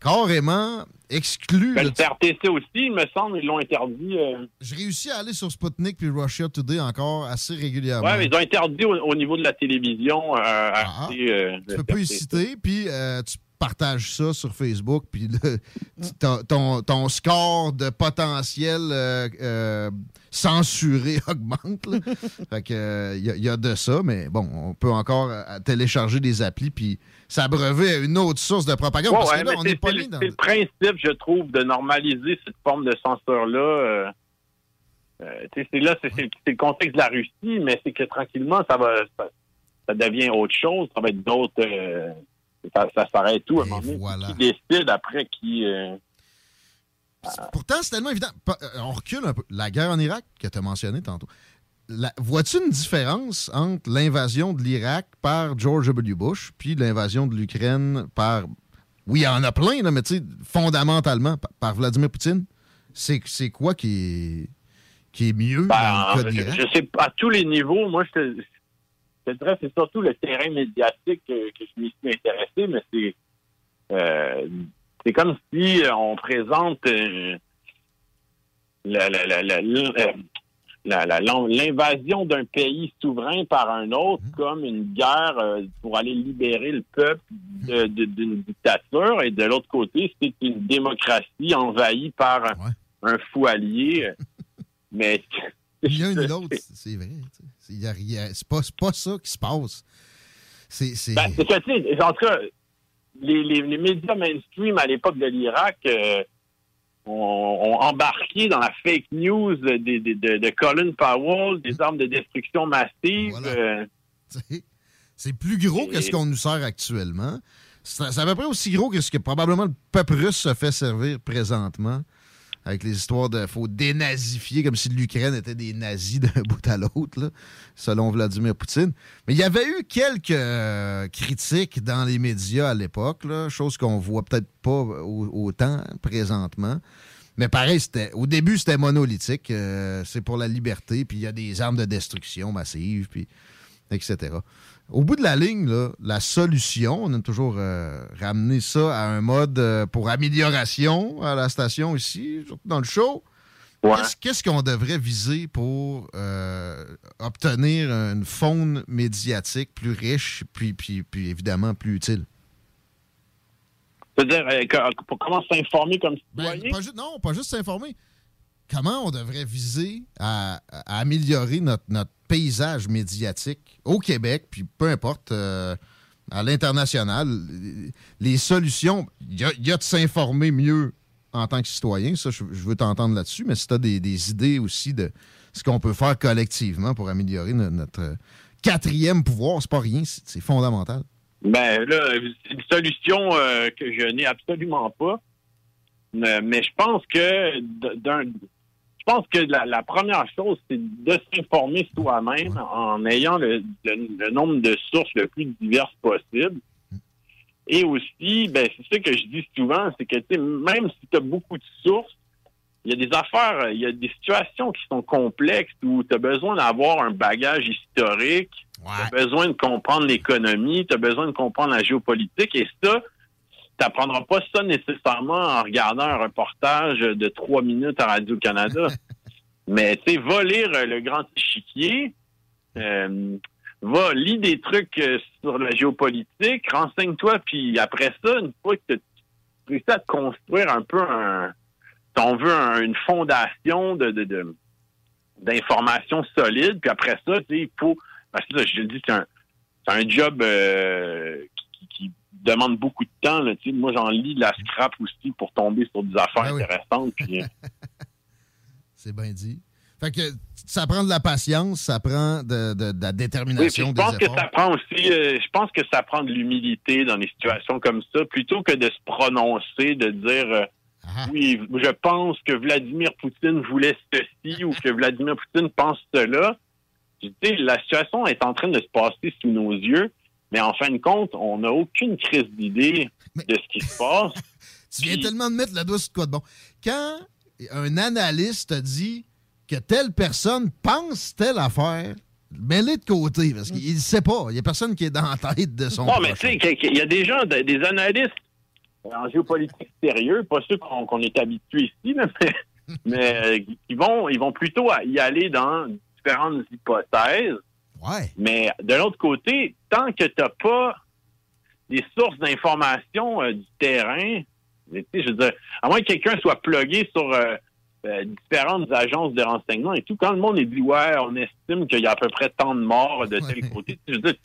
carrément exclu. Ben, le RTC aussi, il me semble, ils l'ont interdit. euh, J'ai réussi à aller sur Sputnik puis Russia Today encore assez régulièrement. ouais, mais ils ont interdit au, au niveau de la télévision. Euh, RT, euh, tu peux pas y citer, puis euh, tu partages ça sur Facebook, puis le- ton, ton- ton score de potentiel censuré augmente. là. fait que il y, a- y a de ça, mais bon, on peut encore télécharger des applis puis s'abreuver à une autre source de propagande. Ouais, parce que là, on c'est- n'est pas c'est mis le- dans. C'est le principe, je trouve, de normaliser cette forme de censure-là. euh, euh, c'est là, c'est le contexte de la Russie, mais c'est que tranquillement, ça va, ça, ça devient autre chose. Ça va être d'autres. euh, ça, ça s'arrête tout à un moment donné. voilà. Qui décide après qui. Pourtant, c'est tellement évident. On recule un peu. La guerre en Irak, que tu as mentionné tantôt. Vois-tu une différence entre l'invasion de l'Irak par George W. Bush puis l'invasion de l'Ukraine par. Oui, il y en a plein, là, mais tu sais, fondamentalement, par, par Vladimir Poutine, c'est c'est quoi qui est, qui est mieux dans le cas de je, je sais pas, à tous les niveaux, moi, je te, je te dirais, c'est surtout le terrain médiatique que, que je m'y suis intéressé, mais c'est euh, c'est comme si on présente euh, la- la- la- l'invasion d'un pays souverain par un autre comme une guerre euh, pour aller libérer le peuple de- d'une dictature et de l'autre côté, c'est une démocratie envahie par un, un fou allié. Mais l'un ni l'autre, c'est vrai. C'est y a rien- c'est pas, c'est pas ça qui se passe. C'est. c'est- Ben, sais, en tout cas, les, les- les médias mainstream à l'époque de l'Irak euh, ont, ont embarqué dans la fake news de, de- de- de Colin Powell, des armes de destruction massive. euh, C'est plus gros que ce qu'on nous sert actuellement. C'est à peu près aussi gros que ce que probablement le peuple russe se fait servir présentement. Avec les histoires de faut dénazifier comme si l'Ukraine était des nazis d'un bout à l'autre, selon Vladimir Poutine. Mais il y avait eu quelques euh, critiques dans les médias à l'époque, chose qu'on voit peut-être pas au- autant présentement. Mais pareil, c'était au début, c'était monolithique. euh, c'est pour la liberté, puis il y a des armes de destruction massive, puis etc. Au bout de la ligne, là, la solution, on a toujours euh, ramené ça à un mode euh, pour amélioration à la station ici, surtout dans le show. Qu'est-ce- Qu'est-ce qu'on devrait viser pour euh, obtenir une faune médiatique plus riche, puis, puis, puis évidemment plus utile? C'est-à-dire, comment s'informer comme Ben, citoyen? ju- non, pas juste s'informer. Comment on devrait viser à, améliorer notre, paysage médiatique au Québec, puis peu importe, euh, à l'international, les solutions, il y a, de s'informer mieux en tant que citoyen, ça, je, veux t'entendre là-dessus, mais si tu as des, idées aussi de ce qu'on peut faire collectivement pour améliorer no- notre, euh, quatrième pouvoir, c'est pas rien, c'est fondamental. Ben là, c'est une solution euh, que je n'ai absolument pas. Mais, je pense que d'un je pense que la, la première chose, c'est de s'informer soi-même en ayant le, le- le nombre de sources le plus diverses possible. Et aussi, ben, c'est ça que je dis souvent, c'est que tu sais, même si tu as beaucoup de sources, il y a des affaires, il y a des situations qui sont complexes où tu as besoin d'avoir un bagage historique, tu as besoin de comprendre l'économie, tu as besoin de comprendre la géopolitique, et ça, tu n'apprendras pas ça nécessairement en regardant un reportage de trois minutes à Radio-Canada. Mais tu sais, va lire euh, le grand échiquier, euh, va lire des trucs euh, sur la géopolitique, renseigne-toi, puis après ça, une fois que tu réussis à te construire un peu un, on veut, un- une fondation de, de, de- d'informations solides, puis après ça, tu sais, il faut, parce que ça, je le dis, c'est un, c'est un job euh, qui, qui demande beaucoup de temps. Là, tu sais. moi, j'en lis la scrap aussi pour tomber sur des affaires intéressantes. Puis, euh, C'est bien dit. Fait que ça prend de la patience, ça prend de, de- de la Oui, détermination je des pense que ça prend aussi, euh, je pense que ça prend de l'humilité dans des situations comme ça, plutôt que de se prononcer, de dire euh, oui, je pense que Vladimir Poutine voulait ceci ou que Vladimir Poutine pense cela. Tu sais, la situation est en train de se passer sous nos yeux, mais en fin de compte, on n'a aucune crise d'idée de ce qui se passe. Tu viens tellement de mettre le doigt sur quoi de bon. Quand un analyste te dit que telle personne pense telle affaire, mets-le de côté, parce qu'il ne sait pas. Il n'y a personne qui est dans la tête de son Non, mais prochain. tu sais, qu'il y a des gens, des analystes en géopolitique sérieux, pas ceux qu'on est habitué ici, mais, mais euh, qui vont, ils vont plutôt y aller dans différentes hypothèses. Mais de l'autre côté, tant que tu n'as pas des sources d'information euh, du terrain, mais je veux dire, à moins que quelqu'un soit plugué sur euh, euh, différentes agences de renseignement et tout, quand le monde est dit ouais, on estime qu'il y a à peu près tant de morts de tel côté, je veux dire,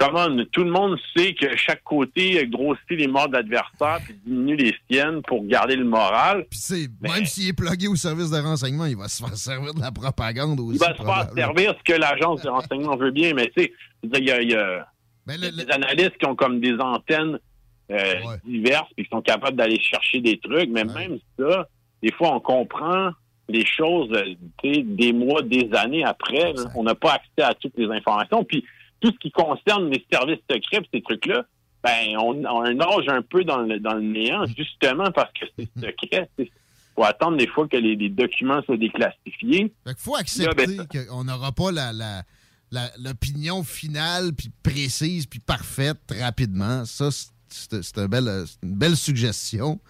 comment tout le monde sait que chaque côté grossit les morts d'adversaires puis diminue les siennes pour garder le moral. Puis c'est même s'il est plugué au service de renseignement, il va se faire servir de la propagande aussi. Il va se faire servir ce que l'agence de renseignement veut bien, mais tu sais, il y a, y a Ben, des analystes qui ont comme des antennes euh, diverses puis qui sont capables d'aller chercher des trucs, mais même ça, des fois, on comprend les choses euh, des mois, des années après. On n'a pas accès à toutes les informations. Puis tout ce qui concerne les services secrets, ces trucs-là, ben, on, on nage un peu dans le, dans le néant, justement parce que c'est secret. Il faut attendre des fois que les, les documents soient déclassifiés. Fait qu'il faut accepter qu'on n'aura pas la, la- l'opinion finale, puis précise, puis parfaite rapidement. Ça, c'est- un bel, une belle suggestion.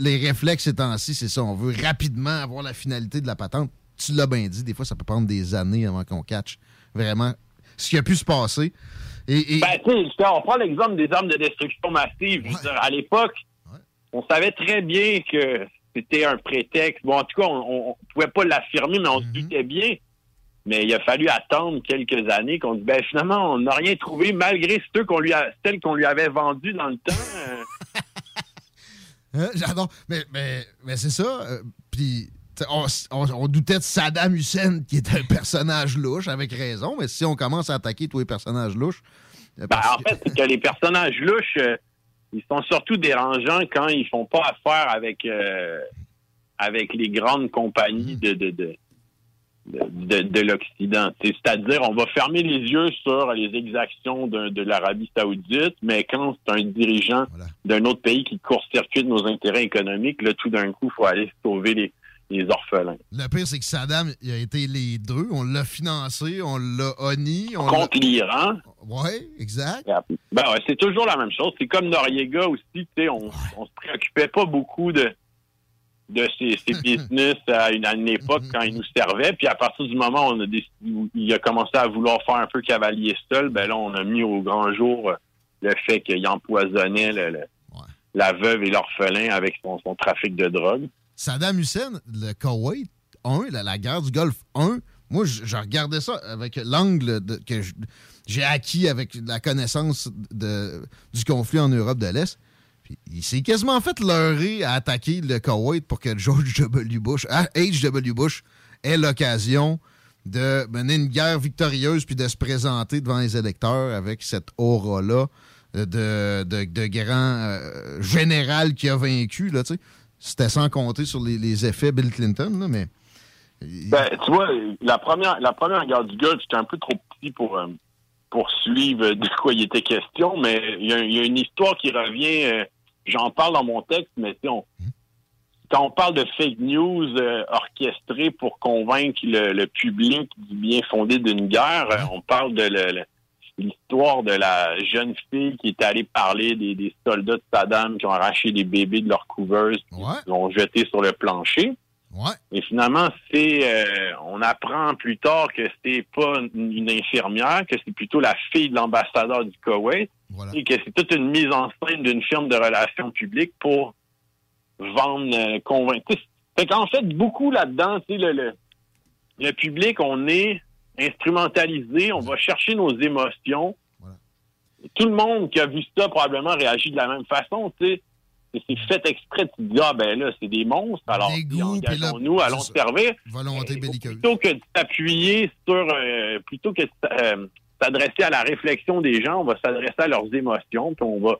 Les réflexes temps-ci, c'est ça. On veut rapidement avoir la finalité de la patente. Tu l'as bien dit, des fois, ça peut prendre des années avant qu'on catch vraiment ce qui a pu se passer. Et, et- Ben, tu sais, je- on prend l'exemple des armes de destruction massive. Dire, à l'époque, on savait très bien que c'était un prétexte. Bon, en tout cas, on ne pouvait pas l'affirmer, mais on se doutait bien. Mais il a fallu attendre quelques années qu'on dit, ben finalement, on n'a rien trouvé, malgré ceux qu'on lui a, celles qu'on lui avait vendues dans le temps. euh, J'adore. Mais, mais, mais c'est ça. euh, Puis, on, on- on doutait de Saddam Hussein, qui est un personnage louche, avec raison. Mais si on commence à attaquer tous les personnages louches. euh, Ben, en fait, c'est que les personnages louches, euh, ils sont surtout dérangeants quand ils font pas affaire avec euh, avec les grandes compagnies de de, de, de, de- de l'Occident. C'est- C'est-à-dire, on va fermer les yeux sur les exactions de, de l'Arabie saoudite, mais quand c'est un dirigeant d'un autre pays qui court-circuite nos intérêts économiques, là, tout d'un coup, il faut aller sauver les, les orphelins. Le pire, c'est que Saddam, il a été les deux. On l'a financé, on l'a honni. On Contre l'Iran. Oui, exact. Ben ouais, c'est toujours la même chose. C'est comme Noriega aussi, tu sais, on, on se préoccupait pas beaucoup de de ces business à une, à une époque quand ils nous servaient. Puis à partir du moment où on a décidé, où il a commencé à vouloir faire un peu cavalier seul, ben là, on a mis au grand jour euh, le fait qu'il empoisonnait le- le- la veuve et l'orphelin avec son, son trafic de drogue. Saddam Hussein, le Koweït 1, la, guerre du Golfe 1, moi, je, regardais ça avec l'angle que j'ai acquis avec la connaissance du conflit en Europe de l'Est. Il s'est quasiment fait leurrer à attaquer le Koweït pour que George W. Bush, ah, H.W. Bush, ait l'occasion de mener une guerre victorieuse puis de se présenter devant les électeurs avec cette aura-là de, de, grand euh, général qui a vaincu. Là. C'était sans compter sur les, les effets Bill Clinton, là, mais Ben, tu vois, la première, la première guerre du Golfe, j'étais un peu trop petit pour, euh, pour suivre de quoi il était question, mais il y, a- il y a une histoire qui revient, euh, j'en parle dans mon texte, mais on- quand on parle de fake news euh, orchestrées pour convaincre le, le public du bien fondé d'une guerre, on parle de le- le- l'histoire de la jeune fille qui est allée parler des, des soldats de Saddam qui ont arraché les bébés de leur couveuse, qui l'ont jeté sur le plancher. Et finalement, c'est euh, on apprend plus tard que c'est pas une infirmière, que c'est plutôt la fille de l'ambassadeur du Koweït, et que c'est toute une mise en scène d'une firme de relations publiques pour vendre, euh, convaincre. Fait qu'en fait, beaucoup là-dedans, le, le, le public, on est instrumentalisé, on va chercher nos émotions. Tout le monde qui a vu ça probablement réagit de la même façon, tu sais. C'est fait exprès, tu te dis, ah ben là, c'est des monstres, alors engageons-nous, allons ça. servir. volonté belliqueuse. Plutôt que de s'appuyer sur, euh, plutôt que de euh, s'adresser à la réflexion des gens, on va s'adresser à leurs émotions, puis on va,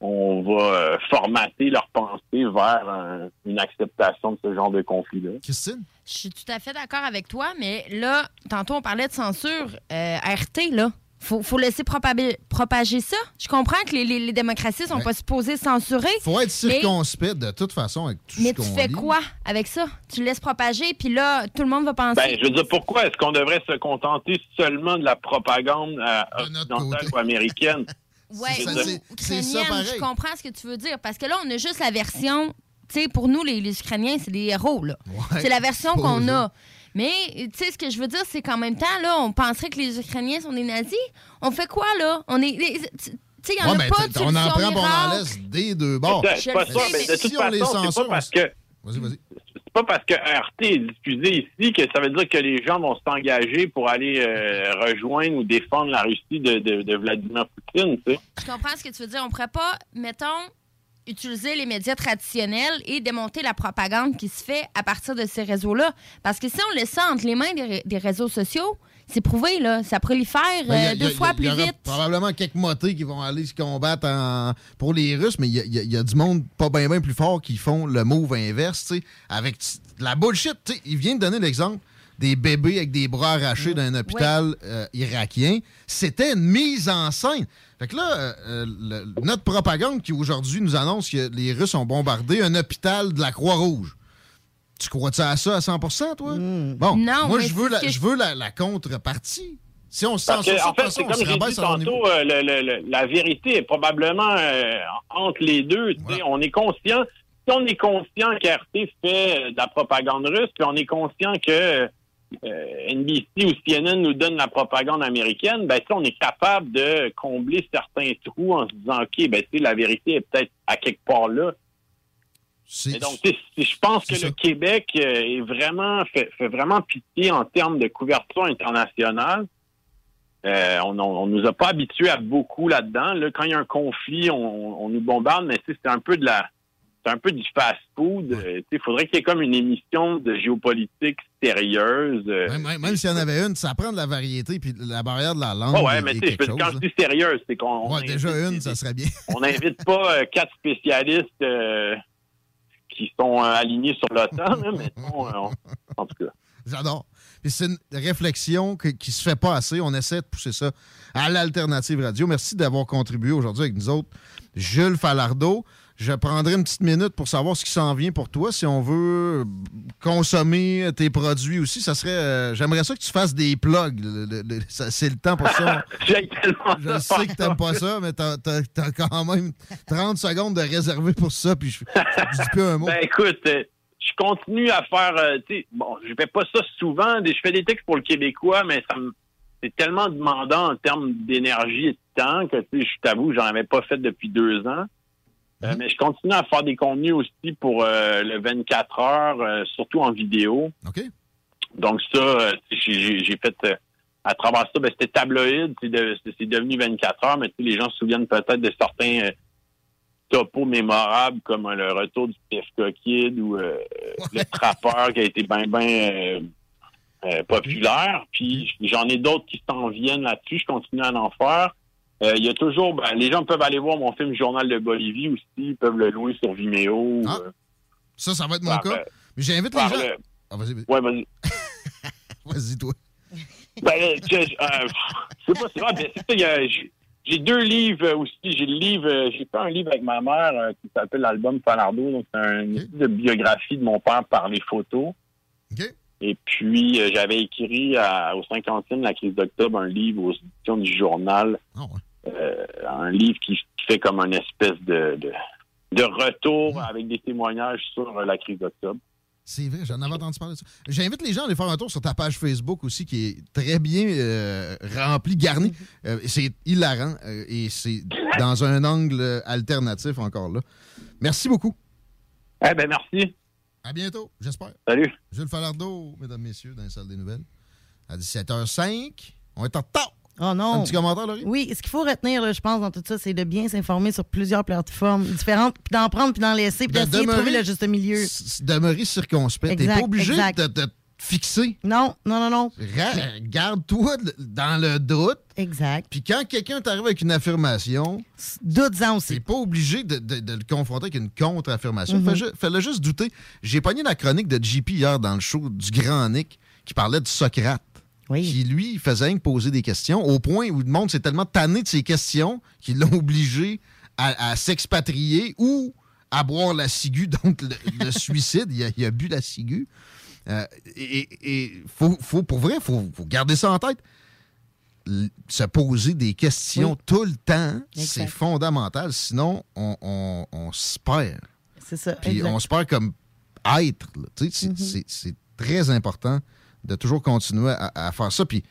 on va euh, formater leur pensée vers un- une acceptation de ce genre de conflit-là. Christine? Je suis tout à fait d'accord avec toi, mais là, tantôt, on parlait de censure. Euh, RT, là. Faut, faut laisser propager, propager ça. Je comprends que les, les- les démocraties sont Ouais. pas supposées censurer. faut être mais- circonspect de toute façon avec tout Mais ce tu qu'on fais lit. quoi avec ça? Tu laisses propager, puis là, tout le monde va penser. Ben, je veux dire, pourquoi est-ce qu'on devrait se contenter seulement de la propagande euh, occidentale ou américaine? Ouais, Je veux ou dire- ukrainienne, je comprends ce que tu veux dire. Parce que là, on a juste la version. Sais, pour nous, les, les Ukrainiens, c'est des héros, là. c'est la version qu'on a. Mais, tu sais, ce que je veux dire, c'est qu'en même temps, là, on penserait que les Ukrainiens sont des nazis. On fait quoi, là? On est. les- Tu sais, il n'y en Ouais, a pas de on en prend, on en laisse des deux bords. Suis pas sûr, mais de toute si façon, c'est pas parce que Vas-y, vas-y. c'est pas parce que RT est diffusé ici que ça veut dire que les gens vont s'engager pour aller euh, rejoindre ou défendre la Russie de, de- de Vladimir Poutine, tu sais. Je comprends ce que tu veux dire. On pourrait pas, mettons, utiliser les médias traditionnels et démonter la propagande qui se fait à partir de ces réseaux-là. Parce que si on laisse ça entre les mains des, ré- des réseaux sociaux, c'est prouvé, là. Ça prolifère Ben, y a- euh, y deux a- fois y a- plus y aura vite. probablement quelques motés qui vont aller se combattre en- pour les Russes, mais il y a, y y du monde pas bien plus fort qui font le move inverse, tu sais, avec la bullshit. tu sais. Il vient de donner l'exemple des bébés avec des bras arrachés d'un hôpital euh, irakien. C'était une mise en scène. Fait que là, euh, euh, le- notre propagande qui aujourd'hui nous annonce que les Russes ont bombardé un hôpital de la Croix-Rouge. Tu crois-tu à ça à 100% toi? Bon, Non, moi, je veux, la, que je veux la, la contrepartie. Si on se en fait, c'est comme j'ai dit tantôt, euh, le- le- le- la vérité est probablement euh, entre les deux. On est conscient, si on est conscient qu'RT fait de la propagande russe, puis on est conscient que euh, NBC ou CNN nous donne la propagande américaine, ben ça, on est capable de combler certains trous en se disant, OK, ben tu sais, la vérité est peut-être à quelque part là. Et donc, je pense que le Québec euh, est vraiment fait, fait vraiment pitié en termes de couverture internationale. Euh, on, on, on nous a pas habitués à beaucoup là-dedans. Là, quand il y a un conflit, on, on nous bombarde, mais c'est un peu de la c'est un peu du fast-food. Euh, Il faudrait qu'il y ait comme une émission de géopolitique sérieuse. euh, Même, même- même s'il y en avait une, ça prend de la variété puis la barrière de la langue. Ouais, ouais, mais tu sais, quand je dis sérieuse, c'est qu'on on Ouais, déjà une, ça serait bien. on n'invite pas euh, quatre spécialistes euh, qui sont euh, alignés sur l'OTAN, là, mais bon, euh, on- en tout cas. J'adore. Puis c'est une réflexion que- qui se fait pas assez. On essaie de pousser ça à l'Alternative Radio. Merci d'avoir contribué aujourd'hui avec nous autres. Jules Falardeau, je prendrai une petite minute pour savoir ce qui s'en vient pour toi. Si on veut consommer tes produits aussi, ça serait. euh, J'aimerais ça que tu fasses des plugs. C'est le temps pour ça. J'ai tellement Je sais que t'aimes pas ça, mais t'as as, quand même 30 secondes de réserver pour ça, puis je, je dis plus un mot. Ben écoute, euh, je continue à faire, euh, bon, je fais pas ça souvent. Je fais des textes pour le Québécois, mais ça me, c'est tellement demandant en termes d'énergie et de temps que, tu sais, je t'avoue, j'en avais pas fait depuis deux ans. Euh, mais je continue à faire des contenus aussi pour euh, le 24 heures, euh, surtout en vidéo. OK. Donc ça, euh, j'ai fait à travers ça, ben, c'était tabloïd, c'est de- devenu 24 heures, mais les gens se souviennent peut-être de certains topos mémorables comme le retour du PFK Kid ou le trappeur qui a été bien, bien populaire. Puis j'en ai d'autres qui s'en viennent là-dessus. Je continue à en faire. Euh, Il y a toujours, ben, les gens peuvent aller voir mon film Journal de Bolivie aussi, ils peuvent le louer sur Vimeo. Ah. euh, Ça, ça va être mon par, cas. Mais j'invite les gens. le- Ah, vas-y, vas-y. Ouais, vas-y. Vas-y, toi. Ben, euh, je, je- euh, je sais pas, c'est vrai, ben, c'est ça, a- j'ai- deux livres aussi. J'ai le livre, j'ai fait un livre avec ma mère qui s'appelle l'album Falardo. Donc, c'est un- une espèce de biographie de mon père par les photos. Et puis, euh, j'avais écrit à- au 50e, la crise d'octobre, un livre aux éditions du journal. Euh, un livre qui, qui fait comme une espèce de, de, de retour avec des témoignages sur la crise d'octobre. C'est vrai, j'en avais entendu parler de ça. J'invite les gens à aller faire un tour sur ta page Facebook aussi, qui est très bien euh, remplie, garnie. Euh, c'est hilarant euh, et c'est dans un angle alternatif encore là. Merci beaucoup. Eh ben merci. À bientôt, j'espère. Salut. Jules Falardeau, mesdames, messieurs, dans la salle des nouvelles. À 17h05. On est en retard. Oh non. Un petit commentaire, Laurie? Oui, ce qu'il faut retenir, là, je pense, dans tout ça, c'est de bien s'informer sur plusieurs plateformes différentes, puis d'en prendre, puis d'en laisser, puis De d'essayer de trouver le juste milieu. Demeurer circonspect. T'es pas obligé exact. de te fixer. Non, non, non, non. Garde-toi de- dans le doute. Exact. Puis quand quelqu'un t'arrive avec une affirmation, doute-en aussi. T'es pas obligé de, de- de le confronter avec une contre-affirmation. Ju- Fais-le juste douter. J'ai pogné la chronique de JP hier dans le show du Grand Nick qui parlait de Socrate. Qui, lui, faisait que poser des questions au point où le monde s'est tellement tanné de ses questions qu'il l'a obligé à, à s'expatrier ou à boire la ciguë, donc le, le suicide. Il a, il a bu la ciguë. Euh, et et faut, faut, pour vrai, il faut, faut garder ça en tête. L- se poser des questions Oui. tout le temps, c'est fondamental. Sinon, on, on- on se perd. C'est ça. Puis exact. on se perd comme être. Mhm. c'est- C'est très important de toujours continuer à, à faire ça. Puis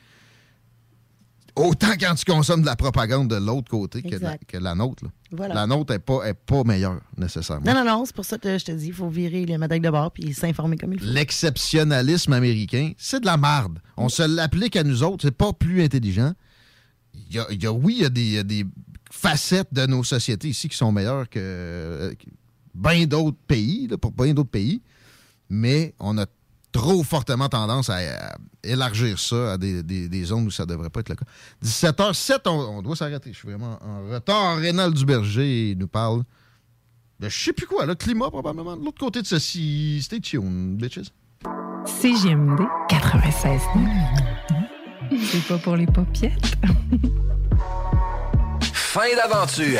autant quand tu consommes de la propagande de l'autre côté que la, que la nôtre. là. Voilà. La nôtre n'est pas, est pas meilleure, nécessairement. Non, non, non, c'est pour ça que je te dis, il faut virer les médailles de bord puis s'informer comme il faut. L'exceptionnalisme américain, c'est de la marde. On se l'applique à nous autres, c'est pas plus intelligent. Il y a, il y a- oui, il y a, des, il y a des facettes de nos sociétés ici qui sont meilleures que, que bien d'autres pays, là, pour bien d'autres pays, mais on a trop fortement tendance à, à élargir ça à des, des- des zones où ça devrait pas être le cas. 17h07, on, on doit s'arrêter. Je suis vraiment en retard. Rénal Duberger nous parle de je sais plus quoi, le climat probablement, de l'autre côté de ceci. Stay tuned, bitches. CGMD 96 C'est pas pour les paupiètes. Fin d'aventure!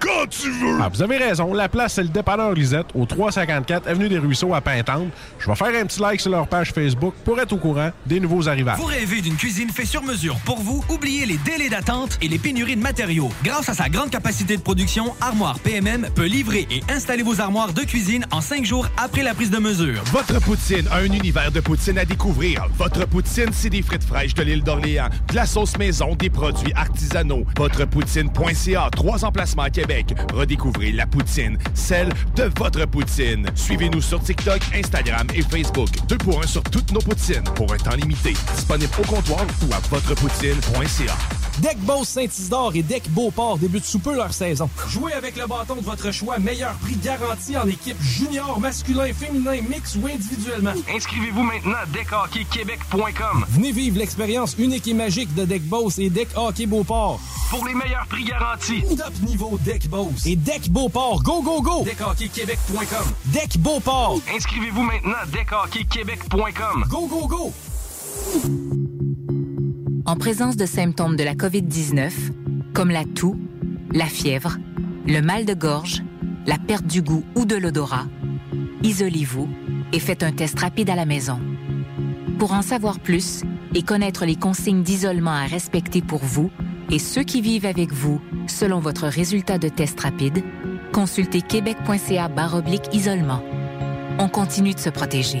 quand tu veux! Ah, vous avez raison. La place, c'est le dépanneur Lisette, au 354 Avenue des Ruisseaux à Pintante. Je vais faire un petit like sur leur page Facebook pour être au courant des nouveaux arrivages. Vous rêvez d'une cuisine faite sur mesure pour vous? Oubliez les délais d'attente et les pénuries de matériaux. Grâce à sa grande capacité de production, Armoire PMM peut livrer et installer vos armoires de cuisine en cinq jours après la prise de mesure. Votre poutine, un univers de poutine à découvrir. Votre poutine, c'est des frites fraîches de l'île d'Orléans, de la sauce maison, des produits artisanaux. Votrepoutine.ca, trois emplacements à Québec. Redécouvrez la poutine, celle de votre poutine. Suivez-nous sur TikTok, Instagram et Facebook. Deux pour un sur toutes nos poutines, pour un temps limité. Disponible au comptoir ou à votrepoutine.ca. Deck Boss Saint-Isidore et Deck Beauport débutent sous peu leur saison. Jouez avec le bâton de votre choix, meilleur prix garanti en équipe junior, masculin, féminin, mix ou individuellement. Inscrivez-vous maintenant à deckhockeyquebec.com. Venez vivre l'expérience unique et magique de Deck Boss et Deck Hockey Beauport. Pour les meilleurs prix garantis. Top niveau Deck Boss et Deck Beauport. Go, go, go! DeckHockeyQuébec.com. Deck Beauport. Inscrivez-vous maintenant à deckhockeyquebec.com. Go, go, go! En présence de symptômes de la COVID-19, comme la toux, la fièvre, le mal de gorge, la perte du goût ou de l'odorat, isolez-vous et faites un test rapide à la maison. Pour en savoir plus et connaître les consignes d'isolement à respecter pour vous et ceux qui vivent avec vous selon votre résultat de test rapide, consultez québec.ca isolement. On continue de se protéger.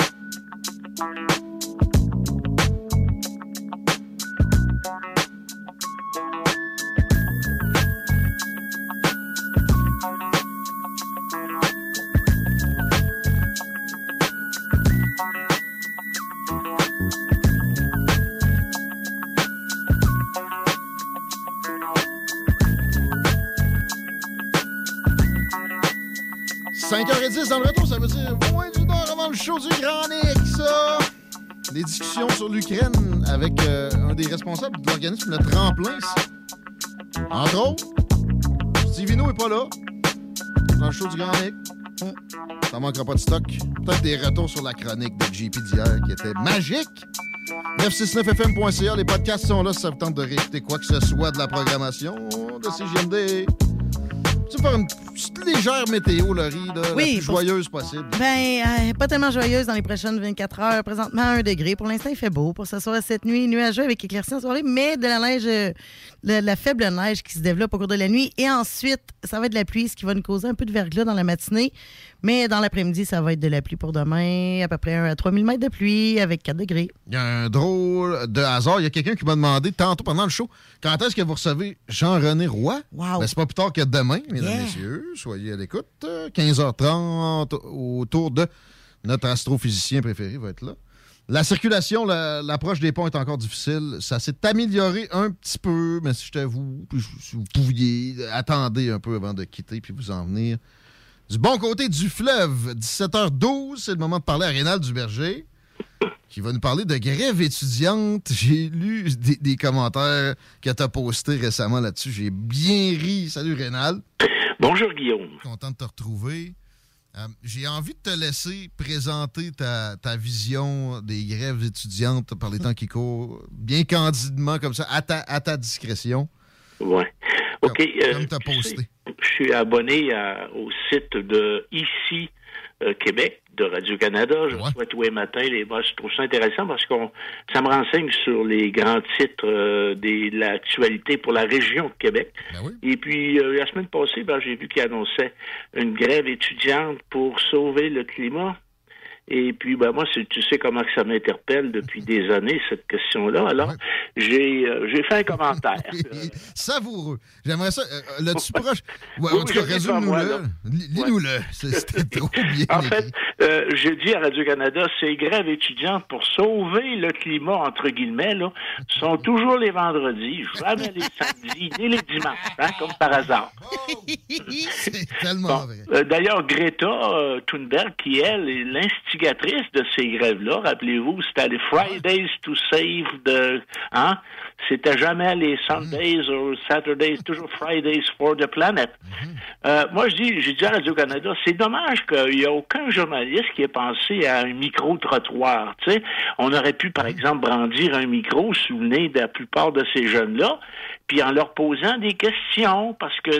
Avec euh, un des responsables de l'organisme Le Tremplin. Entre autres, Stevino est pas là. dans le show du Grand Nick. Ça manquera pas de stock. Peut-être des retours sur la chronique de JP d'hier qui était magique. 969fm.ca, les podcasts sont là si ça vous tente de réécouter quoi que ce soit de la programmation de CGMD. Tu faire une petite légère météo, Laurie, là, la plus pour- joyeuse possible. Ben, euh, pas tellement joyeuse dans les prochaines 24 heures. Présentement, 1 degré. Pour l'instant, il fait beau. Pour ce soir, cette nuit, nuageux avec éclaircies en soirée, mais de la neige, euh, de la faible neige qui se développe au cours de la nuit. Et ensuite, ça va être de la pluie, ce qui va nous causer un peu de verglas dans la matinée. Mais dans l'après-midi, ça va être de la pluie pour demain, à peu près 1 à 3 mm de pluie avec 4 degrés. Il y a un drôle de hasard. Il y a quelqu'un qui m'a demandé tantôt pendant le show quand est-ce que vous recevez Jean-René Roy? Ben, c'est pas plus tard que demain, mesdames et Yeah. messieurs. Soyez à l'écoute. Euh, 15h30 autour de notre astrophysicien préféré va être là. La circulation, la- l'approche des ponts est encore difficile. Ça s'est amélioré un petit peu, mais si je t'avoue, si vous pouviez, attendez un peu avant de quitter puis vous en venir. Du bon côté du fleuve, 17h12, c'est le moment de parler à Rénal Duberger qui va nous parler de grève étudiante. J'ai lu des, des commentaires que tu as postés récemment là-dessus. J'ai bien ri. Salut Rénal. Bonjour Guillaume. Content de te retrouver. Euh, J'ai envie de te laisser présenter ta, ta vision des grèves étudiantes par les temps qui courent, bien candidement comme ça, à ta, à ta discrétion. Ouais. OK. euh, comme t'as posté. Je suis abonné à- au site de Ici euh, Québec de Radio-Canada. Je reçois tous les matins les moi, Je trouve ça intéressant parce que ça me renseigne sur les grands titres euh, de l'actualité pour la région de Québec. Et puis, euh, la semaine passée, ben, j'ai vu qu'il annonçait une grève étudiante pour sauver le climat. Et puis, ben, moi, tu sais comment que ça m'interpelle depuis des années, cette question-là. Alors, j'ai euh, j'ai fait un commentaire. Savoureux. J'aimerais ça. euh, euh, L'as-tu proche? Ouais, Oui, en tout cas, résume-nous-le. Lis-nous-le. C'était trop bien. En fait, euh, je dis à Radio-Canada, ces grèves étudiantes pour sauver le climat, entre guillemets, là, sont toujours les vendredis, jamais les samedis, ni les dimanches, hein, comme par hasard. C'est tellement Bon, vrai. euh, D'ailleurs, Greta Thunberg, qui, elle, est de ces grèves-là, rappelez-vous, c'était les Fridays to Save the... Hein? C'était jamais les Sundays ou Saturdays, toujours Fridays for the Planet. Euh, moi, je dis, j'ai dit à Radio-Canada, c'est dommage qu'il n'y a aucun journaliste qui ait pensé à un micro-trottoir. Tu sais, on aurait pu, par exemple, brandir un micro sous le nez de la plupart de ces jeunes-là, puis en leur posant des questions, parce que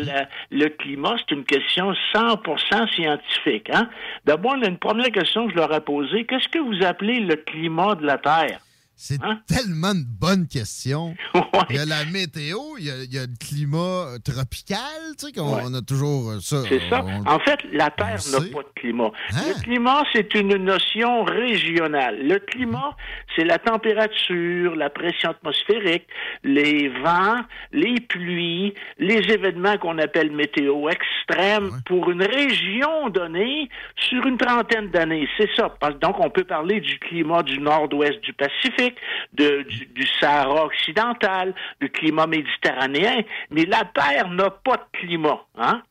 le climat, c'est une question 100% scientifique. Hein? D'abord, une première question que je leur ai posée. Qu'est-ce que vous appelez le climat de la Terre? C'est Hein? tellement une bonne question. Il y a la météo, il y a, il y a le climat euh, tropical, tu sais, qu'on Ouais. on a toujours euh, ça. C'est ça. on- En fait, la Terre n'a pas de climat. Hein? Le climat, c'est une notion régionale. Le climat, c'est la température, la pression atmosphérique, les vents, les pluies, les événements qu'on appelle météo extrêmes pour une région donnée sur une trentaine d'années. C'est ça. Donc, on peut parler du climat du nord-ouest du Pacifique, du, du Sahara occidental, du climat méditerranéen, mais la Terre n'a pas de climat. Hein?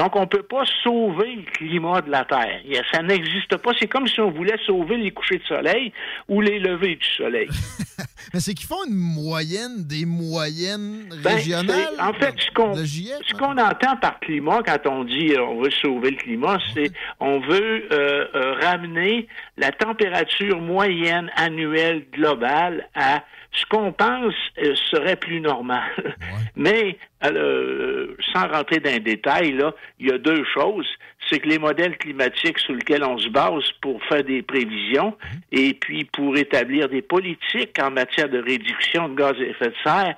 Donc, on ne peut pas sauver le climat de la Terre. Ça n'existe pas. C'est comme si on voulait sauver les couchers de soleil ou les levées du soleil. Mais c'est qu'ils font une moyenne des moyennes Ben, régionales. en fait, qu'on ce qu'on entend par climat quand on dit euh, on veut sauver le climat, c'est on veut euh, euh, ramener la température moyenne annuelle globale à ce qu'on pense euh, serait plus normal. Mais euh, sans rentrer dans les détails, là, il y a deux choses. C'est que les modèles climatiques sur lesquels on se base pour faire des prévisions et puis pour établir des politiques en matière de réduction de gaz à effet de serre,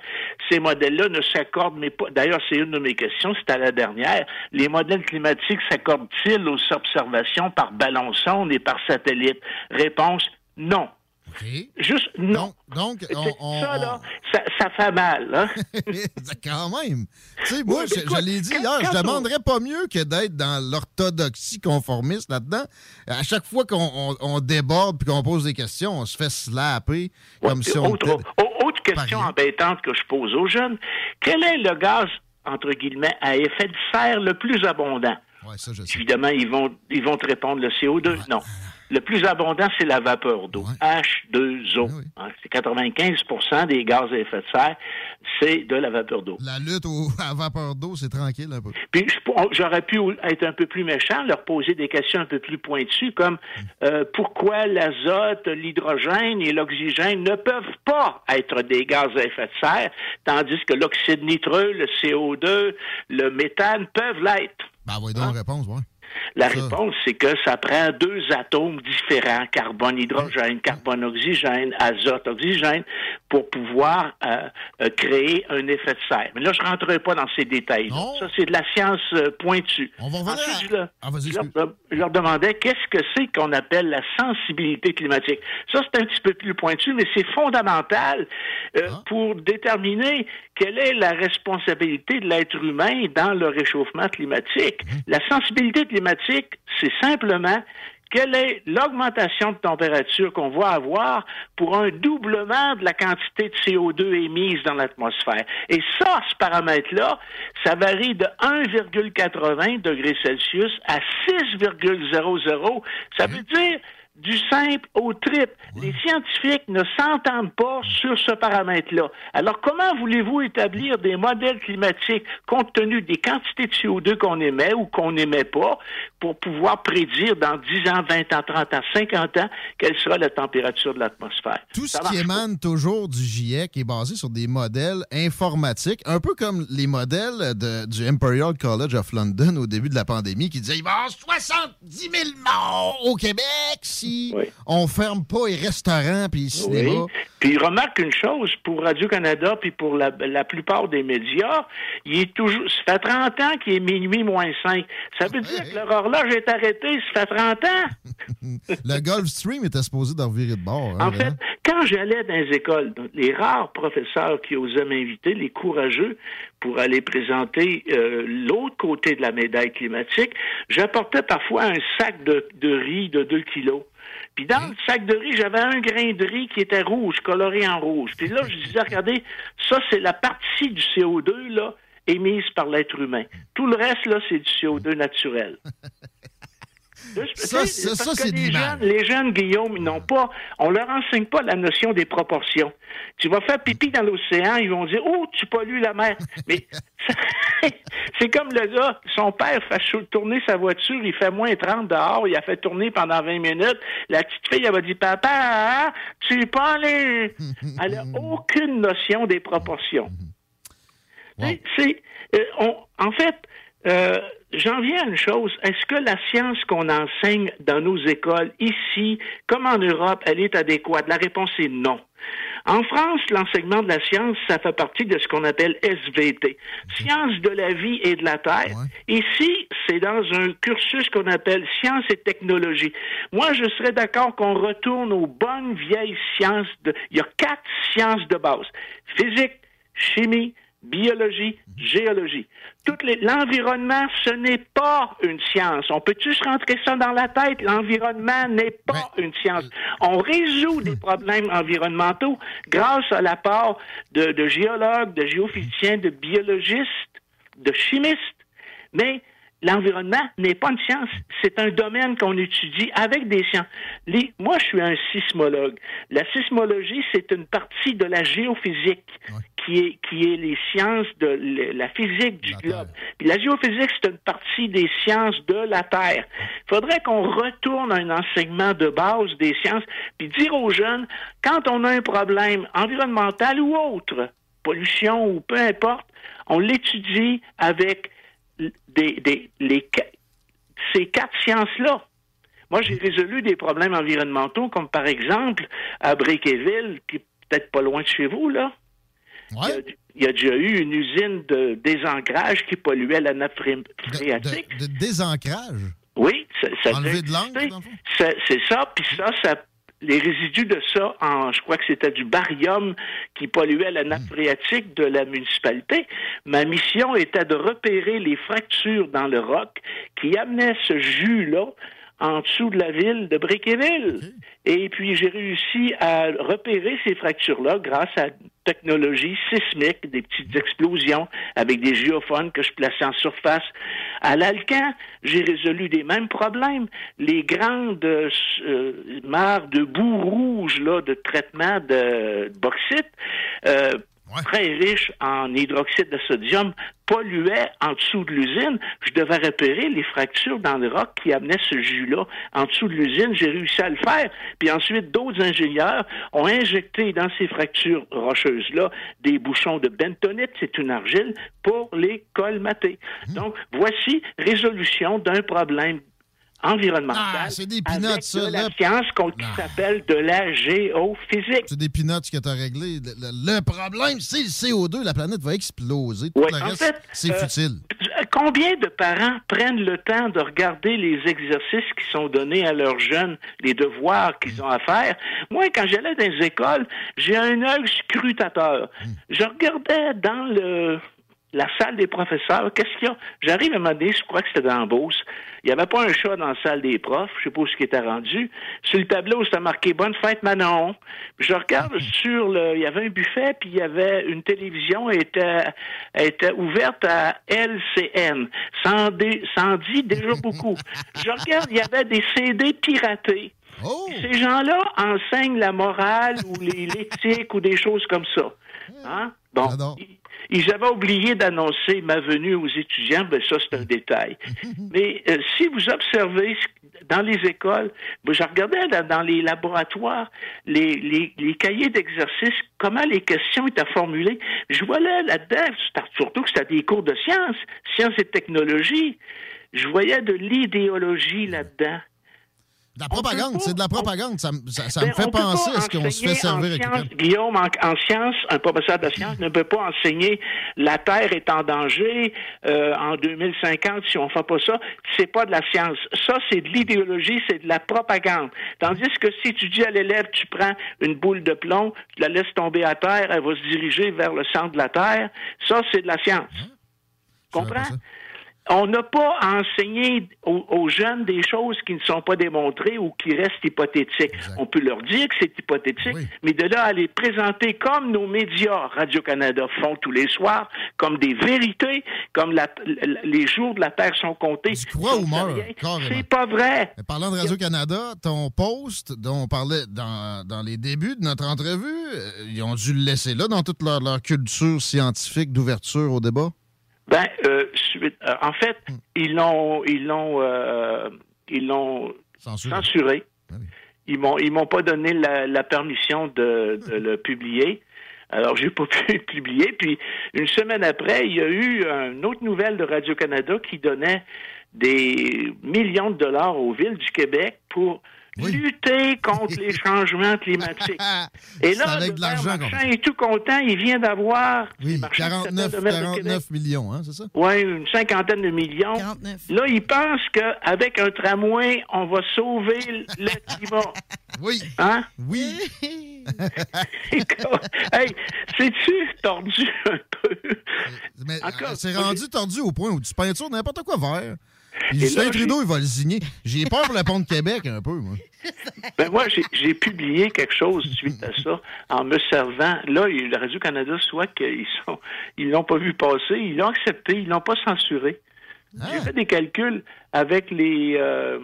ces modèles-là ne s'accordent, mais pas. D'ailleurs, c'est une de mes questions, c'était la dernière. Les modèles climatiques s'accordent-ils aux observations par ballon sonde et par satellite? Réponse non. Juste non. Donc, on, on- ça, là, ça, ça fait mal. Hein? Quand même. Tu sais, moi, Oui, je, je l'ai dit hier, je on- demanderais pas mieux que d'être dans l'orthodoxie conformiste là-dedans. À chaque fois qu'on on- on déborde puis qu'on pose des questions, on se fait slapper comme si on autre, était... autre question embêtante que je pose aux jeunes. Quel est le gaz, entre guillemets, à effet de serre le plus abondant? Ouais, ça, je sais. Évidemment, ils vont, ils vont te répondre le CO2. Non. Le plus abondant, c'est la vapeur d'eau, H2O. Hein, c'est 95% des gaz à effet de serre, c'est de la vapeur d'eau. La lutte au, à vapeur d'eau, c'est tranquille un peu. Puis j'aurais pu être un peu plus méchant, leur poser des questions un peu plus pointues, comme euh, pourquoi l'azote, l'hydrogène et l'oxygène ne peuvent pas être des gaz à effet de serre, tandis que l'oxyde nitreux, le CO2, le méthane peuvent l'être? Ben, voyons donc la réponse, ouais. La réponse, c'est que ça prend deux atomes différents, carbone-hydrogène, carbone-oxygène, azote-oxygène, pour pouvoir euh, euh, créer un effet de serre. Mais là, je ne rentrerai pas dans ces détails. Ça, c'est de la science euh, pointue. Ensuite, je, leur- je leur, je leur demandais qu'est-ce que c'est qu'on appelle la sensibilité climatique? Ça, c'est un petit peu plus pointu, mais c'est fondamental euh, pour déterminer quelle est la responsabilité de l'être humain dans le réchauffement climatique. La sensibilité climatique, c'est simplement quelle est l'augmentation de température qu'on va avoir pour un doublement de la quantité de CO2 émise dans l'atmosphère. Et ça, ce paramètre-là, ça varie de 1,80 degrés Celsius à 6,00. Ça veut dire du simple au triple. Les scientifiques ne s'entendent pas sur ce paramètre-là. Alors, comment voulez-vous établir des modèles climatiques compte tenu des quantités de CO2 qu'on émet ou qu'on n'émet pas pour pouvoir prédire dans 10 ans, 20 ans, 30 ans, 50 ans quelle sera la température de l'atmosphère? Tout ce qui émane toujours du GIEC est basé sur des modèles informatiques, un peu comme les modèles de- du Imperial College of London au début de la pandémie qui disaient il va y avoir 70 000 morts au Québec si on ferme pas les restaurants puis les cinémas. Oui. Puis remarque une chose, pour Radio-Canada, puis pour la, la plupart des médias, il est toujours. Ça fait 30 ans qu'il est minuit moins 5. Ça veut dire que leur horloge est arrêtée, ça fait 30 ans. Le Gulf Stream était supposé de revirer de bord. hein, En fait, quand j'allais dans les écoles, les rares professeurs qui osaient m'inviter, les courageux, pour aller présenter euh, l'autre côté de la médaille climatique, j'apportais parfois un sac de, de riz de 2 kilos. Puis dans le sac de riz, j'avais un grain de riz qui était rouge, coloré en rouge. Puis là, je disais, regardez, ça, c'est la partie du CO2, là, émise par l'être humain. Tout le reste, là, c'est du CO2 naturel. Ça, ça, c'est les jeunes, les jeunes, Guillaume, ils n'ont pas, on leur enseigne pas la notion des proportions. Tu vas faire pipi dans l'océan, ils vont dire, oh, tu pollues la mer. Mais c'est comme le gars, son père fait tourner sa voiture, il fait moins 30 dehors, il a fait tourner pendant 20 minutes. La petite fille, elle va dire, papa, tu es pas allé. Elle n'a aucune notion des proportions. C'est, euh, en fait, euh, j'en viens à une chose. Est-ce que la science qu'on enseigne dans nos écoles, ici, comme en Europe, elle est adéquate? La réponse est non. En France, l'enseignement de la science, ça fait partie de ce qu'on appelle SVT, sciences de la vie et de la terre. Ici, c'est dans un cursus qu'on appelle sciences et technologies. Moi, je serais d'accord qu'on retourne aux bonnes vieilles sciences. De... Il y a quatre sciences de base physique, chimie, biologie, géologie. Les... L'environnement, ce n'est pas une science. On peut-tu se rentrer ça dans la tête? L'environnement n'est pas une science. On résout des problèmes environnementaux grâce à l'apport de, de géologues, de géophysiciens, de biologistes, de chimistes. Mais l'environnement n'est pas une science. C'est un domaine qu'on étudie avec des sciences. Les- moi, je suis un sismologue. La sismologie, c'est une partie de la géophysique qui est, qui est les sciences de la physique du globe. Puis la géophysique, c'est une partie des sciences de la Terre. Il faudrait qu'on retourne à un enseignement de base des sciences, puis dire aux jeunes, quand on a un problème environnemental ou autre, pollution ou peu importe, on l'étudie avec des, des- les, qua- ces quatre sciences-là. Moi, j'ai résolu des problèmes environnementaux, comme par exemple à Briqueville, qui est peut-être pas loin de chez vous, là. Il, y a, il y a déjà eu une usine de désancrage qui polluait la nappe phréatique. De désancrage? Oui, ça, ça Enlever de l'encre, C'est ça, puis ça, ça, les résidus de ça, en, je crois que c'était du barium qui polluait la Hmm. nappe phréatique de la municipalité. Ma mission était de repérer les fractures dans le roc qui amenaient ce jus-là en dessous de la ville de Briqueville. Et puis, j'ai réussi à repérer ces fractures-là grâce à technologie sismique, des petites explosions avec des géophones que je plaçais en surface. À l'Alcan, j'ai résolu des mêmes problèmes. Les grandes euh, mares de boue rouge là, de traitement de bauxite, euh, très riches en hydroxyde de sodium, polluaient en dessous de l'usine. Je devais repérer les fractures dans le roc qui amenaient ce jus-là en dessous de l'usine. J'ai réussi à le faire. Puis ensuite, d'autres ingénieurs ont injecté dans ces fractures rocheuses-là des bouchons de bentonite, c'est une argile, pour les colmater. Donc, voici résolution d'un problème Ah, c'est des avec peanuts, ça, de la là. science qu'on- qui s'appelle de la géophysique. C'est des peanuts que t'as réglé. Le, le- le problème, c'est le CO2. La planète va exploser. Tout le en reste, fait, c'est euh, futile. Combien de parents prennent le temps de regarder les exercices qui sont donnés à leurs jeunes, les devoirs qu'ils ont à faire? Moi, quand j'allais dans les écoles, j'ai un œil scrutateur. Je regardais dans le la salle des professeurs, qu'est-ce qu'il y a? J'arrive à un moment donné, je crois que c'était dans la Beauce. Il n'y avait pas un chat dans la salle des profs, je sais pas où ce qui était rendu. Sur le tableau, c'était marqué Bonne fête Manon. Puis je regarde sur le. Il y avait un buffet, puis il y avait une télévision, elle était, elle était ouverte à LCN. Ça en, dé- ça en dit déjà beaucoup. Je regarde, il y avait des CD piratés. Ces gens-là enseignent la morale ou les- l'éthique ou des choses comme ça. Hein? Bon. Ils- avaient oublié d'annoncer ma venue aux étudiants, ben ça c'est un détail. Mais euh, si vous observez dans les écoles, ben, je regardais dans, les laboratoires les, les, les cahiers d'exercice, comment les questions étaient formulées. Je voyais là-dedans, surtout que c'était des cours de sciences, sciences et technologies, je voyais de l'idéologie là-dedans. De la propagande, c'est de la propagande. Ça, me- ça- ça me Ben, fait on peut penser à ce qu'on se fait servir en avec sciences, Guillaume, en, en sciences, un professeur de sciences ne peut pas enseigner la Terre est en danger euh, en 2050 si on fait pas ça. C'est pas de la science. Ça, c'est de l'idéologie, c'est de la propagande. Tandis que si tu dis à l'élève, tu prends une boule de plomb, tu la laisses tomber à terre, elle va se diriger vers le centre de la Terre, ça, c'est de la science. Comprends? On n'a pas à enseigner aux, aux jeunes des choses qui ne sont pas démontrées ou qui restent hypothétiques. On peut leur dire que c'est hypothétique, mais de là à les présenter comme nos médias Radio-Canada font tous les soirs, comme des vérités, comme la- la- les jours de la Terre sont comptés. Ou meurt, sérieux. carrément. C'est pas vrai. Mais parlant de Radio-Canada, ton post dont on parlait dans, dans les débuts de notre entrevue, euh, ils ont dû le laisser là dans toute leur, leur culture scientifique d'ouverture au débat? Ben, euh, suite- euh, en fait, ils l'ont, ils l'ont, euh, ils l'ont censuré. Ils m'ont, ils m'ont pas donné la, la permission de, de le publier. Alors, j'ai pas pu le publier. Puis, une semaine après, il y a eu une autre nouvelle de Radio-Canada qui donnait des millions de dollars aux villes du Québec pour lutter contre les changements climatiques. Et là, le Marchand est tout content. Il vient d'avoir... Oui, Marchand, 49, c'est le maire de Québec. 49 millions, hein, c'est ça? Oui, une cinquantaine de millions. Là, ils pensent qu'avec un tramway, on va sauver le climat. Oui. Hein? Oui. hey, c'est-tu tordu un peu? C'est rendu tordu au point où tu peintures n'importe quoi vert. Justin là, Trudeau, il va le signer. J'ai peur pour le pont de Québec un peu, moi. Ben moi, j'ai- publié quelque chose suite à ça en me servant. Là, le Radio-Canada soit qu'ils sont, ils l'ont pas vu passer, ils l'ont accepté, ils l'ont pas censuré. J'ai fait des calculs avec les, euh,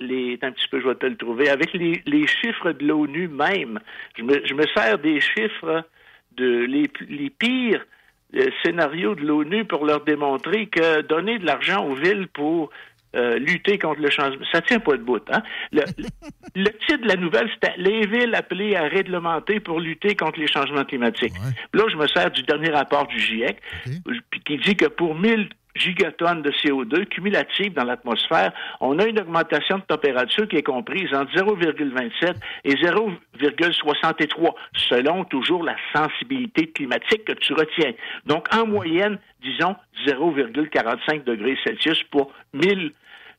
les, un petit peu, je vais te le trouver, avec les, les chiffres de l'ONU même. Je me, je me sers des chiffres de les, les pires euh, scénarios de l'ONU pour leur démontrer que donner de l'argent aux villes pour euh, lutter contre le changement, ça tient pas de bout. Hein? Le, le- titre de la nouvelle, c'était Les villes appelées à réglementer pour lutter contre les changements climatiques. Là, je me sers du dernier rapport du GIEC, puis qui dit que pour 1000 gigatonnes de CO2 cumulatives dans l'atmosphère, on a une augmentation de température qui est comprise entre 0,27 et 0,63, selon toujours la sensibilité climatique que tu retiens. Donc, en moyenne, disons 0,45 degrés Celsius pour 1000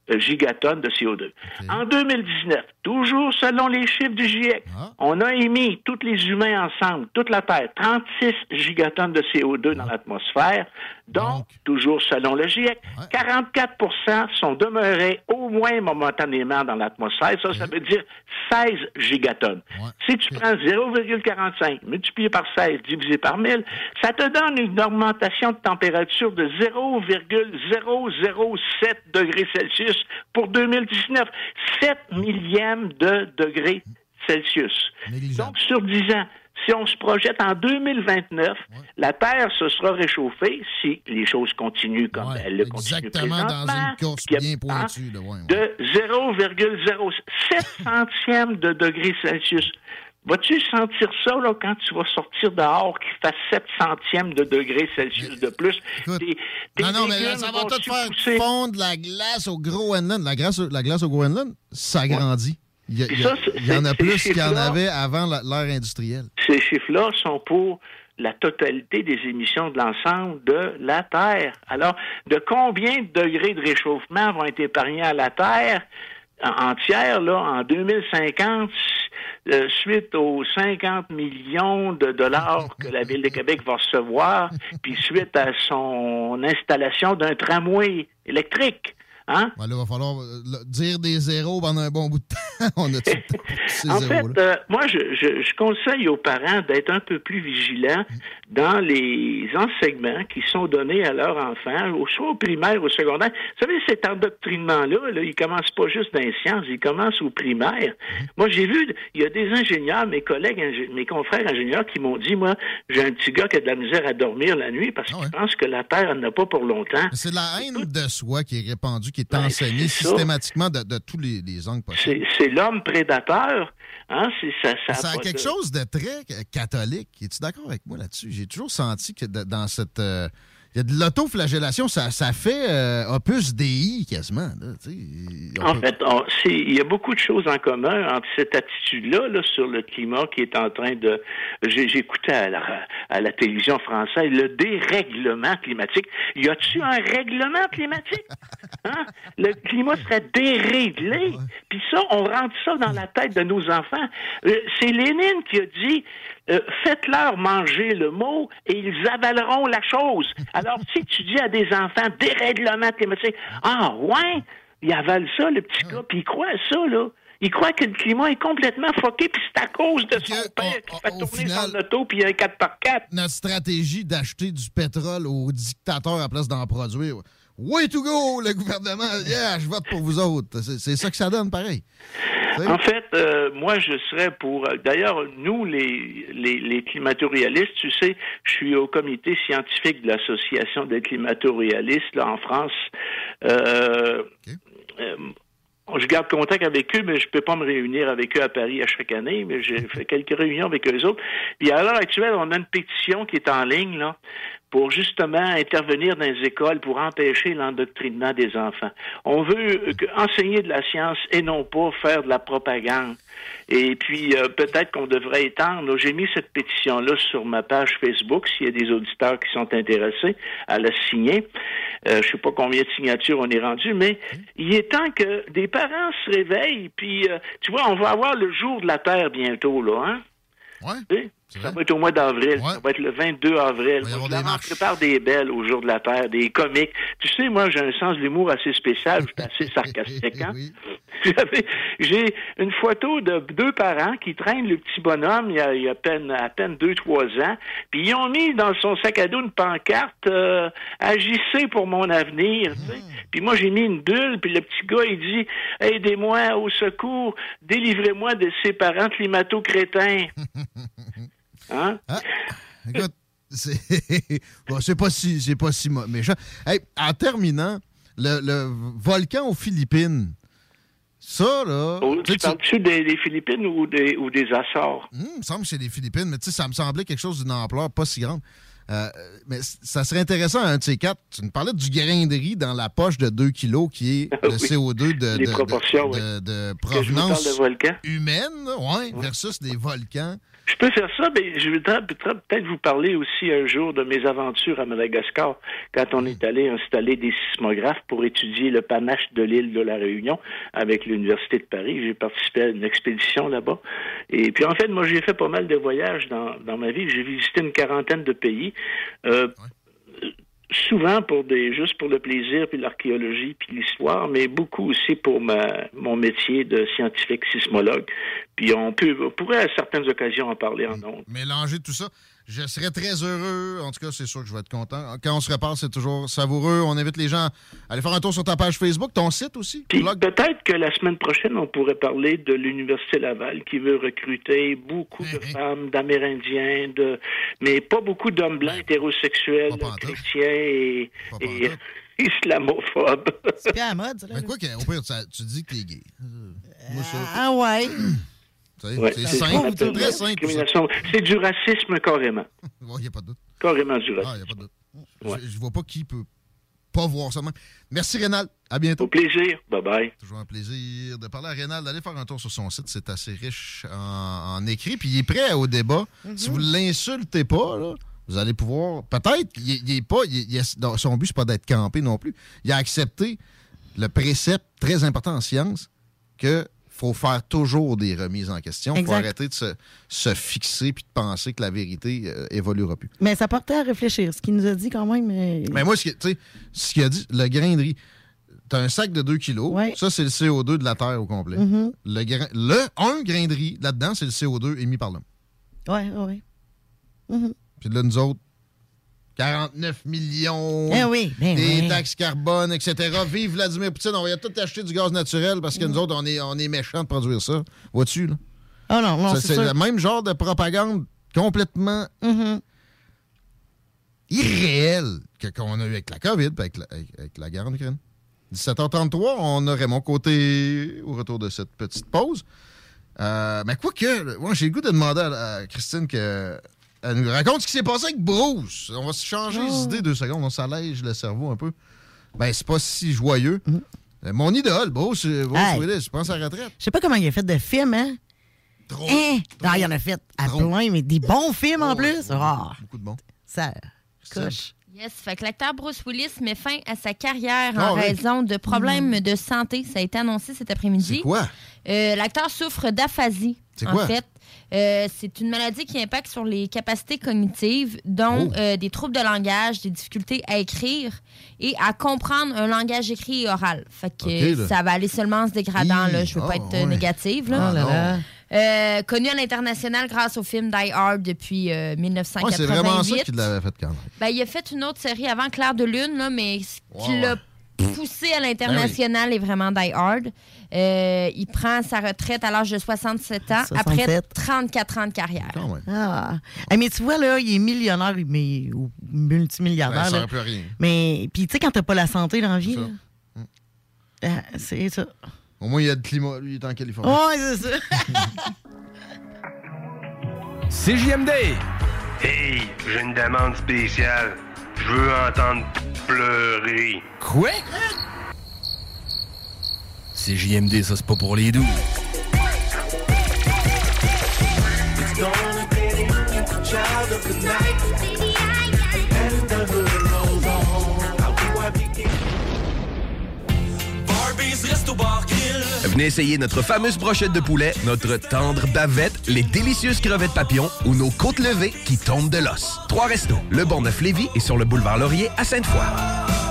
euh, gigatonnes de CO2. En 2019, toujours selon les chiffres du GIEC, on a émis, tous les humains ensemble, toute la Terre, 36 gigatonnes de CO2 dans l'atmosphère. Donc, toujours selon le GIEC, 44% sont demeurés au moins momentanément dans l'atmosphère. Ça, ça veut dire 16 gigatonnes. Si tu prends 0,45 multiplié par 16 divisé par 1000, ça te donne une augmentation de température de 0,007 degrés Celsius pour 2019. 7 millièmes de degrés Celsius. Donc, sur 10 ans, si on se projette en 2029, la Terre se sera réchauffée si les choses continuent comme elles le continuent Exactement dans présentement, une course bien pointue. là, ouais, de 0,07 centièmes de degrés Celsius. Vas-tu sentir ça là, quand tu vas sortir dehors qui fasse 7 centièmes de degrés Celsius de plus? Tes- tes Non, non, mais là, légumes ça va tout faire pousser? fondre la glace au Groenland. La glace, la glace au Groenland, ça grandit. Il y, a- ça, il en a plus qu'il y en avait avant l'ère industrielle. Ces chiffres-là sont pour la totalité des émissions de l'ensemble de la Terre. Alors, de combien de degrés de réchauffement vont être épargnés à la Terre en- entière là, en 2050 euh, suite aux 50 millions de dollars que la Ville de Québec va recevoir, puis suite à son installation d'un tramway électrique? Hein? Ben là, il va falloir euh, le- dire des zéros pendant un bon bout de temps. On a ces En fait, euh, moi, je, je- je conseille aux parents d'être un peu plus vigilants dans les enseignements qui sont donnés à leurs enfants, soit au primaire ou au secondaire. Vous savez, cet endoctrinement-là, là, il commence pas juste dans les sciences, il commence au primaire. Moi, j'ai vu, il y a des ingénieurs, mes collègues, mes confrères ingénieurs qui m'ont dit, moi, j'ai un petit gars qui a de la misère à dormir la nuit parce qu'il pense que la Terre n'en a pas pour longtemps. C'est de la haine de soi qui est répandue, qui est Ben, ça. systématiquement de, de tous les, les angles possibles. C'est l'homme prédateur. Hein? C'est, ça, ça, Ça a quelque de- chose de très euh, catholique. Es-tu d'accord avec moi là-dessus? J'ai toujours senti que de- dans cette. euh, il y a de l'autoflagellation, ça, ça fait euh, opus DI quasiment. là. On En peut- fait, on- il y a beaucoup de choses en commun entre cette attitude-là là, sur le climat qui est en train de... J'ai- J'écoutais à la, à la télévision française le dérèglement climatique. Y a-tu un règlement climatique? Hein? Le climat serait déréglé. Puis ça, on rentre ça dans la tête de nos enfants. Euh, c'est Lénine qui a dit euh, faites-leur manger le mot et ils avaleront la chose. Alors, si tu dis à des enfants dérèglement climatique, ah ouais, ils avalent ça, le petit gars, puis ils croient à ça, là. Ils croient que le climat est complètement foqué, puis c'est à cause de son père qui fait tourner son auto, puis il y a un 4x4. Notre stratégie d'acheter du pétrole aux dictateurs à place d'en produire. Way to go, le gouvernement. Yeah, je vote pour vous autres. C'est ça que ça donne, pareil. En fait, euh, moi, je serais pour. euh, D'ailleurs, nous, les, les, les climato-réalistes, tu sais, je suis au comité scientifique de l'Association des climato-réalistes, là, en France. Euh, euh, je garde contact avec eux, mais je peux pas me réunir avec eux à Paris à chaque année, mais j'ai fait quelques réunions avec eux autres. Puis à l'heure actuelle, on a une pétition qui est en ligne, là, pour justement intervenir dans les écoles pour empêcher l'endoctrinement des enfants. On veut enseigner de la science et non pas faire de la propagande. Et puis, euh, peut-être qu'on devrait étendre. J'ai mis cette pétition-là sur ma page Facebook, s'il y a des auditeurs qui sont intéressés à la signer. Euh, je sais pas combien de signatures on est rendu, mais il est temps que des parents se réveillent. Puis, euh, tu vois, on va avoir le jour de la Terre bientôt, là, hein? Oui. Ça va être au mois d'avril. Ça va être le 22 avril. Moi, je en prépare des belles au jour de la Terre, des comiques. Tu sais, moi, j'ai un sens de l'humour assez spécial. Je suis assez sarcastique. Hein? J'ai une photo de deux parents qui traînent le petit bonhomme il y a, il y a à peine, à peine deux, trois ans. Puis ils ont mis dans son sac à dos une pancarte euh, Agissez pour mon avenir. sais. Puis moi, j'ai mis une bulle. Puis le petit gars, il dit Aidez-moi au secours. Délivrez-moi de ces parents climato-crétins. Hein? Écoute, c'est bon, c'est pas si c'est pas si méchant. Hey, en terminant, le, le volcan aux Philippines, ça là. Oh, tu parles-tu des, des Philippines ou des, ou des Açores? Hum, il me semble que c'est les Philippines, mais tu sais, ça me semblait quelque chose d'une ampleur pas si grande. Euh, mais ça serait intéressant, un de ces quatre. Tu nous parlais du grain de riz dans la poche de 2 kilos qui est le Oui. CO2 de, de- oui. provenance volcan. humaine, ouais, versus des volcans. Je peux faire ça, mais je voudrais peut-être vous parler aussi un jour de mes aventures à Madagascar, quand on est allé installer des sismographes pour étudier le panache de l'île de la Réunion avec l'Université de Paris. J'ai participé à une expédition là-bas. Et puis en fait, moi j'ai fait pas mal de voyages dans, dans ma vie. J'ai visité une quarantaine de pays. Euh, souvent pour des juste pour le plaisir puis l'archéologie puis l'histoire, mais beaucoup aussi pour ma, mon métier de scientifique sismologue. Puis on peut on pourrait à certaines occasions en parler en ondes. Mélanger tout ça. Je serais très heureux. En tout cas, c'est sûr que je vais être content. Quand on se reparle, c'est toujours savoureux. On invite les gens à aller faire un tour sur ta page Facebook, ton site aussi. Peut-être que la semaine prochaine, on pourrait parler de l'Université Laval qui veut recruter beaucoup de femmes, d'Amérindiens, de mais pas beaucoup d'hommes blancs hétérosexuels, chrétiens et, et islamophobes. C'est bien à mode, ça. Là. Mais quoi qu'au pire, tu dis que t'es gay. Moi, ça- Ah ouais. Ouais, c'est simple, c'est très simple. C'est du racisme carrément. Il n'y a pas de doute. Carrément du Ah, racisme. y a pas de doute. Je, je vois pas qui peut pas voir ça même. Merci, Rénal. À bientôt. Au plaisir. Bye-bye. Toujours un plaisir de parler à Rénal, d'aller faire un tour sur son site. C'est assez riche en, en écrit. Puis il est prêt au débat. Si vous l'insultez pas, là, vous allez pouvoir. Peut-être, il, est- il est pas. il- il est- non, son but, c'est pas d'être campé non plus. Il a accepté le précepte très important en science que faut faire toujours des remises en question. Il faut arrêter de se, se fixer puis de penser que la vérité euh, évoluera plus. Mais ça portait à réfléchir. Ce qu'il nous a dit quand même. euh, Mais moi, ce qui- tu sais, ce qu'il a dit, le grain de riz, t'as un sac de 2 kilos, ça, c'est le CO2 de la Terre au complet. Mhm. le, grain, le un grain de riz, là-dedans, c'est le CO2 émis par l'homme. Ouais, ouais, ouais. Mhm. Puis là, nous autres, 49 millions, Eh oui, ben des oui. taxes carbone, etc. Vive Vladimir Poutine, on va tout acheter du gaz naturel parce que nous autres, on est, on est méchants de produire ça. Vois-tu, là? Ah non, non, c'est le même genre de propagande complètement Mhm. irréelle que- qu'on a eu avec la COVID avec la, avec, la guerre en Ukraine. 17h33, on a Raymond Côté au retour de cette petite pause. Euh, mais quoi que, moi, j'ai le goût de demander à, à Christine que elle nous raconte ce qui s'est passé avec Bruce. On va se changer les idées deux secondes, on s'allège le cerveau un peu. Ben, c'est pas si joyeux. Euh, Mon idole, Bruce, euh, Bruce Hey. Willis, je pense à la retraite. Je sais pas comment il a fait de films, hein? Trop. Hein? Non, il en a fait à plein, mais des bons films en plus. Ah, Beaucoup de bons. ça coche. Yes, fait que l'acteur Bruce Willis met fin à sa carrière Ah en oui. raison de problèmes de santé. Ça a été annoncé cet après-midi. C'est quoi? Euh, l'acteur souffre d'aphasie. C'est en quoi? fait. Euh, c'est une maladie qui impacte sur les capacités cognitives, dont Oh. euh, des troubles de langage, des difficultés à écrire et à comprendre un langage écrit et oral. Fait que ça va aller seulement en se dégradant. Hi. Là. Je veux pas Ah, être euh, ouais. négative. Là. Ah, là, là. Euh, connu à l'international grâce au film Die Hard depuis euh, Ouais, 1988. c'est vraiment ça qui l'avait fait quand même. Ben, il a fait une autre série avant Claire de Lune, là, mais ce qui Ouais, l'a poussé à l'international est vraiment Die Hard. Euh, il prend sa retraite à l'âge de 67 ans, après 67. 34 ans de carrière. Ah. Mais tu vois, là, il est millionnaire mais, ou multimilliardaire. Ben, ça plus rien. Mais, puis tu sais, quand t'as pas la santé dans la vie, C'est ça. ah, c'est ça. Au moins, il y a de climat. Lui, il est en Californie. Ouais, c'est ça. CJMD! Hey, j'ai une demande spéciale. Je veux entendre pleurer. Quoi? CJMD, ça c'est pas pour les doux. It's gonna get in the child of the night. Venez essayer notre fameuse brochette de poulet, notre tendre bavette, les délicieuses crevettes papillons ou nos côtes levées qui tombent de l'os. Trois restos, le Bonneuf-Lévis et sur le boulevard Laurier à Sainte-Foy.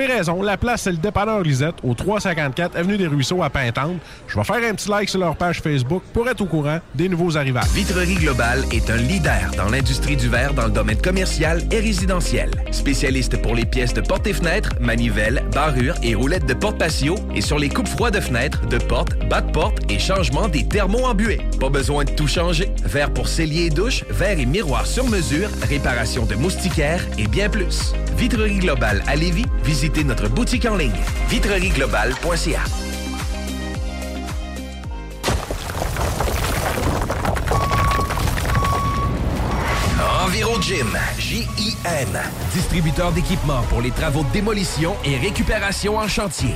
raison. La place, c'est le dépanneur Lisette, au 354 Avenue des Ruisseaux à Pintante. Je vais faire un petit like sur leur page Facebook pour être au courant des nouveaux arrivages. Vitrerie Globale est un leader dans l'industrie du verre dans le domaine commercial et résidentiel. Spécialiste pour les pièces de portes et fenêtres, manivelles, barrures et roulettes de porte patio et sur les coupes froides de fenêtres, de portes, bas de porte et changement des thermos embués. Pas besoin de tout changer. Verre pour cellier et douche, verre et miroir sur mesure, réparation de moustiquaires et bien plus. Vitrerie Globale à Lévis, visitez notre boutique en ligne vitrerieglobale.ca. Gym, J-I-M, distributeur d'équipements pour les travaux de démolition et récupération en chantier.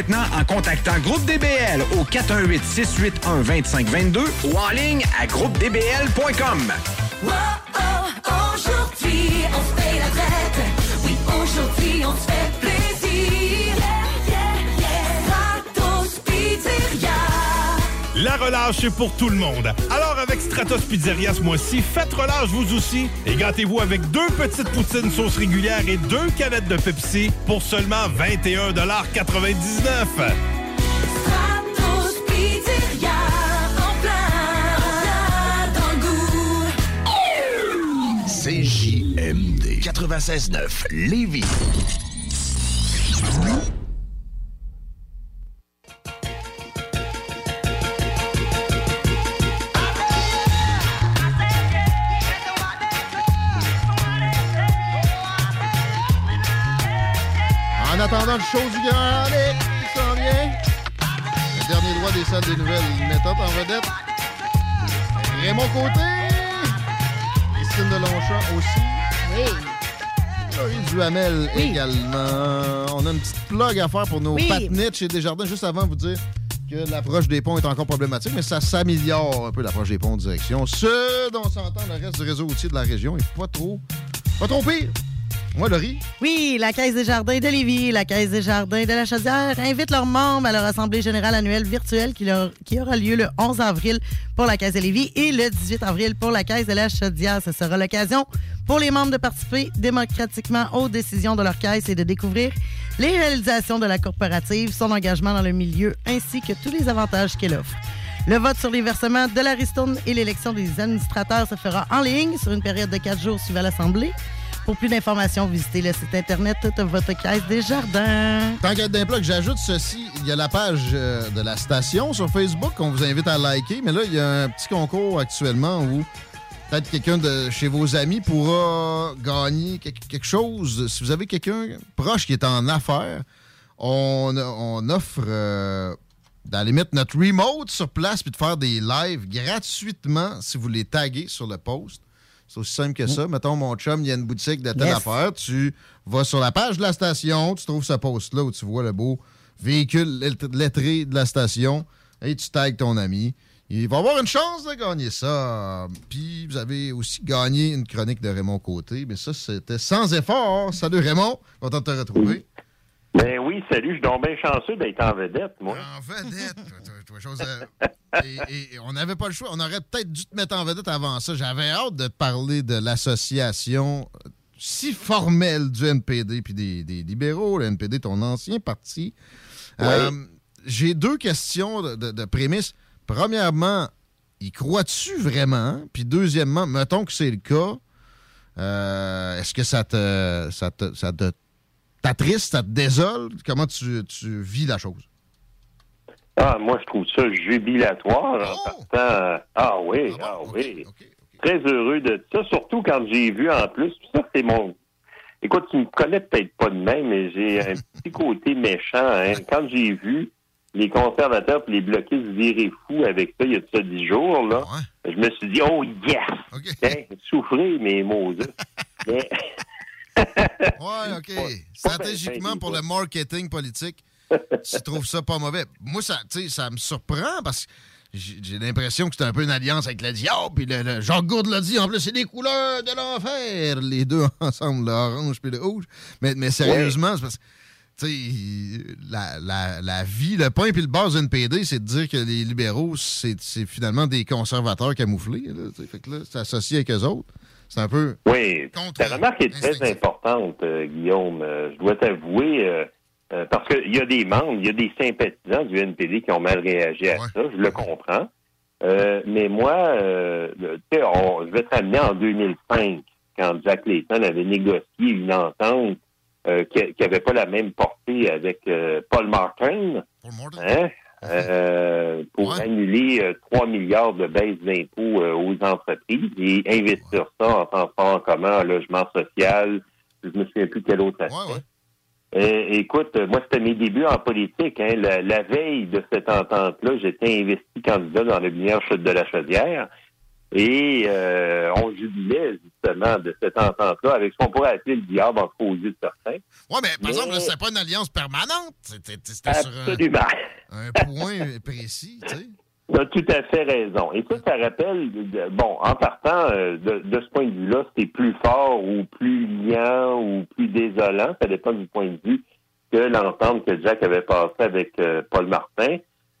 en contactant Groupe DBL au 418-681-2522 ou en ligne à groupedbl.com. Wow, oh, aujourd'hui, on se fait la fête. Oui, aujourd'hui, on se fait plaisir. Yeah, yeah, yeah. Stratos Pizzeria. La relâche est pour tout le monde. Alors avec Stratos Pizzeria ce mois-ci, faites relâche vous aussi et gâtez-vous avec deux petites poutines sauce régulière et deux canettes de Pepsi pour seulement 21,99 Stratos Pizzeria. En plein, en plein dans le goût. CJMD 96.9 Lévis. Attendant le show du Grand qui s'en vient, le dernier droit des salles des nouvelles mettant en vedette Raymond Côté, Christine de Longchamp aussi. Oui. Duhamel également. On a une petite plug à faire pour nos Oui. chez Desjardins, juste avant de vous dire que l'approche des ponts est encore problématique, mais ça s'améliore un peu l'approche des ponts de direction. Ce dont s'entend le reste du réseau routier de la région est pas trop, pas trop pire. Oui, la Caisse des Jardins de Lévis, la Caisse des Jardins de la Chaudière invite leurs membres à leur assemblée générale annuelle virtuelle qui aura lieu le 11 avril pour la Caisse de Lévis et le 18 avril pour la Caisse de la Chaudière. Ce sera l'occasion pour les membres de participer démocratiquement aux décisions de leur caisse et de découvrir les réalisations de la corporative, son engagement dans le milieu ainsi que tous les avantages qu'elle offre. Le vote sur les versements de la ristourne et l'élection des administrateurs se fera en ligne sur une période de quatre jours suivant l'Assemblée. Pour plus d'informations, visitez le site Internet de votre Caisse des Jardins. Tant qu'à bloc, j'ajoute ceci. Il y a la page euh, de la station sur Facebook qu'on vous invite à liker, mais là, il y a un petit concours actuellement où peut-être quelqu'un de chez vos amis pourra gagner quelque chose. Si vous avez quelqu'un proche qui est en affaires, on, offre, euh, la limite, notre remote sur place puis de faire des lives gratuitement si vous les taguez sur le post. C'est aussi simple que ça. Mettons, mon chum, il y a une boutique de telle Yes. affaire. Tu vas sur la page de la station, tu trouves ce post-là où tu vois le beau véhicule let- lettré de la station et tu tags ton ami. Il va avoir une chance de gagner ça. Puis vous avez aussi gagné une chronique de Raymond Côté, mais ça, c'était sans effort. Salut Raymond, content de te retrouver. Ben oui, salut, je suis donc bien chanceux d'être en vedette, moi. En vedette, toi, toi, chose, euh, et, et- et on n'avait pas le choix. On aurait peut-être dû te mettre en vedette avant ça. J'avais hâte de parler de l'association euh, si formelle du NPD puis des, des libéraux, le NPD, ton ancien parti. Euh, J'ai deux questions de, de, de prémisse. Premièrement, y crois-tu vraiment? Puis deuxièmement, mettons que c'est le cas, Euh, Est-ce que ça te, ça te, ça te t'attriste, ça te désole? Comment tu, tu vis la chose? Ah, moi, je trouve ça jubilatoire. en partant, euh, ah oui, ah, oui. Très heureux de ça, surtout quand j'ai vu en plus, ça, c'est mon... Écoute, tu me connais peut-être pas de même, mais j'ai un petit côté méchant. hein. Quand j'ai vu les conservateurs et les bloquistes virer fous avec ça il y a de ça dix jours, là, je me suis dit, oh yes! Hein, souffrez, mes mots. Mais... Ouais, OK. Stratégiquement, pour le marketing politique, tu trouves ça pas mauvais. Moi, ça, ça me surprend parce que j'ai l'impression que c'est un peu une alliance avec le diable. Puis le, le Jacques Gourde l'a dit, en plus, c'est des couleurs de l'enfer, les deux ensemble, l'orange puis le rouge. Mais, mais sérieusement, c'est parce que, la, la, la vie, le pain puis le base d'une PD, c'est de dire que les libéraux, c'est finalement des conservateurs camouflés. Là, fait que là, c'est associé avec eux autres. C'est un peu. Oui, ta remarque est très importante, euh, Guillaume. Euh, je dois t'avouer, euh, euh, parce qu'il y a des membres, il y a des sympathisants du NPD qui ont mal réagi à ça, je le comprends. Euh, mais moi, euh, le- tu sais, on- je vais te ramener en 2005, quand Jack Layton avait négocié une entente euh, qui n'avait pas la même portée avec Paul Martin. Hein? Pour annuler euh, 3 milliards de baisse d'impôts aux entreprises et investir ça en transport en commun, en logement social, je me souviens plus quel autre aspect. Euh, écoute, euh, moi, c'était mes débuts en politique. Hein. La, la veille de cette entente-là, j'étais investi candidat dans le binière chute de la Chaudière. Et euh, on jubilait justement de cette entente-là avec ce qu'on pourrait appeler le diable entre aux yeux de certains. Ouais, mais par exemple, là, c'est pas une alliance permanente. C'était c'était sur un, un point précis, tu sais. Tu as tout à fait raison. Et ça, ça rappelle, bon, en partant euh, de, de ce point de vue-là, c'était plus fort ou plus liant ou plus désolant, ça dépend du point de vue, que l'entente que Jack avait passée avec euh, Paul Martin.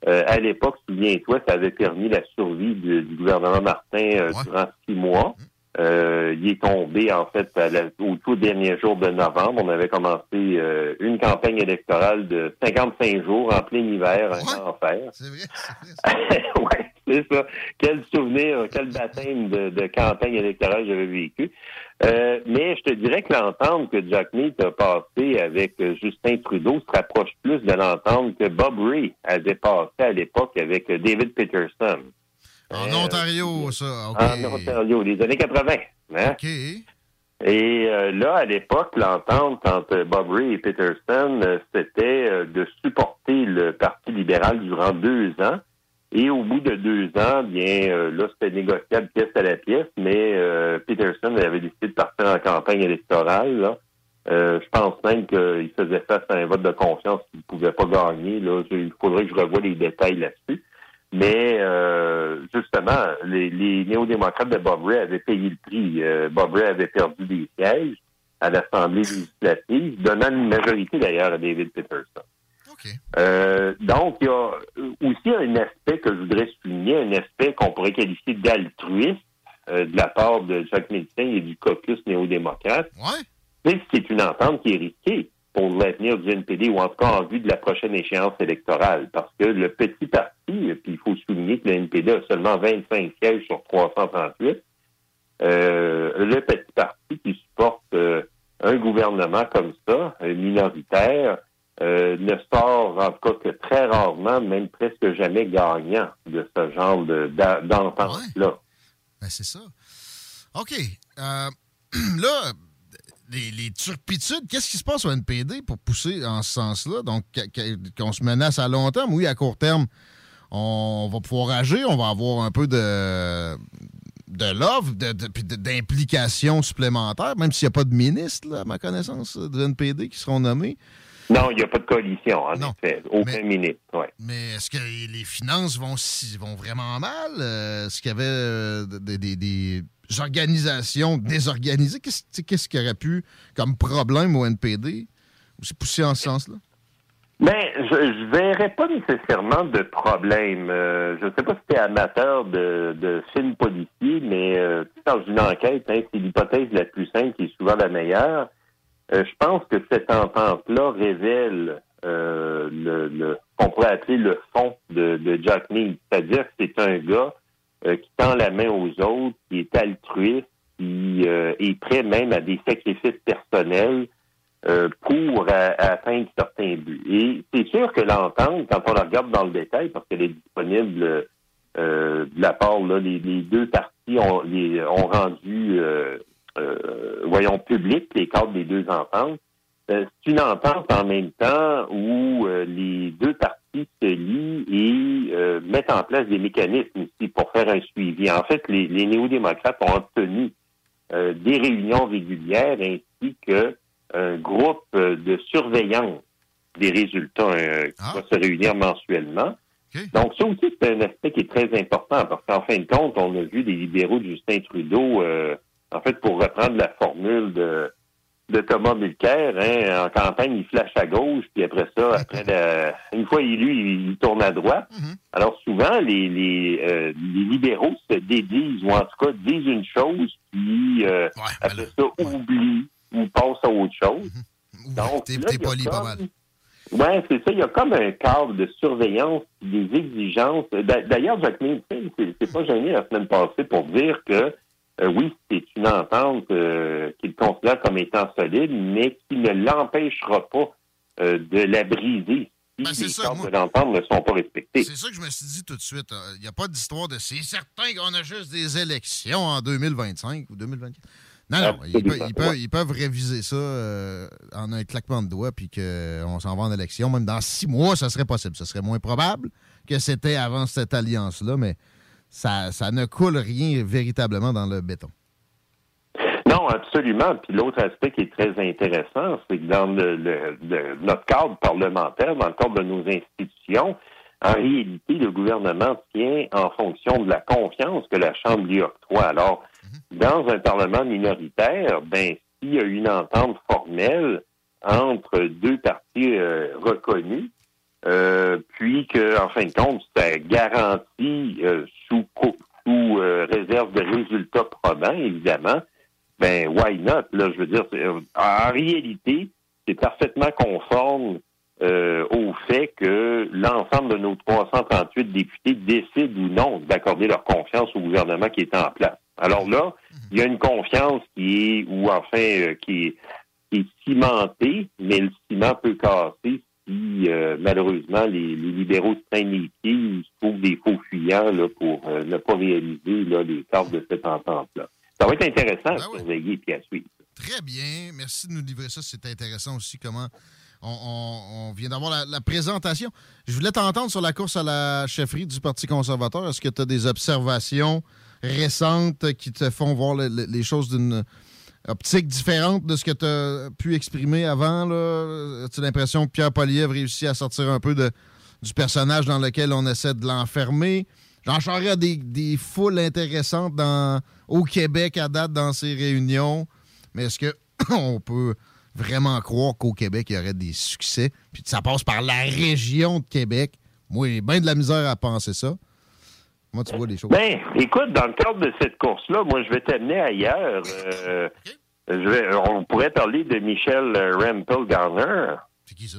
Euh, à l'époque, souviens-toi, ça avait permis la survie du, du gouvernement Martin euh, durant six mois. Euh, il est tombé, en fait, la- au tout dernier jour de novembre. On avait commencé euh, une campagne électorale de 55 jours en plein hiver, un enfer. C'est vrai. ouais, c'est ça. Quel souvenir, quel baptême de, de campagne électorale j'avais vécu. Euh, mais je te dirais que l'entente que Jack Mead a passée avec euh, Justin Trudeau se rapproche plus de l'entente que Bob Ray avait passée à l'époque avec euh, David Peterson. En Ontario, ça. OK. En Ontario, les années 80. hein? Et euh, là, à l'époque, l'entente entre Bob Ray et Peterson, euh, c'était euh, de supporter le Parti libéral durant deux ans. Et au bout de deux ans, bien, euh, là, c'était négociable pièce à la pièce, mais euh, Peterson avait décidé de partir en campagne électorale. là. Euh, je pense même qu'il faisait face à un vote de confiance qu'il ne pouvait pas gagner. Là. Il faudrait que je revoie les détails là-dessus. Mais euh, justement, les, les néo-démocrates de Bob Ray avaient payé le prix. Euh, Bob Ray avait perdu des sièges à l'Assemblée législative, donnant une majorité d'ailleurs à David Peterson. Euh, donc, il y a aussi un aspect que je voudrais souligner, un aspect qu'on pourrait qualifier d'altruiste euh, de la part de Jacques Médecin et du caucus néo-démocrate. Mais c'est une entente qui est risquée pour l'avenir du NPD ou en tout cas en vue de la prochaine échéance électorale. Parce que le petit parti, puis il faut souligner que le NPD a seulement 25 sièges sur 338, euh, le petit parti qui supporte euh, un gouvernement comme ça, euh, minoritaire, ne sort en tout cas que très rarement, même presque jamais gagnant de ce genre d'entente-là. Ben, c'est ça. OK. Là, les, les turpitudes, qu'est-ce qui se passe au NPD pour pousser en ce sens-là? Donc, qu- qu- qu'on se menace à long terme? Oui, à court terme, on va pouvoir agir, on va avoir un peu de de l'offre, de, de- puis de- d'implication supplémentaire, même s'il n'y a pas de ministre, là, à ma connaissance, du NPD qui seront nommés. Non, il n'y a pas de coalition, en effet. Aucun ministre, ouais. Mais est-ce que les finances vont, vraiment mal? Euh, Est-ce qu'il y avait euh, des, des- des organisations désorganisées? Qu'est-ce qu'est-ce qu'il aurait pu comme problème au NPD? Ou c'est poussé en ce sens-là? Mais je ne verrais pas nécessairement de problème. Euh, je ne sais pas si tu es amateur de, de films policiers, mais euh, dans une enquête, hein, c'est l'hypothèse la plus simple qui est souvent la meilleure. Euh, je pense que cette entente-là révèle le, le qu'on pourrait appeler le fond de, Jack Mead. C'est-à-dire que c'est un gars euh, qui tend la main aux autres, qui est altruiste, qui euh, est prêt même à des sacrifices personnels euh, pour atteindre certains buts. Et c'est sûr que l'entente, quand on la regarde dans le détail, parce qu'elle est disponible de la part, là, les, deux parties ont, ont rendu, voyons, public les cadres des deux ententes. C'est une entente en même temps où les deux parties se lient et euh, mettent en place des mécanismes ici pour faire un suivi. En fait, les, les néo-démocrates ont obtenu euh, des réunions régulières ainsi que un groupe de surveillance des résultats euh, qui va se réunir mensuellement. Donc, ça aussi, c'est un aspect qui est très important parce qu'en fin de compte, on a vu des libéraux de Justin Trudeau, euh, en fait, pour reprendre la formule de, de Thomas Mulcair, hein, en campagne, il flash à gauche, puis après ça, après la- une fois élu, il, tourne à droite. Alors souvent, les, les, euh, les libéraux se dédisent, ou en tout cas disent une chose, puis euh, après ça, oublient ou passent à autre chose. Donc, T'es poli pas mal. Ouais, c'est ça. Il y a comme un cadre de surveillance, des exigences. D'a- D'ailleurs, c'est c'est pas gêné la semaine passée pour dire que euh, oui, c'est une entente euh, qu'il considère comme étant solide, mais qui ne l'empêchera pas euh, de la briser si les cadres de l'entente ne sont pas respectés. C'est ça que je me suis dit tout de suite. Il n'y a pas d'histoire de c'est certain qu'on a juste des élections en 2025 ou 2024. Non, non, ils, peuvent, ils peuvent- ils peuvent réviser ça euh, en un claquement de doigts puis qu'on s'en va en élection. Même dans six mois, ça serait possible. Ça serait moins probable que c'était avant cette alliance-là, mais ça, ça ne coule rien véritablement dans le béton. Non, absolument. Puis l'autre aspect qui est très intéressant, c'est que dans le, le- le- notre cadre parlementaire, dans le cadre de nos institutions, en réalité, le gouvernement tient en fonction de la confiance que la Chambre lui octroie. Alors, dans un Parlement minoritaire, ben, s'il y a une entente formelle entre deux partis euh, reconnus, euh, puis que, en fin de compte, ça garantit euh, sous, sous euh, réserve de résultats probants, évidemment, ben why not? Là, je veux dire, euh, en réalité, c'est parfaitement conforme euh, au fait que l'ensemble de nos 338 députés décident ou non d'accorder leur confiance au gouvernement qui est en place. Alors là, il y a une confiance qui est, ou enfin, qui est cimentée, mais le ciment peut casser euh, malheureusement les, les libéraux se prennent les pieds se trouvent des faux fuyants là, pour euh, ne pas réaliser là, les cartes de cette entente-là. Ça va être intéressant à surveiller et à suivre. Très bien. Merci de nous livrer ça. C'est intéressant aussi comment on, on- on vient d'avoir la, la présentation. Je voulais t'entendre sur la course à la chefferie du Parti conservateur. Est-ce que tu as des observations récentes qui te font voir le- le- les choses d'une optique différente de ce que tu as pu exprimer avant? As-tu l'impression que Pierre Poliev réussit à sortir un peu de, du personnage dans lequel on essaie de l'enfermer? Jean Charest des, des foules intéressantes au Québec à date dans ses réunions. Mais est-ce que on peut vraiment croire qu'au Québec, il y aurait des succès? Puis ça passe par la région de Québec. Moi, j'ai bien de la misère à penser ça. Comment tu vois les choses? Ben, écoute, dans le cadre de cette course-là, moi, je vais t'amener ailleurs. Euh, je vais, on pourrait parler de Michel euh, Rempel Garner. C'est qui ça?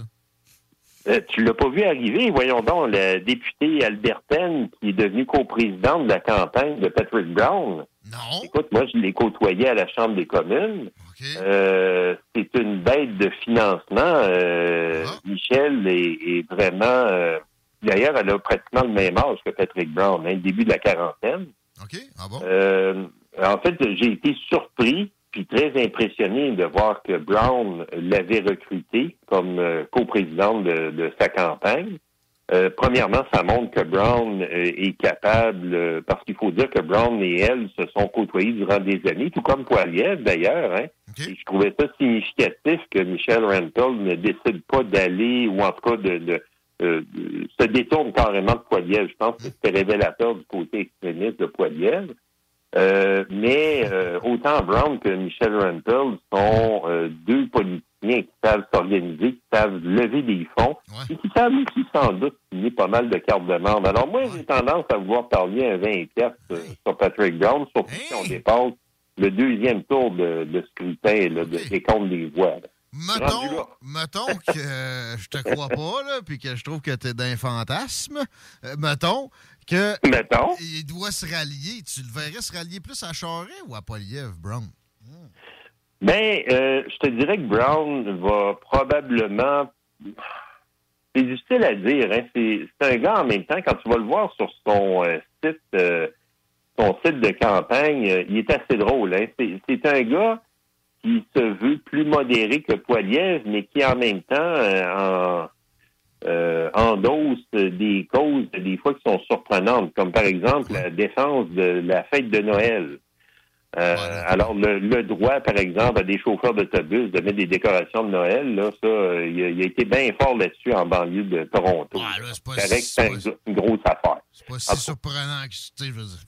Euh, tu l'as pas vu arriver, voyons donc, la députée albertaine qui est devenue coprésidente de la campagne de Patrick Brown. Non. Écoute, moi, je l'ai côtoyé à la Chambre des communes. Euh, c'est une bête de financement. Euh, Michel est, est vraiment... D'ailleurs, elle a pratiquement le même âge que Patrick Brown, hein, le début de la quarantaine. Euh, en fait, j'ai été surpris puis très impressionné de voir que Brown l'avait recruté comme euh, coprésidente de, de sa campagne. Euh, premièrement, ça montre que Brown euh, est capable, euh, parce qu'il faut dire que Brown et elle se sont côtoyés durant des années, tout comme Poiliev d'ailleurs. Hein. Et je trouvais ça significatif que Michel Rempel ne décide pas d'aller, ou en tout cas de, de- euh, se détourne carrément de Poiliev. Je pense que c'était révélateur du côté extrémiste de Poiliev. Euh, mais euh, autant Brown que Michel Rempel sont euh, deux politiciens qui savent s'organiser, qui savent lever des fonds et qui savent aussi sans doute signer pas mal de cartes de membres. Alors moi, j'ai tendance à vouloir parler un 20 piastres, euh, sur Patrick Brown, surtout si on dépasse le deuxième tour de, de scrutin, là, de décompte des voix. là. Mettons, mettons que euh, je te crois pas, là, puis que je trouve que t'es d'un fantasme. Euh, mettons que. Mettons. Il doit se rallier. Tu le verrais se rallier plus à Charest ou à Poliev, Brown? Ben, euh, je te dirais que Brown va probablement. C'est difficile à dire. Hein? C'est un gars en même temps, quand tu vas le voir sur son site, son site de campagne, il est assez drôle. Hein? C'est un gars qui se veut plus modéré que Poiliev, mais qui en même temps euh, en, euh, endosse des causes des fois qui sont surprenantes, comme par exemple la défense de la fête de Noël. Euh, Alors, le, le droit, par exemple, à des chauffeurs d'autobus de mettre des décorations de Noël, là, ça, il, a, il a été bien fort là-dessus en banlieue de Toronto. c'est pas si- c'est un- une grosse affaire. C'est pas si surprenant que je veux dire.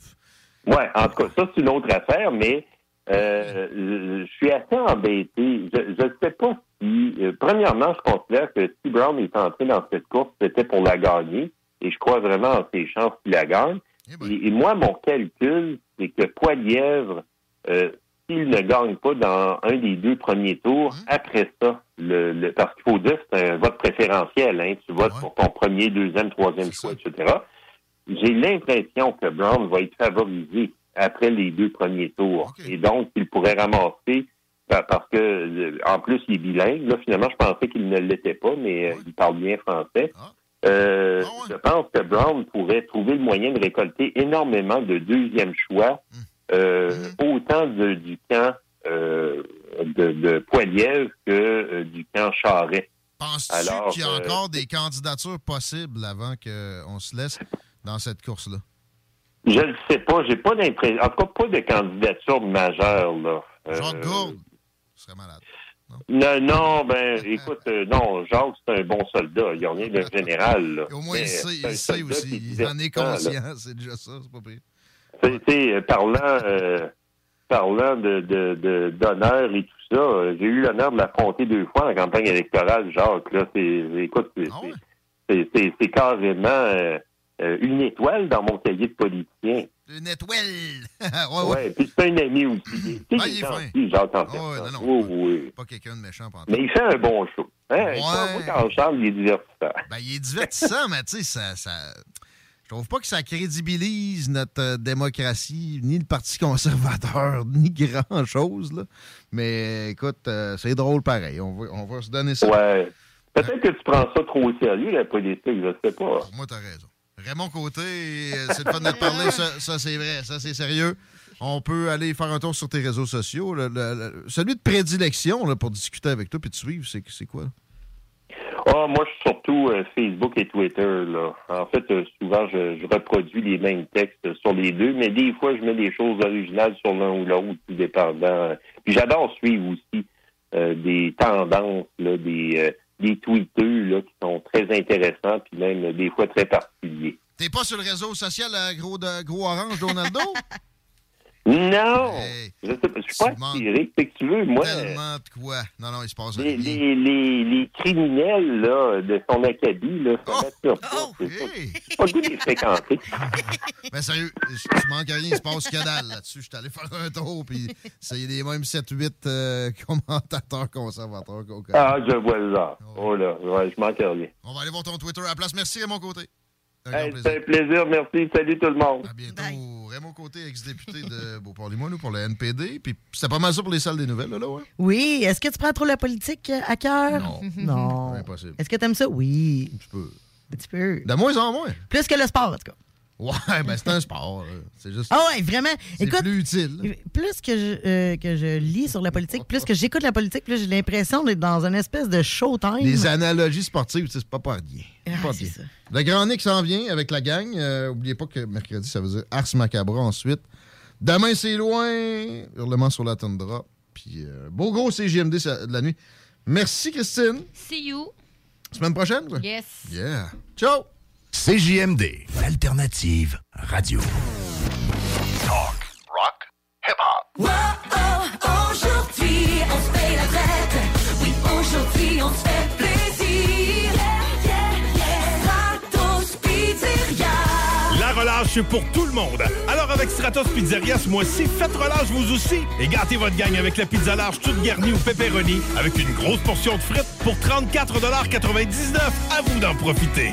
Ouais, en tout cas, ça, c'est une autre affaire, mais euh, je, suis assez embêté. Je ne sais pas si... euh, premièrement, je considère que si Brown est entré dans cette course, c'était pour la gagner, et je crois vraiment en ses chances qu'il la gagne. Et, et moi, mon calcul, c'est que Poilièvre, euh, s'il ne gagne pas dans un des deux premiers tours, après ça, le, le- parce qu'il faut dire que c'est un vote préférentiel, hein, tu votes pour ton premier, deuxième, troisième choix, etc. J'ai l'impression que Brown va être favorisé après les deux premiers tours. Et donc, il pourrait ramasser, pa- parce que, euh, en plus, il est bilingue. Là, finalement, je pensais qu'il ne l'était pas, mais euh, il parle bien français. Euh, Je pense que Brown pourrait trouver le moyen de récolter énormément de deuxième choix, euh, autant de- du camp euh, de, de Poiliev que du camp Charret. Penses-tu qu'il y a encore des candidatures possibles avant qu'on se laisse dans cette course-là? Je ne sais pas, j'ai pas d'impression. En tout cas, pas de candidature majeure, là. Euh, Gourde serait malade. Non, non, ben, écoute, euh, non, Jacques, c'est un bon soldat. Il n'y a rien de général, là. Au moins, il sait, il sait aussi. est Il en est conscient. C'est déjà ça, c'est pas pire. Tu sais, euh, parlant, euh, parlant de, de, de- d'honneur et tout ça, euh, j'ai eu l'honneur de l'affronter deux fois en campagne électorale, Jacques. Là, c'est, écoute, c'est, c'est carrément euh, euh, une étoile dans mon cahier de politicien. Une étoile! ouais, Ouais, puis c'est un ami aussi. Tu sais, Ah, il est en Ah ouais, personne. non, Oui, oui. Pas quelqu'un de méchant, pendant Mais il fait un bon show. Hein? Ouais. Moi, quand Charles, il est divertissant. Ben, il est divertissant, mais tu sais, ça, ça. Je trouve pas que ça crédibilise notre euh, démocratie, ni le Parti conservateur, ni grand-chose, là. Mais écoute, euh, c'est drôle pareil. On va, on va se donner ça. Ouais. Peut-être que tu prends ça trop au sérieux, la politique, je sais pas. Pour moi, t'as raison. Raymond Côté, euh, c'est le fun de te parler, ça, ça, c'est vrai, ça c'est sérieux. On peut aller faire un tour sur tes réseaux sociaux. Le- le- le- celui de prédilection là, pour discuter avec toi puis te suivre, c'est c'est quoi? Ah, moi, je suis surtout euh, Facebook et Twitter. Là. En fait, euh, souvent, je, je reproduis les mêmes textes sur les deux, mais des fois, je mets des choses originales sur l'un ou l'autre, tout dépendant. Puis j'adore suivre aussi euh, des tendances, là, des, euh, des tweeteux là, qui sont très intéressants, puis même euh, des fois très particuliers. T'es pas sur le réseau social euh, gros, de, gros orange, Donaldo? Non! Je sais pas, je suis pas attiré. C'est que tu veux, moi. Tellement de quoi? Non, non, il se passe Les, rien. les, les, les criminels là, de son acadie, là, Oh! m'attire pas. C'est pas- pas le goût de les fréquenter. Ben sérieux, je- tu manques à rien, il se passe que dalle là-dessus. Je suis allé faire un tour, puis c'est les mêmes 7-8 euh, commentateurs conservateurs qu'on connaît. Ah, je vois là. Oh là, ouais, je manque à rien. On va aller voir ton Twitter à la place. Merci, Raymond Côté. Hey, C'est un plaisir, merci. Salut tout le monde. À bientôt. Raymond Côté, ex-député de Beauport-Limoilou pour le NPD. Puis c'était pas mal ça pour les salles des nouvelles, là, là ouais? Oui. Est-ce que tu prends trop la politique euh, à cœur? Non. Non. Impossible. Est-ce que tu aimes ça? Oui. Un petit peu. Un petit peu. De moins en moins. Plus que le sport, en tout cas. Ouais, ben c'est un sport. C'est juste. Ah ouais, vraiment. C'est Écoute, plus utile. plus que je, euh, que je lis sur la politique, plus que j'écoute la politique, plus j'ai l'impression d'être dans une espèce de showtime. Les analogies sportives, c'est pas pas bien. Ah, pas c'est bien. ça. Le Grand Nick s'en vient avec la gang. Euh, oubliez pas que mercredi, ça veut dire Ars Macabra ensuite. Demain, c'est loin. Hurlement sur la tundra. Puis, euh, beau gros CGMD de la nuit. Merci, Christine. See you. Semaine prochaine, quoi? Yes. Yeah. Ciao. CJMD, l'alternative radio. Talk, rock, hip-hop. Aujourd'hui, on se paye la traite. Oui, aujourd'hui, on se fait plaisir. Yeah, yeah, yeah. Stratos Pizzeria. La relâche pour tout le monde. Alors avec Stratos Pizzeria ce mois-ci, faites relâche vous aussi et gâtez votre gang avec la pizza large toute garnie au pepperoni avec une grosse portion de frites pour 34,99 À vous d'en profiter.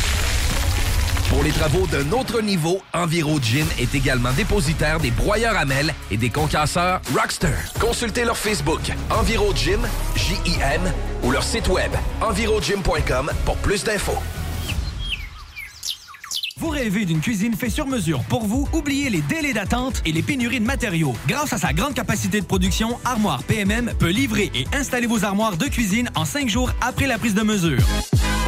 Pour les travaux d'un autre niveau, Enviro Gym est également dépositaire des broyeurs à mêles et des concasseurs Rockster. Consultez leur Facebook Enviro Gym, J-I-M, ou leur site web envirogym.com pour plus d'infos. Vous rêvez d'une cuisine faite sur mesure pour vous? Oubliez les délais d'attente et les pénuries de matériaux. Grâce à sa grande capacité de production, Armoire PMM peut livrer et installer vos armoires de cuisine en cinq jours après la prise de mesure.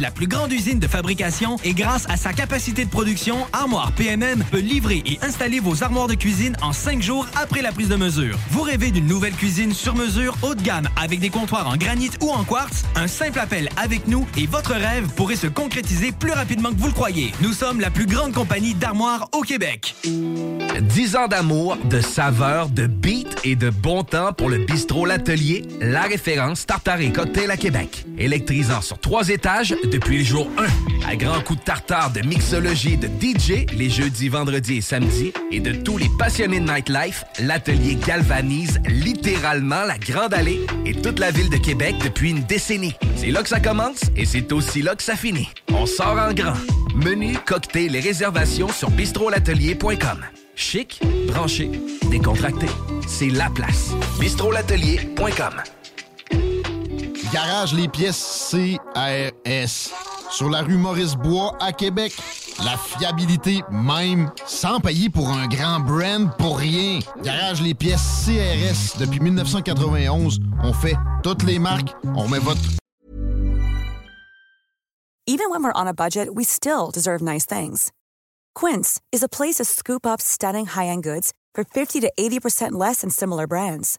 la plus grande usine de fabrication et grâce à sa capacité de production, Armoire PMM peut livrer et installer vos armoires de cuisine en cinq jours après la prise de mesure. Vous rêvez d'une nouvelle cuisine sur mesure haut de gamme avec des comptoirs en granit ou en quartz? Un simple appel avec nous et votre rêve pourrait se concrétiser plus rapidement que vous le croyez. Nous sommes la plus grande compagnie d'armoires au Québec. 10 ans d'amour, de saveur, de beat et de bon temps pour le bistrot L'Atelier, la référence tartare et cocktail à Québec. Électrisant sur étages depuis le jour 1. À grands coups de tartare, de mixologie, de DJ, les jeudis, vendredis et samedis, et de tous les passionnés de nightlife, l'Atelier galvanise littéralement la Grande Allée et toute la ville de Québec depuis une décennie. C'est là que ça commence et c'est aussi là que ça finit. On sort en grand. Menu, cocktail et réservations sur bistrolatelier.com. Chic, branché, décontracté. C'est la place. bistrolatelier.com. Garage les pièces CRS. Sur la rue Maurice-Bois à Québec. La fiabilité même, sans payer pour un grand brand pour rien. Garage les pièces CRS. Depuis 1991, on fait toutes les marques. On met votre Even when we're on a budget, we still deserve nice things. Quince is a place to scoop up stunning high-end goods for 50 to 80% less than similar brands.